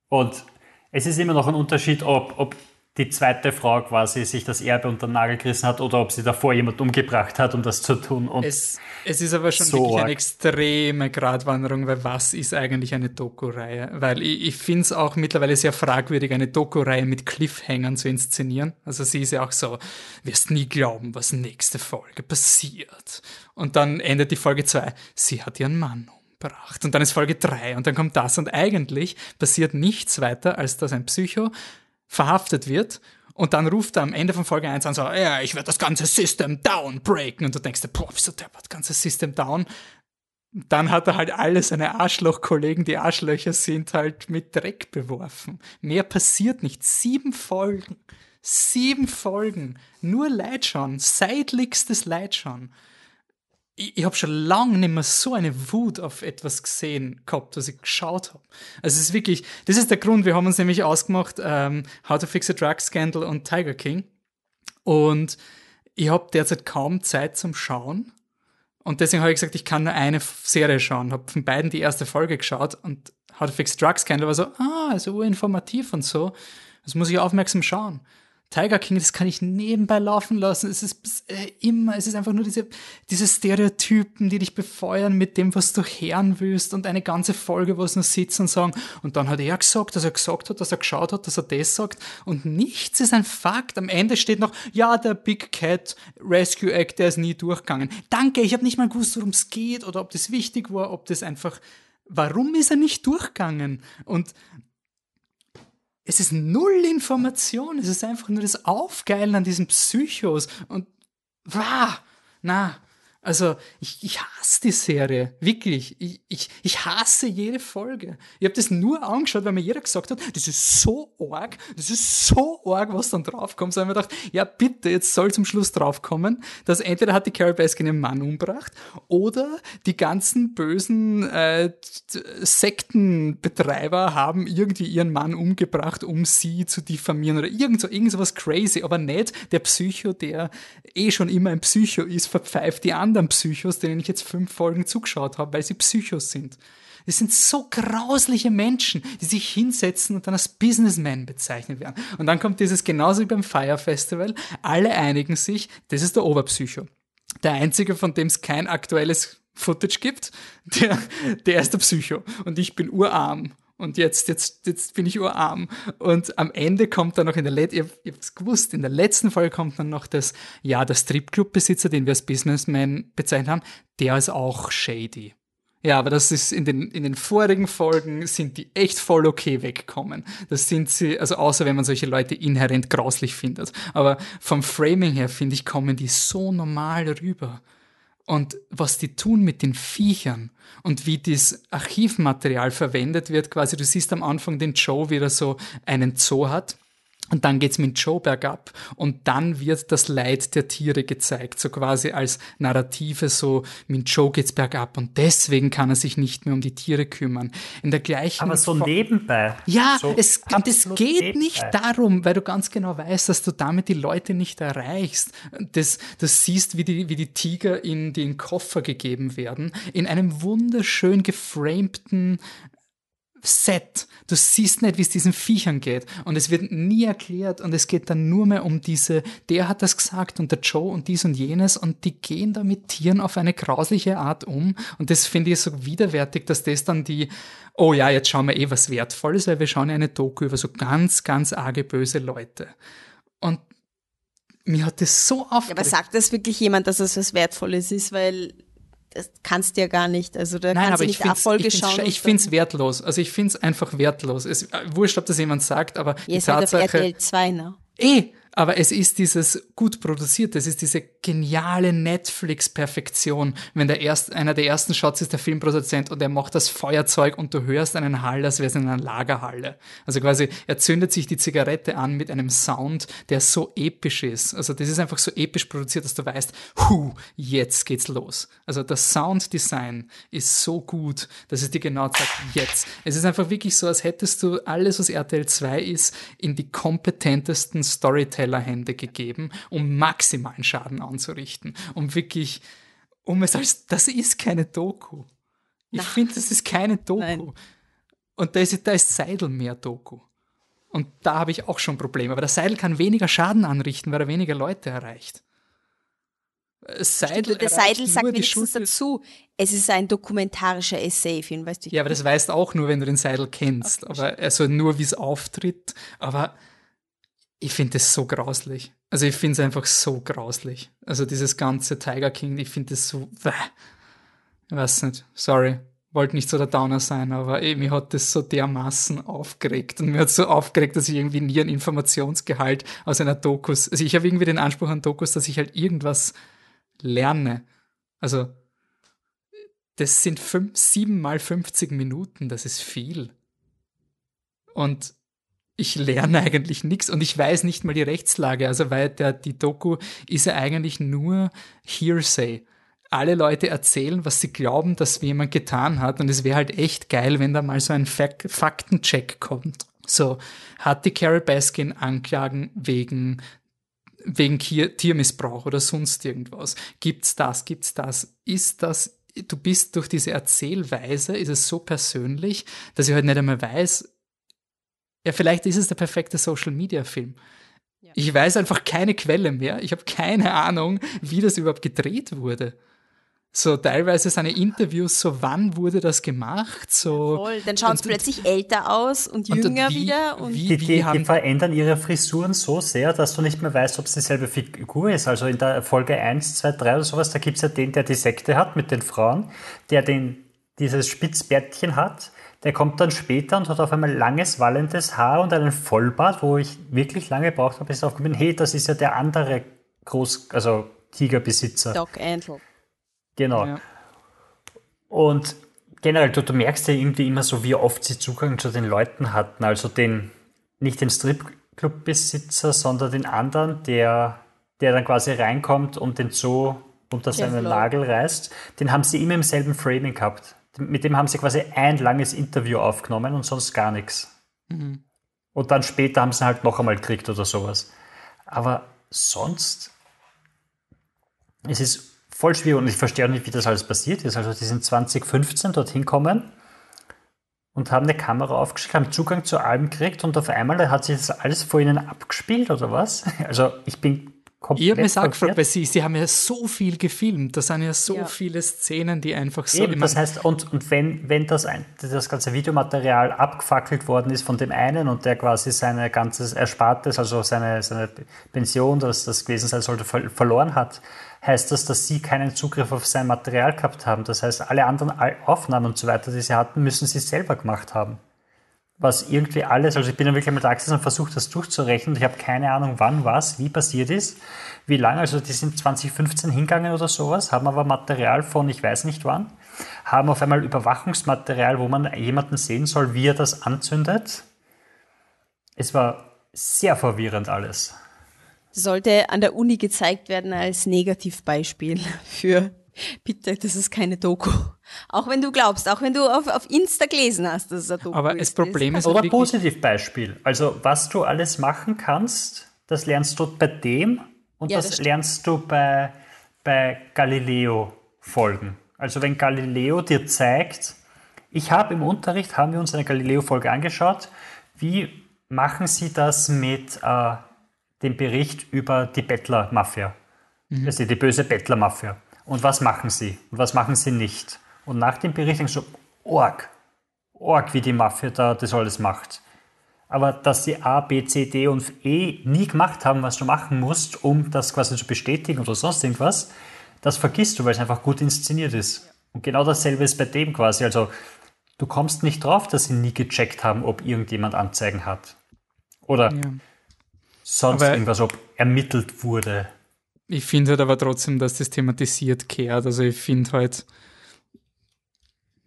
und es ist immer noch ein Unterschied, ob, ob die zweite Frau quasi sich das Erbe unter den Nagel gerissen hat oder ob sie davor jemand umgebracht hat, um das zu tun. Und es, es ist aber schon so wirklich eine extreme Gratwanderung, weil was ist eigentlich eine Doku-Reihe? Weil ich, ich finde es auch mittlerweile sehr fragwürdig, eine Doku-Reihe mit Cliffhangern zu inszenieren. Also sie ist ja auch so, wirst nie glauben, was nächste Folge passiert. Und dann endet die Folge zwei. sie hat ihren Mann umgebracht. Und dann ist Folge drei und dann kommt das und eigentlich passiert nichts weiter, als dass ein Psycho verhaftet wird und dann ruft er am Ende von Folge 1 an so, ja, ich werde das ganze System down breaken und du denkst dir, boah, wieso der das ganze System down? Dann hat er halt alle seine Arschloch-Kollegen, die Arschlöcher sind, halt mit Dreck beworfen. Mehr passiert nicht. Sieben Folgen. Sieben Folgen. Nur Leid schon. Seitlichstes Leid schon ich, ich habe schon lange nicht mehr so eine Wut auf etwas gesehen gehabt, was ich geschaut habe. Also es ist wirklich, das ist der Grund, wir haben uns nämlich ausgemacht, ähm, How to Fix a Drug Scandal und Tiger King. Und ich habe derzeit kaum Zeit zum Schauen. Und deswegen habe ich gesagt, ich kann nur eine Serie schauen. Habe von beiden die erste Folge geschaut und How to Fix a Drug Scandal war so, ah, so informativ und so. Das muss ich aufmerksam schauen. Tiger King, das kann ich nebenbei laufen lassen. Es ist äh, immer, es ist einfach nur diese, diese Stereotypen, die dich befeuern mit dem, was du hören willst und eine ganze Folge, wo es nur sitzen und sagen, und dann hat er gesagt, dass er gesagt hat, dass er geschaut hat, dass er das sagt und nichts ist ein Fakt. Am Ende steht noch, ja, der Big Cat Rescue Act, der ist nie durchgegangen. Danke, ich habe nicht mal gewusst, worum es geht oder ob das wichtig war, ob das einfach, warum ist er nicht durchgegangen? Und es ist null Information, es ist einfach nur das Aufgeilen an diesen Psychos. Und wah, na, also ich, ich hasse die Serie, wirklich. Ich, ich, ich hasse jede Folge. Ich habe das nur angeschaut, weil mir jeder gesagt hat, das ist so arg, das ist so arg, was dann draufkommt. So habe ich gedacht, ja bitte, jetzt soll zum Schluss draufkommen, dass entweder hat die Carol Baskin ihren Mann umgebracht oder die ganzen bösen äh, Sektenbetreiber haben irgendwie ihren Mann umgebracht, um sie zu diffamieren oder irgend so, irgend so was crazy, aber nicht der Psycho, der eh schon immer ein Psycho ist, verpfeift die anderen anderen Psychos, denen ich jetzt fünf Folgen zugeschaut habe, weil sie Psychos sind. Es sind so grausliche Menschen, die sich hinsetzen und dann als Businessmen bezeichnet werden. Und dann kommt dieses genauso wie beim Fire Festival. Alle einigen sich, das ist der Oberpsycho. Der einzige, von dem es kein aktuelles Footage gibt, [laughs] der, der ist der Psycho. Und ich bin urarm und jetzt, jetzt, jetzt bin ich urarm. Und am Ende kommt dann noch in der letzten, ihr, ihr habt es gewusst, in der letzten Folge kommt dann noch das, ja, der Stripclub-Besitzer, den wir als Businessman bezeichnet haben, der ist auch shady. Ja, aber das ist in den, in den vorigen Folgen sind die echt voll okay weggekommen. Das sind sie, also außer wenn man solche Leute inhärent grauslich findet. Aber vom Framing her, finde ich, kommen die so normal rüber und was die tun mit den Viechern und wie das Archivmaterial verwendet wird. Quasi, du siehst am Anfang den Joe, wie er so einen Zoo hat Und dann geht's mit Joe bergab und dann wird das Leid der Tiere gezeigt, so quasi als Narrative, so mit Joe geht's bergab und deswegen kann er sich nicht mehr um die Tiere kümmern. In der gleichen Aber so nebenbei. Ja, so es, es geht nebenbei. nicht darum, weil du ganz genau weißt, dass du damit die Leute nicht erreichst. Das, das siehst, wie die, wie die Tiger in den Koffer gegeben werden, in einem wunderschön geframten Set. Du siehst nicht, wie es diesen Viechern geht. Und es wird nie erklärt und es geht dann nur mehr um diese, der hat das gesagt und der Joe und dies und jenes und die gehen da mit Tieren auf eine grausliche Art um. Und das finde ich so widerwärtig, dass das dann die, oh ja, jetzt schauen wir eh was Wertvolles, weil wir schauen ja eine Doku über so ganz, ganz arge böse Leute. Und mir hat das so Ja, aber aufgeregt. sagt das wirklich jemand, dass es was Wertvolles ist? Weil das kannst du ja gar nicht. Also da Nein, kannst aber du ich nicht finde Erfolge es schauen. ich find's wertlos. Also ich finde es einfach wertlos. Es, äh, wurscht, ob das jemand sagt, aber Ihr die seid auf Tatsache... RTL 2, ne? Eh, aber es ist dieses gut produziert, es ist diese geniale Netflix-Perfektion. Wenn der erst, einer der ersten Shots ist der Filmproduzent und er macht das Feuerzeug und du hörst einen Hall, als wäre es in einer Lagerhalle. Also quasi, er zündet sich die Zigarette an mit einem Sound, der so episch ist. Also das ist einfach so episch produziert, dass du weißt, hu, jetzt geht's los. Also das Sounddesign ist so gut, dass es dir genau sagt, jetzt. Es ist einfach wirklich so, als hättest du alles, was RTL 2 ist, in die kompetentesten Storyteller-Hände gegeben, um maximalen Schaden anzurichten. Um wirklich, um es als, das ist keine Doku. Ich finde, das ist keine Doku. Nein. Und da ist, da ist Seidel mehr Doku. Und da habe ich auch schon Probleme. Aber der Seidel kann weniger Schaden anrichten, weil er weniger Leute erreicht. Äh, Seidel Der Seidel sagt wenigstens Schulter- dazu, es ist ein dokumentarischer Essay-Film, weißt du? Ja, aber das weißt du auch nur, wenn du den Seidel kennst. aber also nur, wie es auftritt. Aber ich finde es so grauslich. Also ich finde es einfach so grauslich. Also dieses ganze Tiger King, ich finde es so. Bäh. Ich weiß nicht. Sorry. Wollte nicht so der Downer sein, aber eh, mir hat das so dermaßen aufgeregt. Und mir hat so aufgeregt, dass ich irgendwie nie einen Informationsgehalt aus einer Dokus. Also ich habe irgendwie den Anspruch an Dokus, dass ich halt irgendwas lerne. Also das sind fünf, sieben mal 50 Minuten, das ist viel. Und ich lerne eigentlich nichts und ich weiß nicht mal die Rechtslage. Also weil der, die Doku ist ja eigentlich nur Hearsay. Alle Leute erzählen, was sie glauben, dass jemand getan hat. Und es wäre halt echt geil, wenn da mal so ein Fak Faktencheck kommt. So, hat die Carol Baskin Anklagen wegen wegen Tiermissbrauch oder sonst irgendwas. Gibt's das? Gibt's das? Ist das? Du bist durch diese Erzählweise, ist es so persönlich, dass ich halt nicht einmal weiß, ja, vielleicht ist es der perfekte Social Media Film. Ich weiß einfach keine Quelle mehr. Ich habe keine Ahnung, wie das überhaupt gedreht wurde. So teilweise seine Interviews, so wann wurde das gemacht, so Voll, dann schauen sie Und- plötzlich älter aus und und jünger wie- wieder. Und wie- Die, die, die haben- verändern ihre Frisuren so sehr, dass du nicht mehr weißt, ob es dieselbe Figur ist. Also in der Folge 1, 2, 3 oder sowas, da gibt es ja den, der die Sekte hat mit den Frauen, der den, dieses Spitzbärtchen hat. Der kommt dann später und hat auf einmal langes, wallendes Haar und einen Vollbart, wo ich wirklich lange braucht habe, bis ich drauf bin, hey, das ist ja der andere Groß-, also Tigerbesitzer. Doc Antle. Genau. Ja. Und generell, du, du merkst ja irgendwie immer so, wie oft sie Zugang zu den Leuten hatten. Also den, nicht den Stripclub-Besitzer, sondern den anderen, der, der dann quasi reinkommt und den Zoo unter seinen. Nagel reißt. Den haben sie immer im selben Framing gehabt. Mit dem haben sie quasi ein langes Interview aufgenommen und sonst gar nichts. Und dann später haben sie ihn halt noch einmal gekriegt oder sowas. Aber sonst, es ist voll schwierig und ich verstehe auch nicht, wie das alles passiert ist. Also die sind 2015 dorthin kommen und haben eine Kamera aufgestellt, haben Zugang zu allem gekriegt und auf einmal hat sich das alles vor ihnen abgespielt oder was? [laughs] Also ich bin komplett Ich habe mich auch gefragt, weil sie, sie haben ja so viel gefilmt. Da sind ja so Ja. viele Szenen, die einfach so. Eben, das heißt, und, und wenn, wenn das, ein, das ganze Videomaterial abgefackelt worden ist von dem einen und der quasi seine ganzes Erspartes, also seine, seine Pension, das das gewesen sein sollte, ver verloren hat, heißt das, dass sie keinen Zugriff auf sein Material gehabt haben. Das heißt, alle anderen Aufnahmen und so weiter, die sie hatten, müssen sie selber gemacht haben. Was irgendwie alles, also ich bin dann wirklich da gesessen und versucht, das durchzurechnen. Ich habe keine Ahnung, wann was, wie passiert ist, wie lange. Also die sind 2015 hingegangen oder sowas, haben aber Material von ich weiß nicht wann, haben auf einmal Überwachungsmaterial, wo man jemanden sehen soll, wie er das anzündet. Es war sehr verwirrend alles. Sollte an der Uni gezeigt werden als Negativbeispiel für bitte, das ist keine Doku. Auch wenn du glaubst, auch wenn du auf, auf Insta gelesen hast, dass es eine Doku Aber ist. das Problem ist, Oder Positivbeispiel. Also, was du alles machen kannst, das lernst du bei dem und Ja, das, das lernst du bei, bei Galileo-Folgen. Also, wenn Galileo dir zeigt, ich habe im Unterricht, haben wir uns eine Galileo-Folge angeschaut, wie machen sie das mit äh, dem Bericht über die Bettler-Mafia? Also die böse Bettler-Mafia. Und was machen sie? Und was machen sie nicht? Und nach dem Bericht denkst du, org, org, wie die Mafia da das alles macht. Aber dass sie A, B, C, D und E nie gemacht haben, was du machen musst, um das quasi zu bestätigen oder sonst irgendwas, das vergisst du, weil es einfach gut inszeniert ist. Und genau dasselbe ist bei dem quasi. Also du kommst nicht drauf, dass sie nie gecheckt haben, ob irgendjemand Anzeigen hat. Oder Ja. sonst Aber- irgendwas, ob ermittelt wurde. Ich finde halt aber trotzdem, dass das thematisiert kehrt. Also ich finde halt,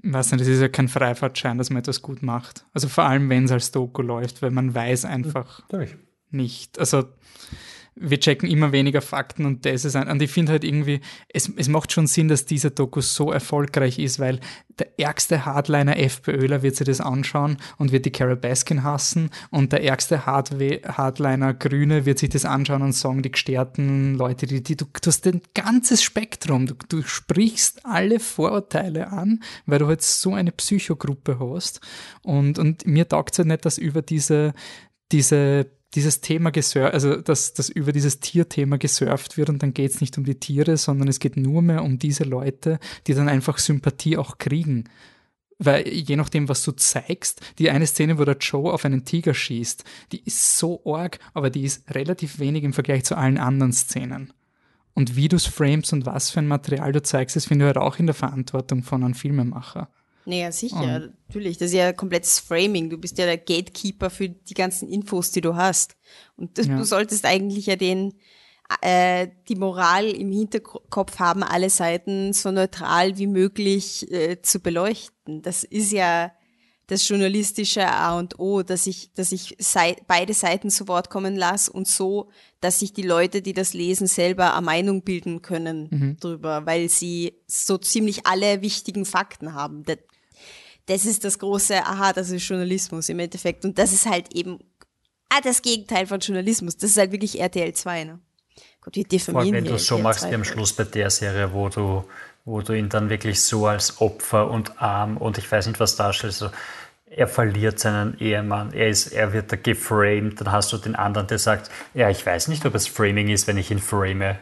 weiß nicht, das ist ja kein Freifahrtschein, dass man etwas gut macht. Also vor allem, wenn es als Doku läuft, weil man weiß einfach Natürlich. nicht. Also wir checken immer weniger Fakten und das ist ein, und ich finde halt irgendwie, es, es macht schon Sinn, dass dieser Doku so erfolgreich ist, weil der ärgste Hardliner FPÖler wird sich das anschauen und wird die Carol Baskin hassen und der ärgste Hardwe Hardliner Grüne wird sich das anschauen und sagen, die gestärkten Leute, die, die du, du hast ein ganzes Spektrum, du, du sprichst alle Vorurteile an, weil du halt so eine Psychogruppe hast. Und, und mir taugt es halt nicht, dass über diese, diese dieses Thema gesurft, also dass, dass über dieses Tierthema gesurft wird und dann geht es nicht um die Tiere, sondern es geht nur mehr um diese Leute, die dann einfach Sympathie auch kriegen. Weil je nachdem, was du zeigst, die eine Szene, wo der Joe auf einen Tiger schießt, die ist so arg, aber die ist relativ wenig im Vergleich zu allen anderen Szenen. Und wie du es frames und was für ein Material du zeigst, das finde ich halt auch in der Verantwortung von einem Filmemacher. Naja, sicher, natürlich. Das ist ja komplettes Framing. Du bist ja der Gatekeeper für die ganzen Infos, die du hast. Und das, Ja. du solltest eigentlich ja den, äh, die Moral im Hinterkopf haben, alle Seiten so neutral wie möglich äh, zu beleuchten. Das ist ja das journalistische A und O, dass ich, dass ich sei, beide Seiten zu Wort kommen lasse und so, dass sich die Leute, die das lesen, selber eine Meinung bilden können drüber, weil sie so ziemlich alle wichtigen Fakten haben. Das, ist das große, aha, das ist Journalismus im Endeffekt. Und das ist halt eben ah, das Gegenteil von Journalismus. Das ist halt wirklich RTL 2, ne? Gott, wir Vor allem, diffamieren wenn du es so machst 2. wie am Schluss bei der Serie, wo du, wo du ihn dann wirklich so als Opfer und arm und ich weiß nicht was darstellst. So, er verliert seinen Ehemann, er, ist, er wird da geframed, dann hast du den anderen, der sagt, ja, ich weiß nicht, ob es Framing ist, wenn ich ihn frame.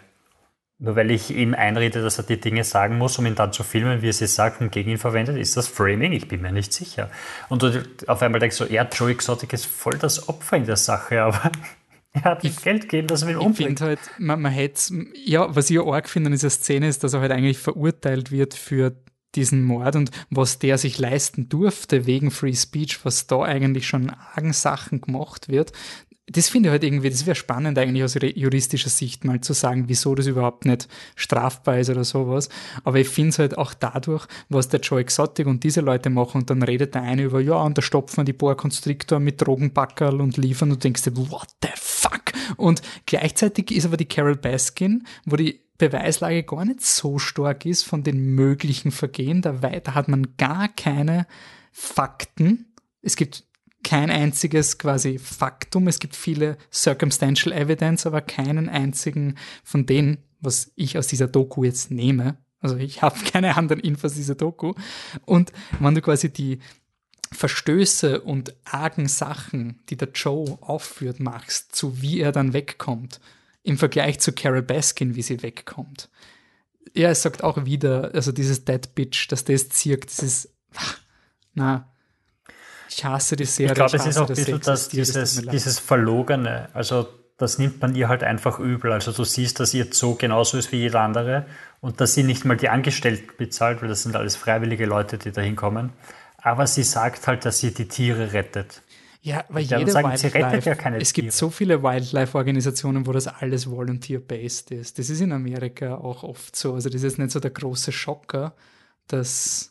Nur weil ich ihm einrede, dass er die Dinge sagen muss, um ihn dann zu filmen, wie er sie sagt und gegen ihn verwendet, ist das Framing? Ich bin mir nicht sicher. Und du auf einmal denkst du, ja, Joe Exotic ist voll das Opfer in der Sache, aber [laughs] er hat ihm Geld gegeben, dass er ihn Ich umbringt. finde halt, man, man hätte, ja, was ich ja arg finde an dieser Szene ist, dass er halt eigentlich verurteilt wird für diesen Mord und was der sich leisten durfte wegen Free Speech, was da eigentlich schon an argen Sachen gemacht wird. Das finde ich halt irgendwie, das wäre spannend eigentlich aus juristischer Sicht mal zu sagen, wieso das überhaupt nicht strafbar ist oder sowas. Aber ich finde es halt auch dadurch, was der Joe Exotic und diese Leute machen und dann redet der eine über, ja, und da stopfen die Boa Constrictor mit Drogenpackerl und liefern und denkst dir, what the fuck? Und gleichzeitig ist aber die Carol Baskin, wo die Beweislage gar nicht so stark ist von den möglichen Vergehen, da, da hat man gar keine Fakten. Es gibt kein einziges quasi Faktum. Es gibt viele circumstantial evidence, aber keinen einzigen von denen, was ich aus dieser Doku jetzt nehme. Also ich habe [laughs] keine anderen Infos dieser Doku. Und wenn du quasi die Verstöße und argen Sachen, die der Joe aufführt, machst, zu wie er dann wegkommt, im Vergleich zu Carol Baskin, wie sie wegkommt. Ja, es sagt auch wieder, also dieses Dead Bitch, dass das zirkt, ach, na, ich hasse die Serie. Ich glaube, es ist auch ein bisschen das, dieses, dieses Verlogene. Also, das nimmt man ihr halt einfach übel. Also, du siehst, dass ihr Zoo genauso ist wie jeder andere und dass sie nicht mal die Angestellten bezahlt, weil das sind alles freiwillige Leute, die da hinkommen. Aber sie sagt halt, dass sie die Tiere rettet. Ja, weil Ja, jede sagen, sie rettet Wildlife, ja keine es gibt Tiere. so viele Wildlife-Organisationen, wo das alles volunteer-based ist. Das ist in Amerika auch oft so. Also das ist nicht so der große Schocker, dass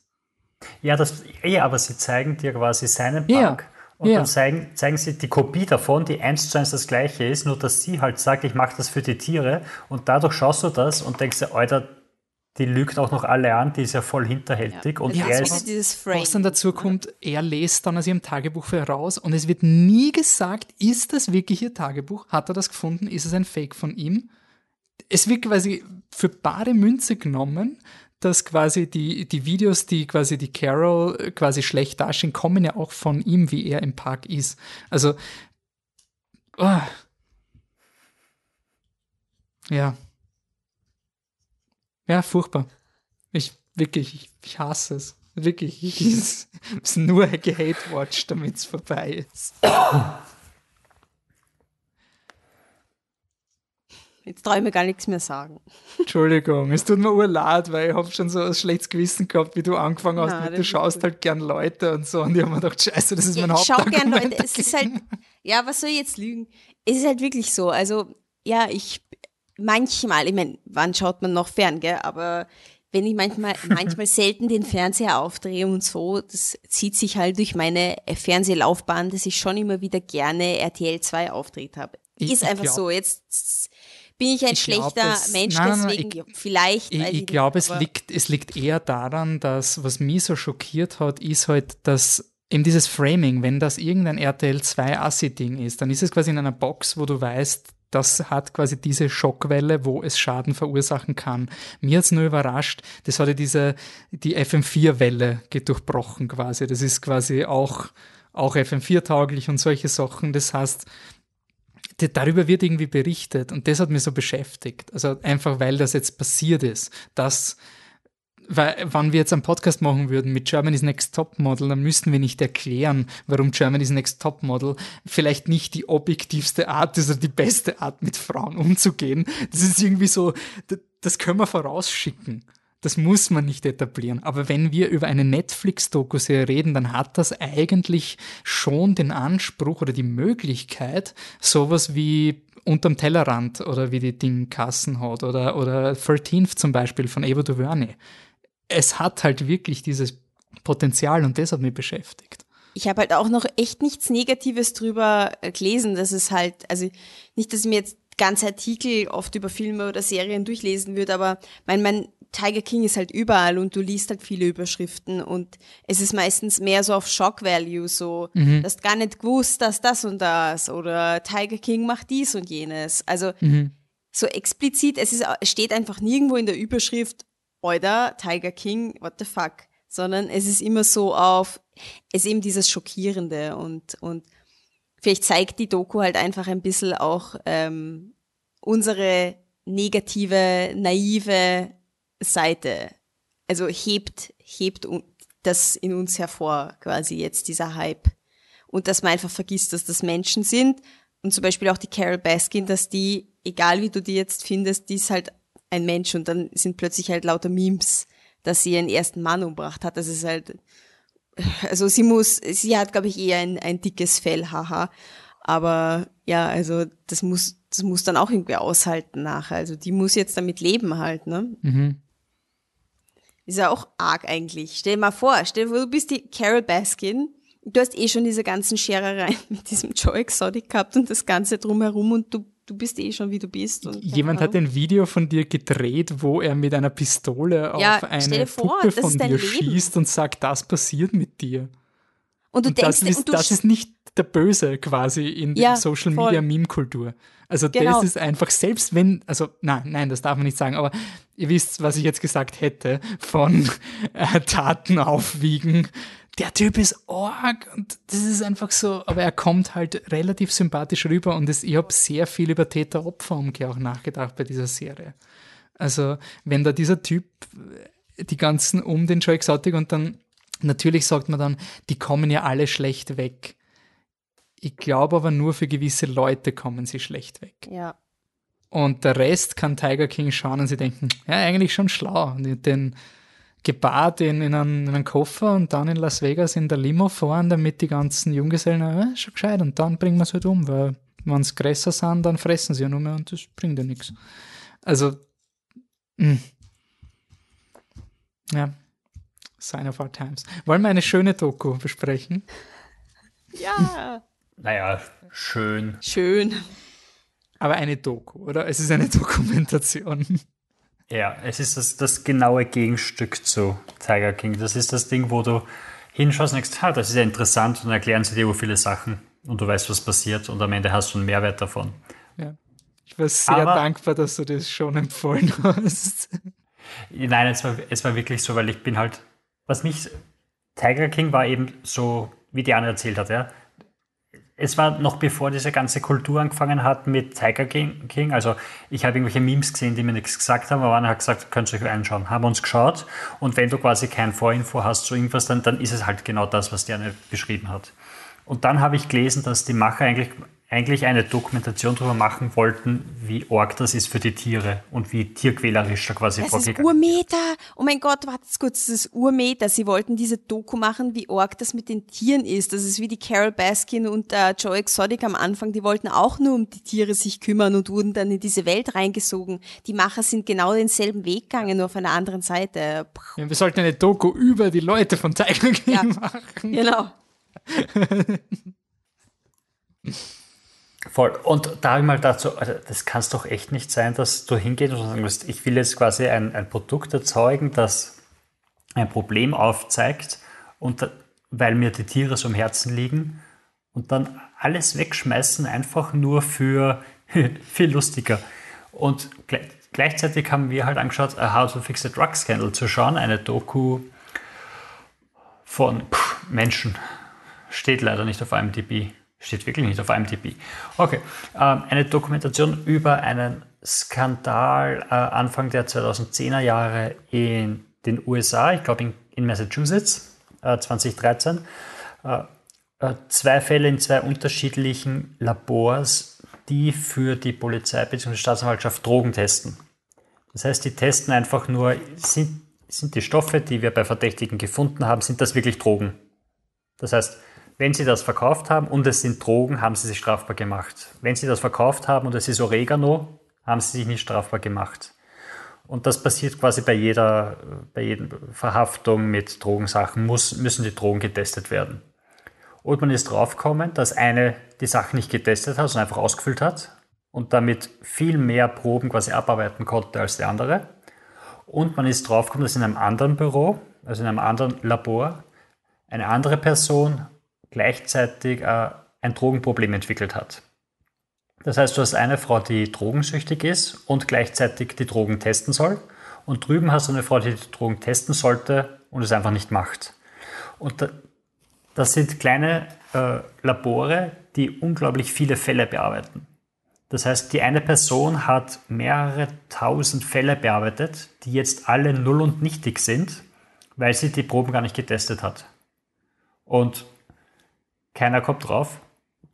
Ja, das, ja, aber sie zeigen dir quasi seinen Ja. Park Und Ja. dann zeigen, zeigen sie die Kopie davon, die eins zu eins das gleiche ist, nur dass sie halt sagt, ich mache das für die Tiere. Und dadurch schaust du das und denkst dir, Alter, die lügt auch noch alle an, die ist ja voll hinterhältig. und das er ist wieder ist, dieses Frame. Was dann dazu kommt, er lest dann aus ihrem Tagebuch heraus und es wird nie gesagt, ist das wirklich ihr Tagebuch? Hat er das gefunden? Ist es ein Fake von ihm? Es wird quasi für bare Münze genommen, dass quasi die, die Videos, die quasi die Carol äh, quasi schlecht dastehen, kommen ja auch von ihm, wie er im Park ist. Also, oh. ja. Ja, furchtbar. Ich, wirklich, ich, ich hasse es. Wirklich, ich [laughs] ist nur gehate-watch, damit es vorbei ist. Jetzt traue ich mir gar nichts mehr sagen. [laughs] Entschuldigung, es tut mir urleid, weil ich habe schon so ein schlechtes Gewissen gehabt, wie du angefangen hast. Das du schaust gut. halt gern Leute und so. Und ich habe mir gedacht, scheiße, das ist mein ich schau gern. Leute, es ist halt, ja, was soll ich jetzt lügen? Es ist halt wirklich so, also, ja, ich, manchmal, ich meine, wann schaut man noch fern, gell, aber wenn ich manchmal, [laughs] manchmal selten den Fernseher aufdrehe und so, das zieht sich halt durch meine Fernsehlaufbahn, dass ich schon immer wieder gerne RTL 2 aufdreht habe. Ich- Ist einfach glaub- so, jetzt bin ich ein Ich glaub, schlechter es- Mensch, nein, nein, nein, deswegen, ich- vielleicht. Ich, ich glaube, es liegt, es liegt eher daran, dass, was mich so schockiert hat, ist halt, dass eben dieses Framing, wenn das irgendein RTL 2 Assi-Ding ist, dann ist es quasi in einer Box, wo du weißt, das hat quasi diese Schockwelle, wo es Schaden verursachen kann. Mir hat's nur überrascht, das hatte diese, die FM4-Welle durchbrochen quasi. Das ist quasi auch, auch FM4-tauglich und solche Sachen. Das heißt, darüber wird irgendwie berichtet und das hat mich so beschäftigt. Also einfach, weil das jetzt passiert ist. Das, weil, wenn wir jetzt einen Podcast machen würden mit Germany's Next Top Model, dann müssten wir nicht erklären, warum Germany's Next Top Model vielleicht nicht die objektivste Art ist oder die beste Art, mit Frauen umzugehen. Das ist irgendwie so, das können wir vorausschicken. Das muss man nicht etablieren. Aber wenn wir über eine Netflix-Doku-Serie reden, dann hat das eigentlich schon den Anspruch oder die Möglichkeit, sowas wie unterm Tellerrand oder wie die Ding Kassen hat oder, oder 13th zum Beispiel von Eva DuVernay. Es hat halt wirklich dieses Potenzial und das hat mich beschäftigt. ich habe halt auch noch echt nichts Negatives drüber äh, gelesen, dass es halt, also nicht, dass ich mir jetzt ganze Artikel oft über Filme oder Serien durchlesen würde, aber mein, mein Tiger King ist halt überall und du liest halt viele Überschriften und es ist meistens mehr so auf Shock Value, so, Mhm. du hast gar nicht gewusst, dass das und das oder Tiger King macht dies und jenes. Also Mhm. so explizit, es ist, steht einfach nirgendwo in der Überschrift, oder Tiger King, what the fuck, sondern es ist immer so auf, es ist eben dieses Schockierende und, und vielleicht zeigt die Doku halt einfach ein bisschen auch ähm, unsere negative, naive Seite. Also hebt, hebt das in uns hervor, quasi jetzt dieser Hype. Und dass man einfach vergisst, dass das Menschen sind. Und zum Beispiel auch die Carol Baskin, dass die, egal wie du die jetzt findest, die ist halt ein Mensch und dann sind plötzlich halt lauter Memes, dass sie ihren ersten Mann umgebracht hat. Das ist halt, also sie muss, sie hat, glaube ich, eher ein, ein dickes Fell, haha. Aber ja, also das muss, das muss dann auch irgendwie aushalten nachher. Also die muss jetzt damit leben halt, ne? Mhm. Ist ja auch arg eigentlich. Stell dir mal vor, stell dir vor, du bist die Carol Baskin. Du hast eh schon diese ganzen Scherereien [laughs] mit diesem Joe Exotic gehabt und das Ganze drumherum und du, du bist eh schon wie du bist. Jemand hat ein Video von dir gedreht, wo er mit einer Pistole Ja, auf eine vor, Puppe von dir Leben. schießt und sagt, das passiert mit dir. Und du Und denkst, das, ist, du das ist nicht der Böse quasi in der Ja, Social voll. Media Meme Kultur. Also Genau. das ist einfach, selbst wenn, also nein, nein, das darf man nicht sagen, aber ihr wisst, was ich jetzt gesagt hätte von äh, Taten aufwiegen. Der Typ ist arg und das ist einfach so, aber er kommt halt relativ sympathisch rüber und es, ich habe sehr viel über Täter-Opfer-Umkehr auch nachgedacht bei dieser Serie. Also wenn da dieser Typ äh, die ganzen um den Joe Exotic und dann natürlich sagt man dann, die kommen ja alle schlecht weg. Ich glaube aber nur für gewisse Leute kommen sie schlecht weg. ja. Und der Rest kann Tiger King schauen und sie denken, ja, eigentlich schon schlau. Den gebahrt in, in, einen, in einen Koffer und dann in Las Vegas in der Limo fahren, damit die ganzen Junggesellen, ja, schon gescheit. Und dann bringen wir es halt um, weil wenn sie größer sind, dann fressen sie ja nur mehr und das bringt ja nichts. Also, mh. ja, sign of our times. Wollen wir eine schöne Doku besprechen? Ja. [laughs] Naja, schön. Schön. Aber eine Doku, oder? Es ist eine Dokumentation. [laughs] Ja, es ist das, das genaue Gegenstück zu Tiger King. Das ist das Ding, wo du hinschaust und denkst, ah, das ist ja interessant und dann erklären sie dir wo viele Sachen und du weißt, was passiert und am Ende hast du einen Mehrwert davon. Ja. Ich war sehr Aber- dankbar, dass du das schon empfohlen hast. Nein, es war, es war wirklich so, weil ich bin halt, was mich, Tiger King war eben so, wie Diana erzählt hat, ja. Es war noch bevor diese ganze Kultur angefangen hat mit Tiger King, also ich habe irgendwelche Memes gesehen, die mir nichts gesagt haben, aber einer hat gesagt, könnt ihr euch anschauen. Haben uns geschaut und wenn du quasi kein Vorinfo hast zu irgendwas, dann, dann ist es halt genau das, was Diana beschrieben hat. Und dann habe ich gelesen, dass die Macher eigentlich, eigentlich eine Dokumentation darüber machen wollten, wie arg das ist für die Tiere und wie tierquälerisch da quasi Das ist vorgegangen Urmeter. Oh mein Gott, wartet kurz, das ist Urmeter. Sie wollten diese Doku machen, wie arg das mit den Tieren ist. Das ist wie die Carol Baskin und äh, Joe Exotic am Anfang. Die wollten auch nur um die Tiere sich kümmern und wurden dann in diese Welt reingesogen. Die Macher sind genau denselben Weg gegangen, nur auf einer anderen Seite. Ja, wir sollten eine Doku über die Leute von Tiger King Ja. [laughs] machen. Genau. [laughs] Voll. Und da habe ich mal dazu, also das kann es doch echt nicht sein, dass du hingehst und sagen musst, ich will jetzt quasi ein, ein Produkt erzeugen, das ein Problem aufzeigt und da, weil mir die Tiere so am Herzen liegen und dann alles wegschmeißen, einfach nur für [laughs] viel lustiger. Und gle gleichzeitig haben wir halt angeschaut, uh, How to Fix a Drug Scandal zu schauen, eine Doku von pff, Menschen. Steht leider nicht auf IMDb. Steht wirklich nicht auf IMDb. Okay. Ähm, eine Dokumentation über einen Skandal äh, Anfang der 2010er Jahre in den USA, ich glaube in, in Massachusetts, äh, 2013. Äh, äh, zwei Fälle in zwei unterschiedlichen Labors, die für die Polizei bzw. Staatsanwaltschaft Drogen testen. Das heißt, die testen einfach nur, sind, sind die Stoffe, die wir bei Verdächtigen gefunden haben, sind das wirklich Drogen? Das heißt, wenn sie das verkauft haben und es sind Drogen, haben sie sich strafbar gemacht. Wenn sie das verkauft haben und es ist Oregano, haben sie sich nicht strafbar gemacht. Und das passiert quasi bei jeder, bei jeder Verhaftung mit Drogensachen, muss, müssen die Drogen getestet werden. Und man ist draufgekommen, dass eine die Sachen nicht getestet hat, sondern einfach ausgefüllt hat und damit viel mehr Proben quasi abarbeiten konnte als der andere. Und man ist draufgekommen, dass in einem anderen Büro, also in einem anderen Labor, eine andere Person gleichzeitig äh, ein Drogenproblem entwickelt hat. Das heißt, du hast eine Frau, die drogensüchtig ist und gleichzeitig die Drogen testen soll. Und drüben hast du eine Frau, die die Drogen testen sollte und es einfach nicht macht. Und da, das sind kleine äh, Labore, die unglaublich viele Fälle bearbeiten. Das heißt, die eine Person hat mehrere tausend Fälle bearbeitet, die jetzt alle null und nichtig sind, weil sie die Proben gar nicht getestet hat. Und keiner kommt drauf,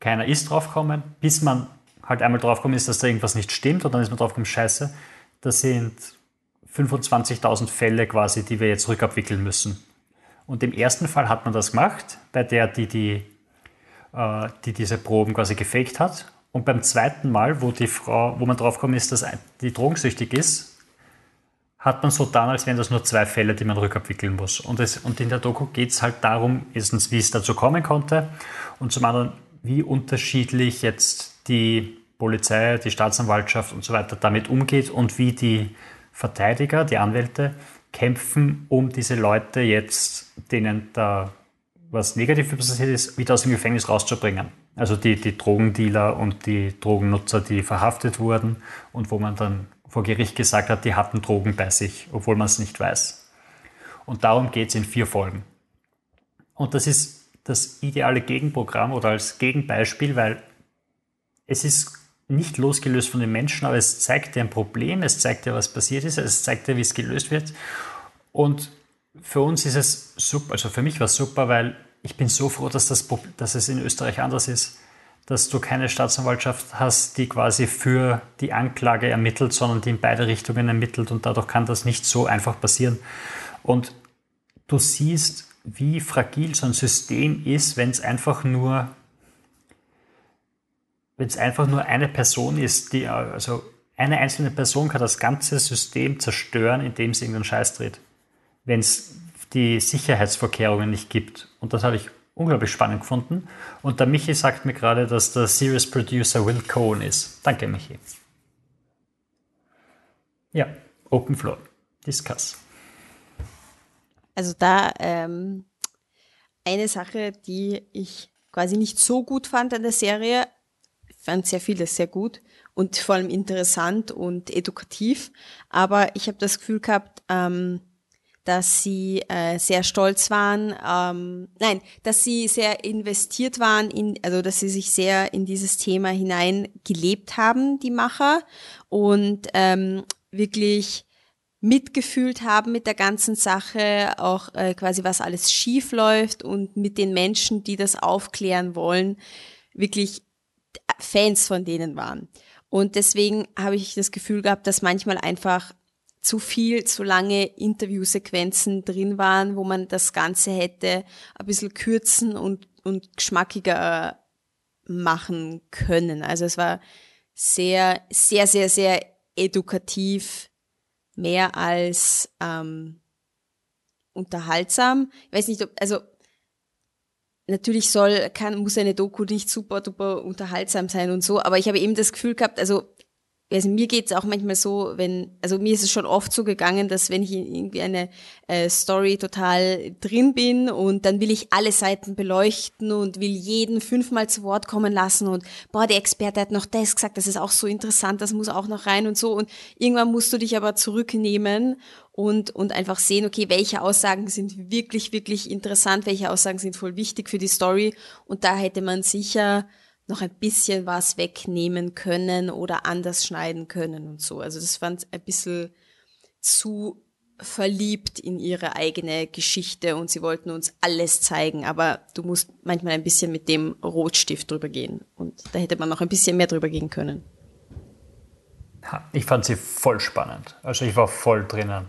keiner ist draufgekommen, bis man halt einmal draufgekommen ist, dass da irgendwas nicht stimmt und dann ist man draufgekommen, scheiße, das sind 25.000 Fälle quasi, die wir jetzt rückabwickeln müssen. Und im ersten Fall hat man das gemacht, bei der, die, die, äh, die diese Proben quasi gefaked hat. Und beim zweiten Mal, wo die Frau, wo man draufgekommen ist, dass die drogensüchtig ist, hat man so dann, als wären das nur zwei Fälle, die man rückabwickeln muss. Und, es, und in der Doku geht es halt darum, erstens, wie es dazu kommen konnte und zum anderen, wie unterschiedlich jetzt die Polizei, die Staatsanwaltschaft und so weiter damit umgeht und wie die Verteidiger, die Anwälte kämpfen, um diese Leute jetzt, denen da was negativ passiert ist, wieder aus dem Gefängnis rauszubringen. Also die, die Drogendealer und die Drogennutzer, die verhaftet wurden und wo man dann vor Gericht gesagt hat, die hatten Drogen bei sich, obwohl man es nicht weiß. Und darum geht es in vier Folgen. Und das ist das ideale Gegenprogramm oder als Gegenbeispiel, weil es ist nicht losgelöst von den Menschen, aber es zeigt dir ein Problem, es zeigt dir, was passiert ist, es zeigt dir, wie es gelöst wird. Und für uns ist es super, also für mich war es super, weil ich bin so froh, dass, das, dass es in Österreich anders ist, dass du keine Staatsanwaltschaft hast, die quasi für die Anklage ermittelt, sondern die in beide Richtungen ermittelt und dadurch kann das nicht so einfach passieren. Und du siehst, wie fragil so ein System ist, wenn es einfach nur wenn es einfach nur eine Person ist, die, also eine einzelne Person kann das ganze System zerstören, indem sie irgendeinen Scheiß dreht. Wenn es die Sicherheitsvorkehrungen nicht gibt. Und das habe ich unglaublich spannend gefunden. Und der Michi sagt mir gerade, dass der Series Producer Will Cohen ist. Danke, Michi. Ja, Open Floor. Discuss. Also da ähm, eine Sache, die ich quasi nicht so gut fand an der Serie, fand sehr vieles sehr gut und vor allem interessant und edukativ, aber ich habe das Gefühl gehabt, ähm, dass sie äh, sehr stolz waren, ähm, nein, dass sie sehr investiert waren in, also dass sie sich sehr in dieses Thema hinein gelebt haben, die Macher, und ähm, wirklich mitgefühlt haben mit der ganzen Sache, auch äh, quasi was alles schief läuft und mit den Menschen, die das aufklären wollen, wirklich Fans von denen waren. Und deswegen habe ich das Gefühl gehabt, dass manchmal einfach zu viel, zu lange Interviewsequenzen drin waren, wo man das Ganze hätte ein bisschen kürzen und, und geschmackiger machen können. Also es war sehr, sehr, sehr, sehr edukativ mehr als ähm, unterhaltsam. Ich weiß nicht, ob, also natürlich soll, kann, muss eine Doku nicht super duper unterhaltsam sein und so, aber ich habe eben das Gefühl gehabt, also also mir geht's auch manchmal so, wenn, also mir ist es schon oft so gegangen, dass wenn ich in irgendwie eine äh, Story total drin bin und dann will ich alle Seiten beleuchten und will jeden fünfmal zu Wort kommen lassen und boah, der Experte hat noch das gesagt, das ist auch so interessant, das muss auch noch rein und so. Und irgendwann musst du dich aber zurücknehmen und, und einfach sehen, okay, welche Aussagen sind wirklich, wirklich interessant, welche Aussagen sind voll wichtig für die Story. Und da hätte man sicher noch ein bisschen was wegnehmen können oder anders schneiden können und so. Also das fand ein bisschen zu verliebt in ihre eigene Geschichte und sie wollten uns alles zeigen, aber du musst manchmal ein bisschen mit dem Rotstift drüber gehen und da hätte man noch ein bisschen mehr drüber gehen können. Ich fand sie voll spannend. Also ich war voll drinnen.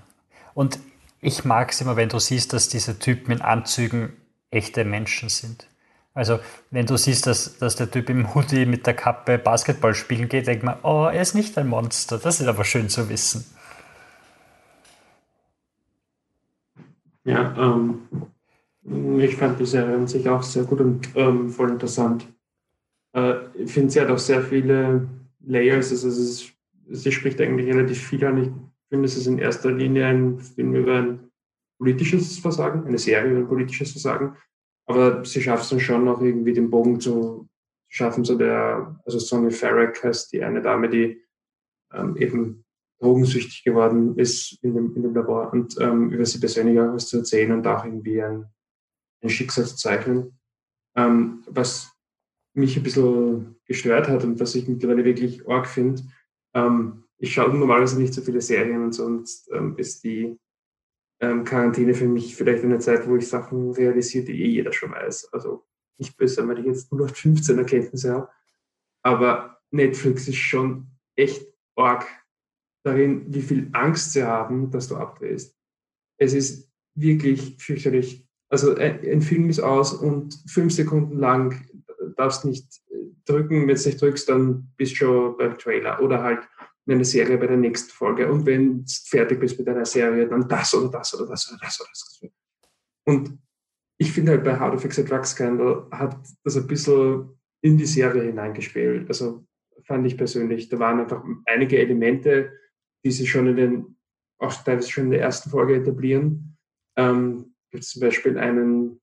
Und ich mag es immer, wenn du siehst, dass diese Typen in Anzügen echte Menschen sind. Also, wenn du siehst, dass, dass der Typ im Hoodie mit der Kappe Basketball spielen geht, denkt man, oh, er ist nicht ein Monster. Das ist aber schön zu wissen. Ja, ähm, ich fand die Serie an sich auch sehr gut und ähm, voll interessant. Äh, ich finde, sie hat auch sehr viele Layers. Also, es ist, sie spricht eigentlich relativ viel an. Ich finde, es ist in erster Linie ein Film über ein politisches Versagen, eine Serie über ein politisches Versagen aber sie schafft es dann schon noch irgendwie den Bogen zu schaffen. So der, also Sonny Farrack heißt die eine Dame, die ähm, eben drogensüchtig geworden ist in dem, in dem Labor und ähm, über sie persönlich auch was zu erzählen und auch irgendwie ein, ein Schicksal zu zeichnen. Ähm, was mich ein bisschen gestört hat und was ich mittlerweile wirklich arg finde, ähm, ich schaue normalerweise nicht so viele Serien und sonst ähm, ist die ähm, Quarantäne für mich vielleicht eine Zeit, wo ich Sachen realisiere, die eh jeder schon weiß. Also nicht böse, weil ich jetzt nur noch 15 Erkenntnisse habe. Aber Netflix ist schon echt arg darin, wie viel Angst sie haben, dass du abdrehst. Es ist wirklich fürchterlich. Also ein, ein Film ist aus und fünf Sekunden lang darfst nicht drücken. Wenn du nicht drückst, dann bist du schon beim Trailer. Oder halt eine Serie bei der nächsten Folge. Und wenn du fertig bist mit einer Serie, dann das oder das oder das oder das oder das. Und ich finde halt bei How to Fix a Drug Scandal hat das ein bisschen in die Serie hineingespielt. Also fand ich persönlich, da waren einfach einige Elemente, die sie schon in den, auch teilweise schon in der ersten Folge etablieren. Ähm, gibt zum Beispiel einen,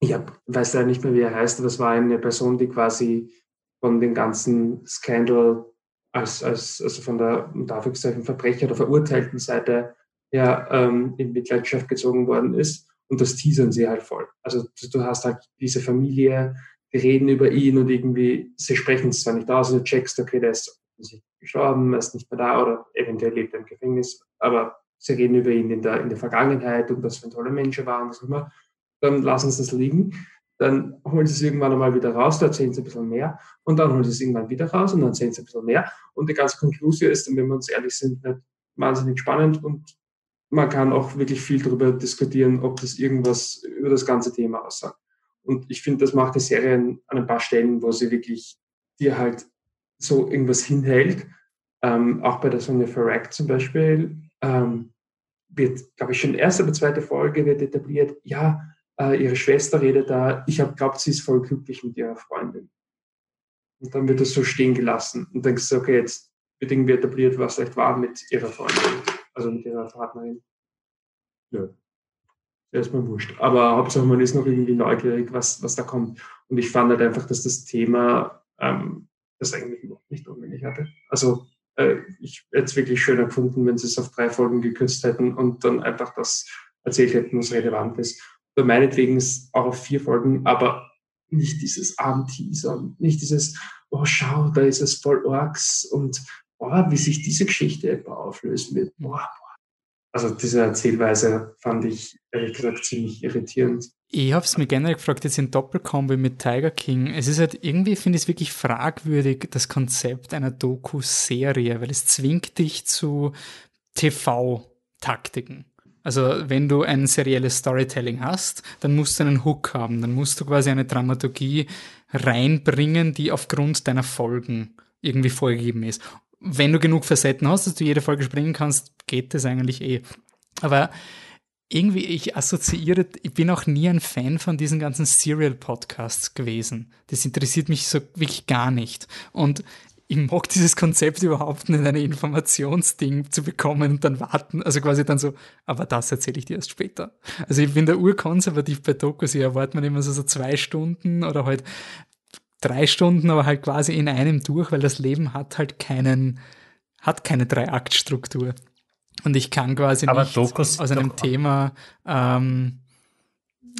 ich hab, weiß leider nicht mehr, wie er heißt, aber es war eine Person, die quasi von dem ganzen Scandal als, als also von der Anführungszeichen Verbrecher oder verurteilten Seite ja ähm, in Mitleidenschaft gezogen worden ist. Und das teasern sie halt voll. Also du hast halt diese Familie, die reden über ihn und irgendwie, sie sprechen es zwar nicht aus und du checkst, okay, der ist gestorben, er ist nicht mehr da oder eventuell lebt er im Gefängnis, aber sie reden über ihn in der, in der Vergangenheit und was für ein toller Mensch er war und was immer. Dann lassen sie es liegen dann holen sie es irgendwann einmal wieder raus, da erzählen sie ein bisschen mehr und dann holen sie es irgendwann wieder raus und dann erzählen sie ein bisschen mehr. Und die ganze Konklusion ist, wenn wir uns ehrlich sind, nicht wahnsinnig spannend und man kann auch wirklich viel darüber diskutieren, ob das irgendwas über das ganze Thema aussagt. Und ich finde, das macht die Serie an ein paar Stellen, wo sie wirklich dir halt so irgendwas hinhält. Ähm, auch bei der Sonja Farrack zum Beispiel ähm, wird, glaube ich, schon erste oder zweite Folge wird etabliert, ja, äh, ihre Schwester redet da, ich habe glaubt, sie ist voll glücklich mit ihrer Freundin. Und dann wird das so stehen gelassen. Und dann denkst okay, jetzt wird irgendwie etabliert, was vielleicht war mit ihrer Freundin, also mit ihrer Partnerin. Ja. Erstmal wurscht. Aber Hauptsache, man ist noch irgendwie neugierig, was, was da kommt. Und ich fand halt einfach, dass das Thema ähm, das eigentlich überhaupt nicht notwendig hatte. Also äh, ich hätte es wirklich schöner gefunden, wenn sie es auf drei Folgen gekürzt hätten und dann einfach das erzählt hätten, was relevant ist. Meinetwegen auch auf vier Folgen, aber nicht dieses Abendteaser, nicht dieses, oh schau, da ist es voll Orks und oh, wie sich diese Geschichte etwa auflösen wird. Boah, boah. Also diese Erzählweise fand ich ehrlich gesagt ziemlich irritierend. Ich habe es mir generell gefragt, jetzt in Doppelkombi mit Tiger King. Es ist halt irgendwie, finde ich es wirklich fragwürdig, das Konzept einer Doku-Serie, weil es zwingt dich zu TV-Taktiken. Also wenn du ein serielles Storytelling hast, dann musst du einen Hook haben, dann musst du quasi eine Dramaturgie reinbringen, die aufgrund deiner Folgen irgendwie vorgegeben ist. Wenn du genug Facetten hast, dass du jede Folge springen kannst, geht das eigentlich eh. Aber irgendwie, ich assoziiere, ich bin auch nie ein Fan von diesen ganzen Serial-Podcasts gewesen. Das interessiert mich so wirklich gar nicht. Und ich mag dieses Konzept überhaupt nicht, ein Informationsding zu bekommen und dann warten, also quasi dann so, aber das erzähle ich dir erst später. Also ich bin da urkonservativ bei Dokus, ich erwarte mir immer so, so zwei Stunden oder halt drei Stunden, aber halt quasi in einem durch, weil das Leben hat halt keinen, hat keine Drei-Akt-Struktur. Und ich kann quasi Aber nicht Dokus aus einem Thema ähm,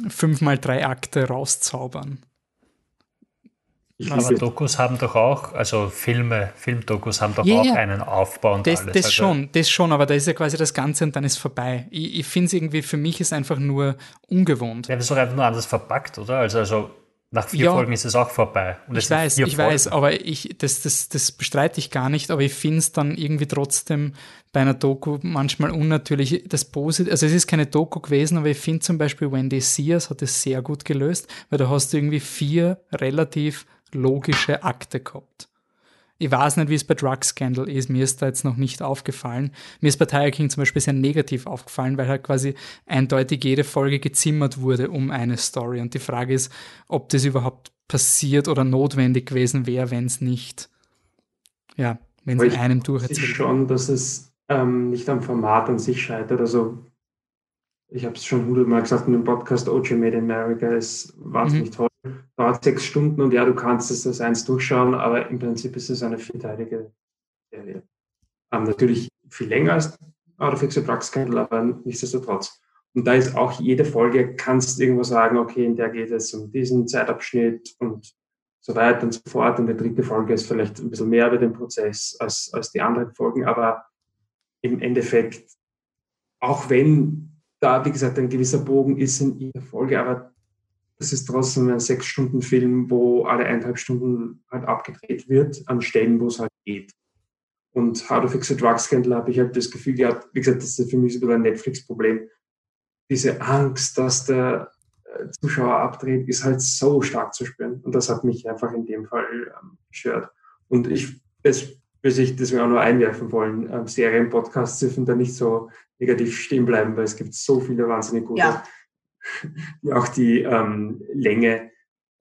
fünfmal drei Akte rauszaubern. Ich Aber Dokus haben doch auch, also Filme, Filmdokus haben doch Ja, auch ja. einen Aufbau und Das, alles. das also, schon, das schon, aber da ist ja quasi das Ganze und dann ist vorbei. Ich, ich finde es irgendwie, für mich ist einfach nur ungewohnt. Ja, das ist doch einfach nur anders verpackt, oder? Also, also nach vier Ja. Folgen ist es auch vorbei. Und Ich weiß, ich weiß, Folgen. aber ich, das, das, das bestreite ich gar nicht, aber ich finde es dann irgendwie trotzdem bei einer Doku manchmal unnatürlich. Das Positive, also es ist keine Doku gewesen, aber ich finde zum Beispiel Wendy Sears hat es sehr gut gelöst, weil da hast du irgendwie vier relativ logische Akte gehabt. Ich weiß nicht, wie es bei Drug Scandal ist, mir ist da jetzt noch nicht aufgefallen. Mir ist bei Tiger King zum Beispiel sehr negativ aufgefallen, weil halt quasi eindeutig jede Folge gezimmert wurde um eine Story. Und die Frage ist, ob das überhaupt passiert oder notwendig gewesen wäre, wenn es nicht, ja, wenn es in ich- einem Ich durcherzählt wird. schon, dass es ähm, nicht am Format an sich scheitert. Also ich habe es schon hundertmal gesagt in dem Podcast, OJ Made in America ist wahnsinnig toll. Dauert sechs Stunden und ja, du kannst es als eins durchschauen, aber im Prinzip ist es eine vierteilige Serie. Ähm, natürlich viel länger als Out of Exo Drug Scandal, aber nichtsdestotrotz. Und da ist auch jede Folge, kannst irgendwo sagen, okay, in der geht es um diesen Zeitabschnitt und so weiter und so fort. Und die dritte Folge ist vielleicht ein bisschen mehr über den Prozess als, als die anderen Folgen, aber im Endeffekt, auch wenn da, wie gesagt, ein gewisser Bogen ist in jeder Folge, aber das ist trotzdem ein Sechs-Stunden-Film, wo alle eineinhalb Stunden halt abgedreht wird, an Stellen, wo es halt geht. Und to Fix a Drug Scandal habe ich halt das Gefühl gehabt, wie gesagt, das ist für mich so ein Netflix-Problem. Diese Angst, dass der äh, Zuschauer abdreht, ist halt so stark zu spüren. Und das hat mich einfach in dem Fall ähm, gestört. Und ich, das würde ich deswegen auch nur einwerfen wollen. Ähm, Serienpodcasts dürfen da nicht so negativ stehen bleiben, weil es gibt so viele wahnsinnig gute, Ja. [laughs] die auch die ähm, Länge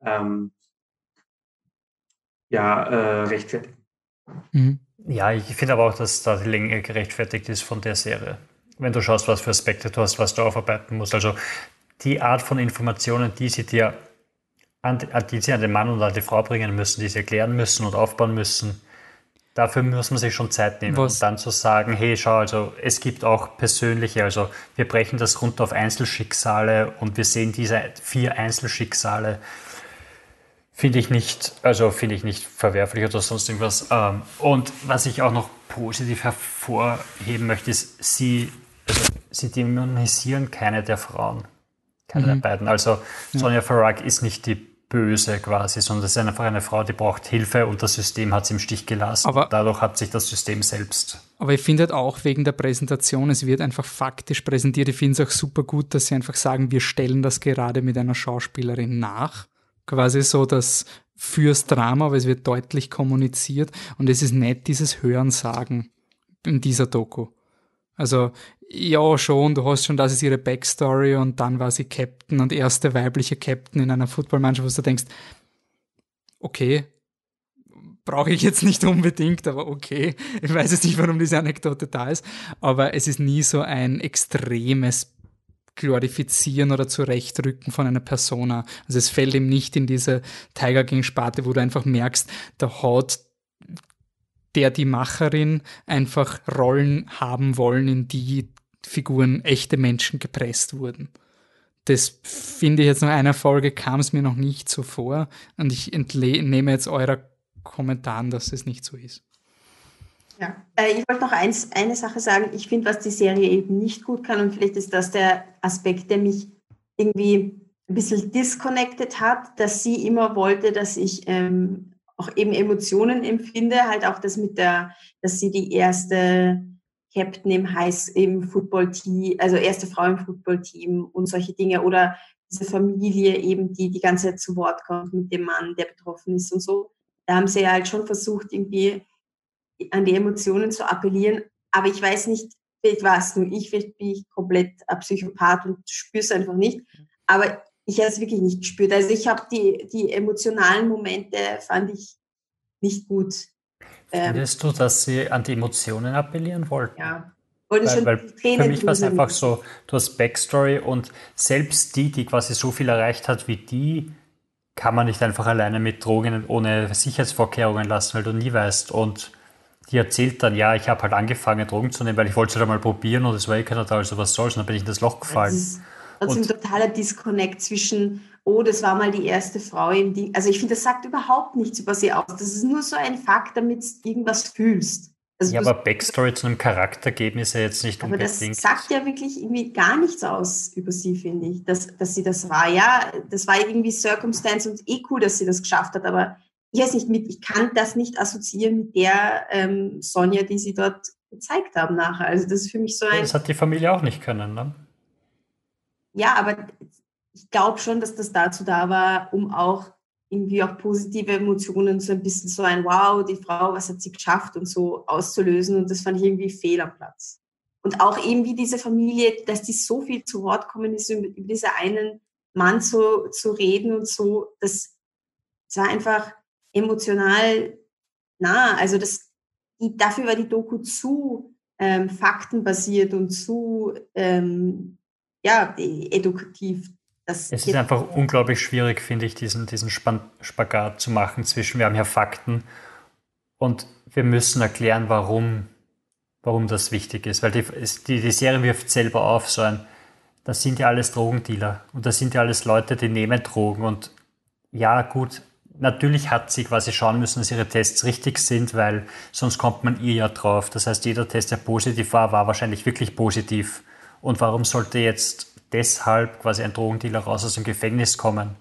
ähm, ja, äh, rechtfertigen. Mhm. Ja, ich finde aber auch, dass da die Länge gerechtfertigt ist von der Serie. Wenn du schaust, was für Aspekte du hast, was du aufarbeiten musst. Also die Art von Informationen, die sie dir an, die sie an den Mann und an die Frau bringen müssen, die sie erklären müssen und aufbauen müssen, dafür muss man sich schon Zeit nehmen. Was- Und dann zu sagen, hey, schau, also es gibt auch persönliche, also wir brechen das runter auf Einzelschicksale und wir sehen diese vier Einzelschicksale finde ich nicht, also finde ich nicht verwerflich oder sonst irgendwas. Ähm, Und was ich auch noch positiv hervorheben möchte, ist, sie, also sie dämonisieren keine der Frauen, keine der beiden. Also Sonja Farag ist nicht die Böse quasi, sondern es ist einfach eine Frau, die braucht Hilfe und das System hat sie im Stich gelassen. Aber- Dadurch hat sich das System selbst. Aber ich finde halt auch wegen der Präsentation, es wird einfach faktisch präsentiert. Ich finde es auch super gut, dass sie einfach sagen, wir stellen das gerade mit einer Schauspielerin nach. Quasi so, dass fürs Drama, aber es wird deutlich kommuniziert und es ist nicht dieses Hörensagen in dieser Doku. Also Ja, schon. Du hast schon, das ist ihre Backstory und dann war sie Captain und erste weibliche Captain in einer Footballmannschaft, wo du denkst, okay, brauche ich jetzt nicht unbedingt, aber okay. [laughs] Ich weiß jetzt nicht, warum diese Anekdote da ist, aber es ist nie so ein extremes Glorifizieren oder Zurechtrücken von einer Persona. Also es fällt ihm nicht in diese Tiger gegen Sparte, wo du einfach merkst, da hat der die Macherin einfach Rollen haben wollen, in die Figuren echte Menschen gepresst wurden. Das finde ich jetzt nach einer Folge kam es mir noch nicht so vor und ich entnehme jetzt eurer Kommentaren, dass es nicht so ist. Ja, äh, ich wollte noch eins, eine Sache sagen. Ich finde, was die Serie eben nicht gut kann, und vielleicht ist das der Aspekt, der mich irgendwie ein bisschen disconnected hat, dass sie immer wollte, dass ich ähm, auch eben Emotionen empfinde, halt auch das mit der, dass sie die erste Captain im High im Football-Team, also erste Frau im Football-Team und solche Dinge oder diese Familie eben, die die ganze Zeit zu Wort kommt mit dem Mann, der betroffen ist und so. Da haben sie ja halt schon versucht, irgendwie an die Emotionen zu appellieren. Aber ich weiß nicht, vielleicht war es nur ich, vielleicht bin ich komplett ein Psychopath und spüre es einfach nicht. Aber ich habe es wirklich nicht gespürt. Also ich habe die, die emotionalen Momente, fand ich nicht gut. Ähm, Findest du, dass sie an die Emotionen appellieren wollten? Ja. Weil, weil für mich war es einfach so, du hast Backstory und selbst die, die quasi so viel erreicht hat wie die, kann man nicht einfach alleine mit Drogen ohne Sicherheitsvorkehrungen lassen, weil du nie weißt. Und die erzählt dann, ja, ich habe halt angefangen, Drogen zu nehmen, weil ich wollte es halt mal probieren und es war eh keiner da, also was soll's, und dann bin ich in das Loch gefallen. Das ist trotzdem ein totaler Disconnect zwischen, oh, das war mal die erste Frau im Ding. Also ich finde, das sagt überhaupt nichts über sie aus. Das ist nur so ein Fakt, damit du irgendwas fühlst. Also ja, aber Backstory zu einem Charakter geben ist ja jetzt nicht aber unbedingt. Aber das sagt ja wirklich irgendwie gar nichts aus über sie, finde ich, dass, dass sie das war. Ja, das war irgendwie Circumstance und eh cool, dass sie das geschafft hat, aber ich weiß nicht, mit, ich kann das nicht assoziieren mit der ähm, Sonja, die sie dort gezeigt haben nachher. Also das ist für mich so ein... Das hat die Familie auch nicht können, ne? Ja, aber ich glaube schon, dass das dazu da war, um auch irgendwie auch positive Emotionen, so ein bisschen so ein Wow, die Frau, was hat sie geschafft und so auszulösen. Und das fand ich irgendwie fehl am Platz. Und auch eben wie diese Familie, dass die so viel zu Wort kommen ist, über, diesen einen Mann zu, zu reden und so, das, das war einfach emotional nah. Also das, die, dafür war die Doku zu ähm, faktenbasiert und zu ähm, ja, edukativ. Es ist einfach unglaublich schwierig, finde ich, diesen, diesen Spagat zu machen zwischen, wir haben hier Fakten und wir müssen erklären, warum, warum das wichtig ist. Weil die, die, die Serie wirft selber auf, so ein, das sind ja alles Drogendealer und das sind ja alles Leute, die nehmen Drogen und ja, gut, natürlich hat sie quasi schauen müssen, dass ihre Tests richtig sind, weil sonst kommt man ihr ja drauf. Das heißt, jeder Test, der positiv war, war wahrscheinlich wirklich positiv. Und warum sollte jetzt deshalb quasi ein Drogendealer raus aus dem Gefängnis kommen?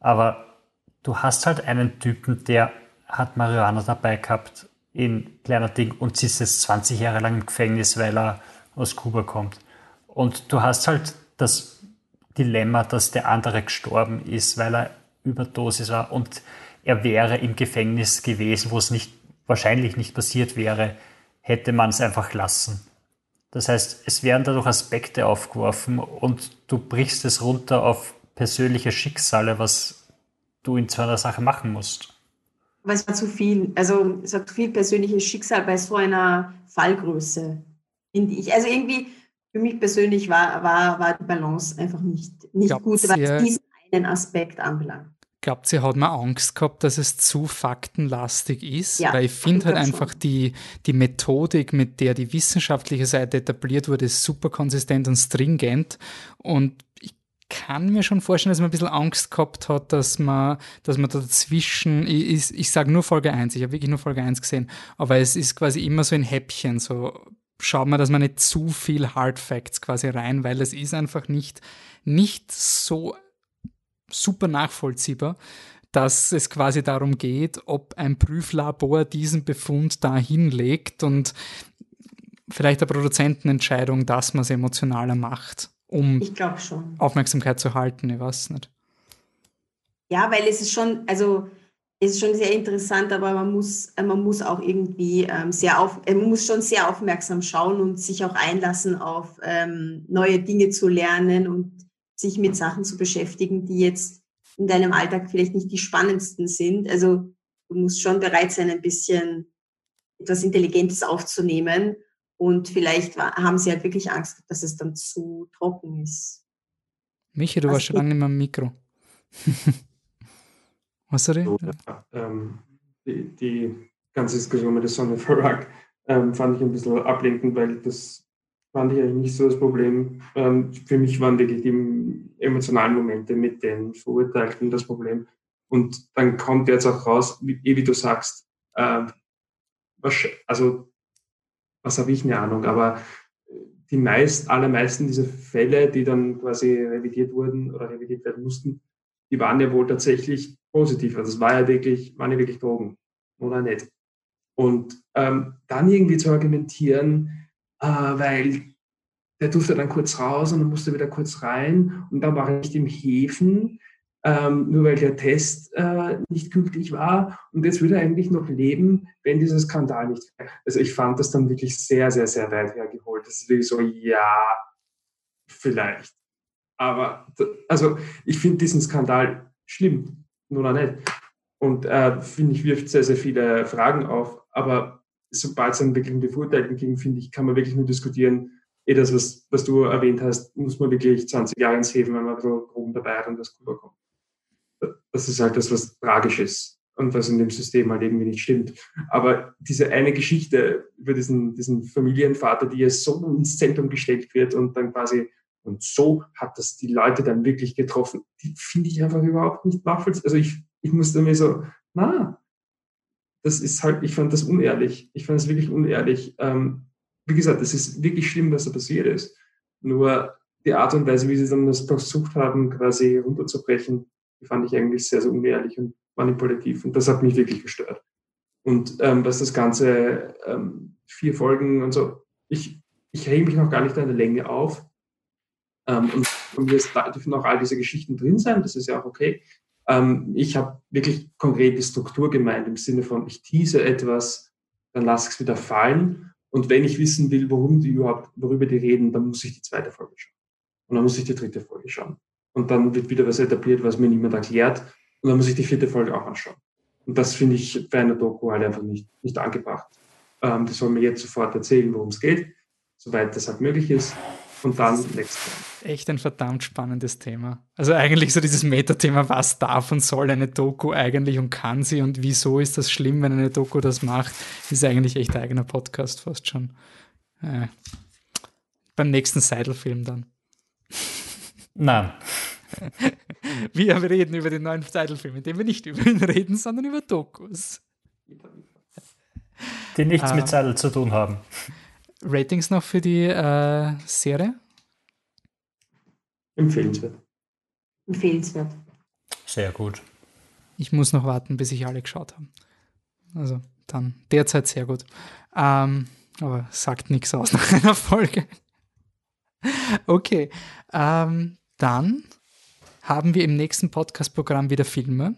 Aber du hast halt einen Typen, der hat Marihuana dabei gehabt in kleiner Ding und sie ist jetzt 20 Jahre lang im Gefängnis, weil er aus Kuba kommt. Und du hast halt das Dilemma, dass der andere gestorben ist, weil er Überdosis war und er wäre im Gefängnis gewesen, wo es nicht, wahrscheinlich nicht passiert wäre, hätte man es einfach lassen. Das heißt, es werden dadurch Aspekte aufgeworfen und du brichst es runter auf persönliche Schicksale, was du in so einer Sache machen musst. Aber es war zu viel. Also es war zu viel persönliches Schicksal bei so einer Fallgröße, finde ich. Also irgendwie, für mich persönlich war, war, war die Balance einfach nicht, nicht gut, was diesen einen Aspekt anbelangt glaube, sie hat mir Angst gehabt, dass es zu faktenlastig ist, ja, weil ich finde halt einfach schon. die, die Methodik, mit der die wissenschaftliche Seite etabliert wurde, ist super konsistent und stringent und ich kann mir schon vorstellen, dass man ein bisschen Angst gehabt hat, dass man, dass man dazwischen, ich, ich, ich sage nur Folge 1, ich habe wirklich nur Folge 1 gesehen, aber es ist quasi immer so ein Häppchen, so schaut man, dass man nicht zu viel Hard Facts quasi rein, weil es ist einfach nicht, nicht so super nachvollziehbar, dass es quasi darum geht, ob ein Prüflabor diesen Befund da hinlegt und vielleicht eine Produzentenentscheidung, dass man es emotionaler macht, um Aufmerksamkeit zu halten, ich weiß nicht. Ja, weil es ist schon, also ist schon sehr interessant, aber man muss, man muss auch irgendwie ähm, sehr auf, äh, man muss schon sehr aufmerksam schauen und sich auch einlassen auf ähm, neue Dinge zu lernen und sich mit Sachen zu beschäftigen, die jetzt in deinem Alltag vielleicht nicht die spannendsten sind. Also du musst schon bereit sein, ein bisschen etwas Intelligentes aufzunehmen. Und vielleicht haben sie halt wirklich Angst, dass es dann zu trocken ist. Michi, du warst schon lange nicht mehr im Mikro. [laughs] Was sorry? So, ja, ähm, die, die, ganze Diskussion mit der Sonne Farag ähm, fand ich ein bisschen ablenkend, weil das fand ich eigentlich nicht so das Problem. Ähm, für mich waren wirklich die emotionalen Momente mit den Verurteilten das Problem. Und dann kommt jetzt auch raus, wie, eh wie du sagst, äh, was, also was habe ich eine Ahnung, aber die meist, allermeisten dieser Fälle, die dann quasi revidiert wurden oder revidiert werden mussten, die waren ja wohl tatsächlich positiv. Also es war ja wirklich, waren ja wirklich Drogen oder nicht. Und ähm, dann irgendwie zu argumentieren, äh, weil der durfte dann kurz raus und dann musste wieder kurz rein und dann war er nicht im Häfen, ähm, nur weil der Test äh, nicht gültig war und jetzt würde er eigentlich noch leben, wenn dieser Skandal nicht wäre. Also ich fand das dann wirklich sehr, sehr, sehr weit hergeholt. Das ist wirklich so, ja, vielleicht. Aber also ich finde diesen Skandal schlimm, nur noch nicht. Und äh, finde ich, wirft sehr, sehr viele Fragen auf. Aber sobald es dann wirklich um die Verurteilten ging, finde ich, kann man wirklich nur diskutieren, eh das, was, was du erwähnt hast, muss man wirklich 20 Jahre ins Heben, wenn man so oben dabei hat und das rüberkommt. Das ist halt das, was tragisch ist und was in dem System halt irgendwie nicht stimmt. Aber diese eine Geschichte über diesen, diesen Familienvater, die ja so ins Zentrum gestellt wird und dann quasi und so hat das die Leute dann wirklich getroffen. Die finde ich einfach überhaupt nicht nachvollziehbar. Also ich, ich musste mir so, na, das ist halt, ich fand das unehrlich. Ich fand es wirklich unehrlich. Ähm, wie gesagt, es ist wirklich schlimm, was da passiert ist. Nur die Art und Weise, wie sie dann das versucht haben, quasi runterzubrechen, die fand ich eigentlich sehr, sehr unehrlich und manipulativ. Und das hat mich wirklich gestört. Und ähm, was das Ganze ähm, vier Folgen und so, ich, ich hebe mich noch gar nicht an der Länge auf. Ähm, und von mir dürfen auch all diese Geschichten drin sein, das ist ja auch okay. Ähm, ich habe wirklich konkret die Struktur gemeint, im Sinne von, ich tease etwas, dann lasse ich es wieder fallen. Und wenn ich wissen will, worum die überhaupt, worüber die reden, dann muss ich die zweite Folge schauen. Und dann muss ich die dritte Folge schauen. Und dann wird wieder was etabliert, was mir niemand erklärt. Und dann muss ich die vierte Folge auch anschauen. Und das finde ich bei einer Doku halt einfach nicht, nicht angebracht. Ähm, die soll mir jetzt sofort erzählen, worum es geht, soweit das halt möglich ist und dann next Echt ein verdammt spannendes Thema. Also eigentlich so dieses Metathema, was darf und soll eine Doku eigentlich und kann sie und wieso ist das schlimm, wenn eine Doku das macht, ist eigentlich echt ein eigener Podcast fast schon. Äh, beim nächsten Seidel-Film dann. Nein. [laughs] Wir reden über den neuen Seidel-Film, in dem wir nicht über ihn reden, sondern über Dokus. Die nichts äh, mit Seidel zu tun haben. Ratings noch für die äh, Serie? Empfehlenswert. Empfehlenswert. Sehr gut. Ich muss noch warten, bis ich alle geschaut habe. Also dann derzeit sehr gut. Ähm, aber sagt nichts aus [laughs] nach einer Folge. okay. Ähm, dann haben wir im nächsten Podcast-Programm wieder Filme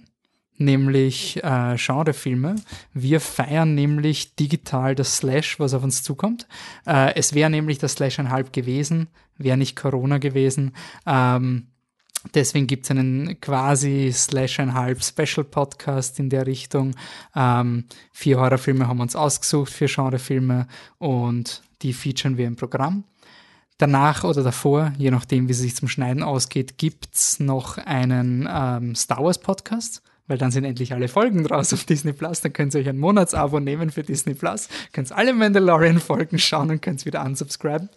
nämlich äh, Genrefilme. Wir feiern nämlich digital das Slash, was auf uns zukommt. Äh, es wäre nämlich das Slash einhalb gewesen, wäre nicht Corona gewesen. Ähm, deswegen gibt es einen quasi Slash einhalb Special Podcast in der Richtung. Ähm, vier Horrorfilme haben wir uns ausgesucht, vier Genrefilme und die featuren wir im Programm. Danach oder davor, je nachdem, wie es sich zum Schneiden ausgeht, gibt's noch einen ähm, Star Wars Podcast weil dann sind endlich alle Folgen draus auf Disney Plus. Dann könnt ihr euch ein Monatsabo nehmen für Disney Plus, könnt alle Mandalorian-Folgen schauen und könnt wieder unsubscriben.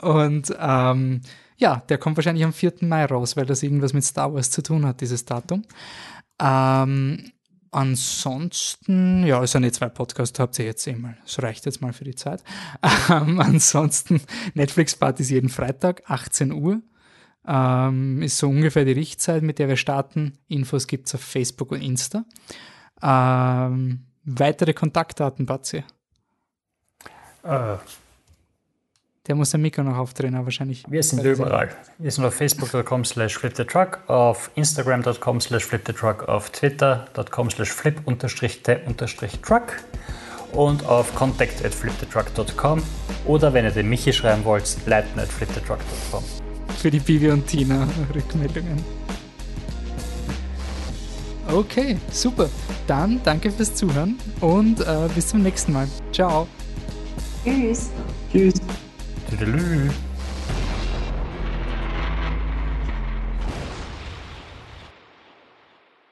Und ähm, ja, der kommt wahrscheinlich am 4. Mai raus, weil das irgendwas mit Star Wars zu tun hat, dieses Datum. Ähm, ansonsten, ja, es sind eh zwei Podcasts, habt ihr jetzt eh mal. Das reicht jetzt mal für die Zeit. [laughs] Ähm, ansonsten, Netflix-Partys jeden Freitag, 18 Uhr. Ähm, ist so ungefähr die Richtzeit, mit der wir starten. Infos gibt es auf Facebook und Insta. Ähm, weitere Kontaktdaten, Batzi? Äh, Der muss sein Mikro noch aufdrehen, aber wahrscheinlich. Wir sind überall. Wir sind auf facebook.com slash flipthetruck, auf instagram.com slash flipthetruck, auf twitter.com slash flip-the-truck und auf contact at flipthetruck.com oder wenn ihr den Michi schreiben wollt, leiten at flipthetruck.com. Für die Bibi und Tina Rückmeldungen. Okay, super. Dann danke fürs Zuhören und äh, bis zum nächsten Mal. Ciao. Tschüss. Tschüss. Tüdelü.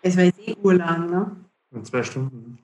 Es war jetzt eh urlang, ne? In zwei Stunden.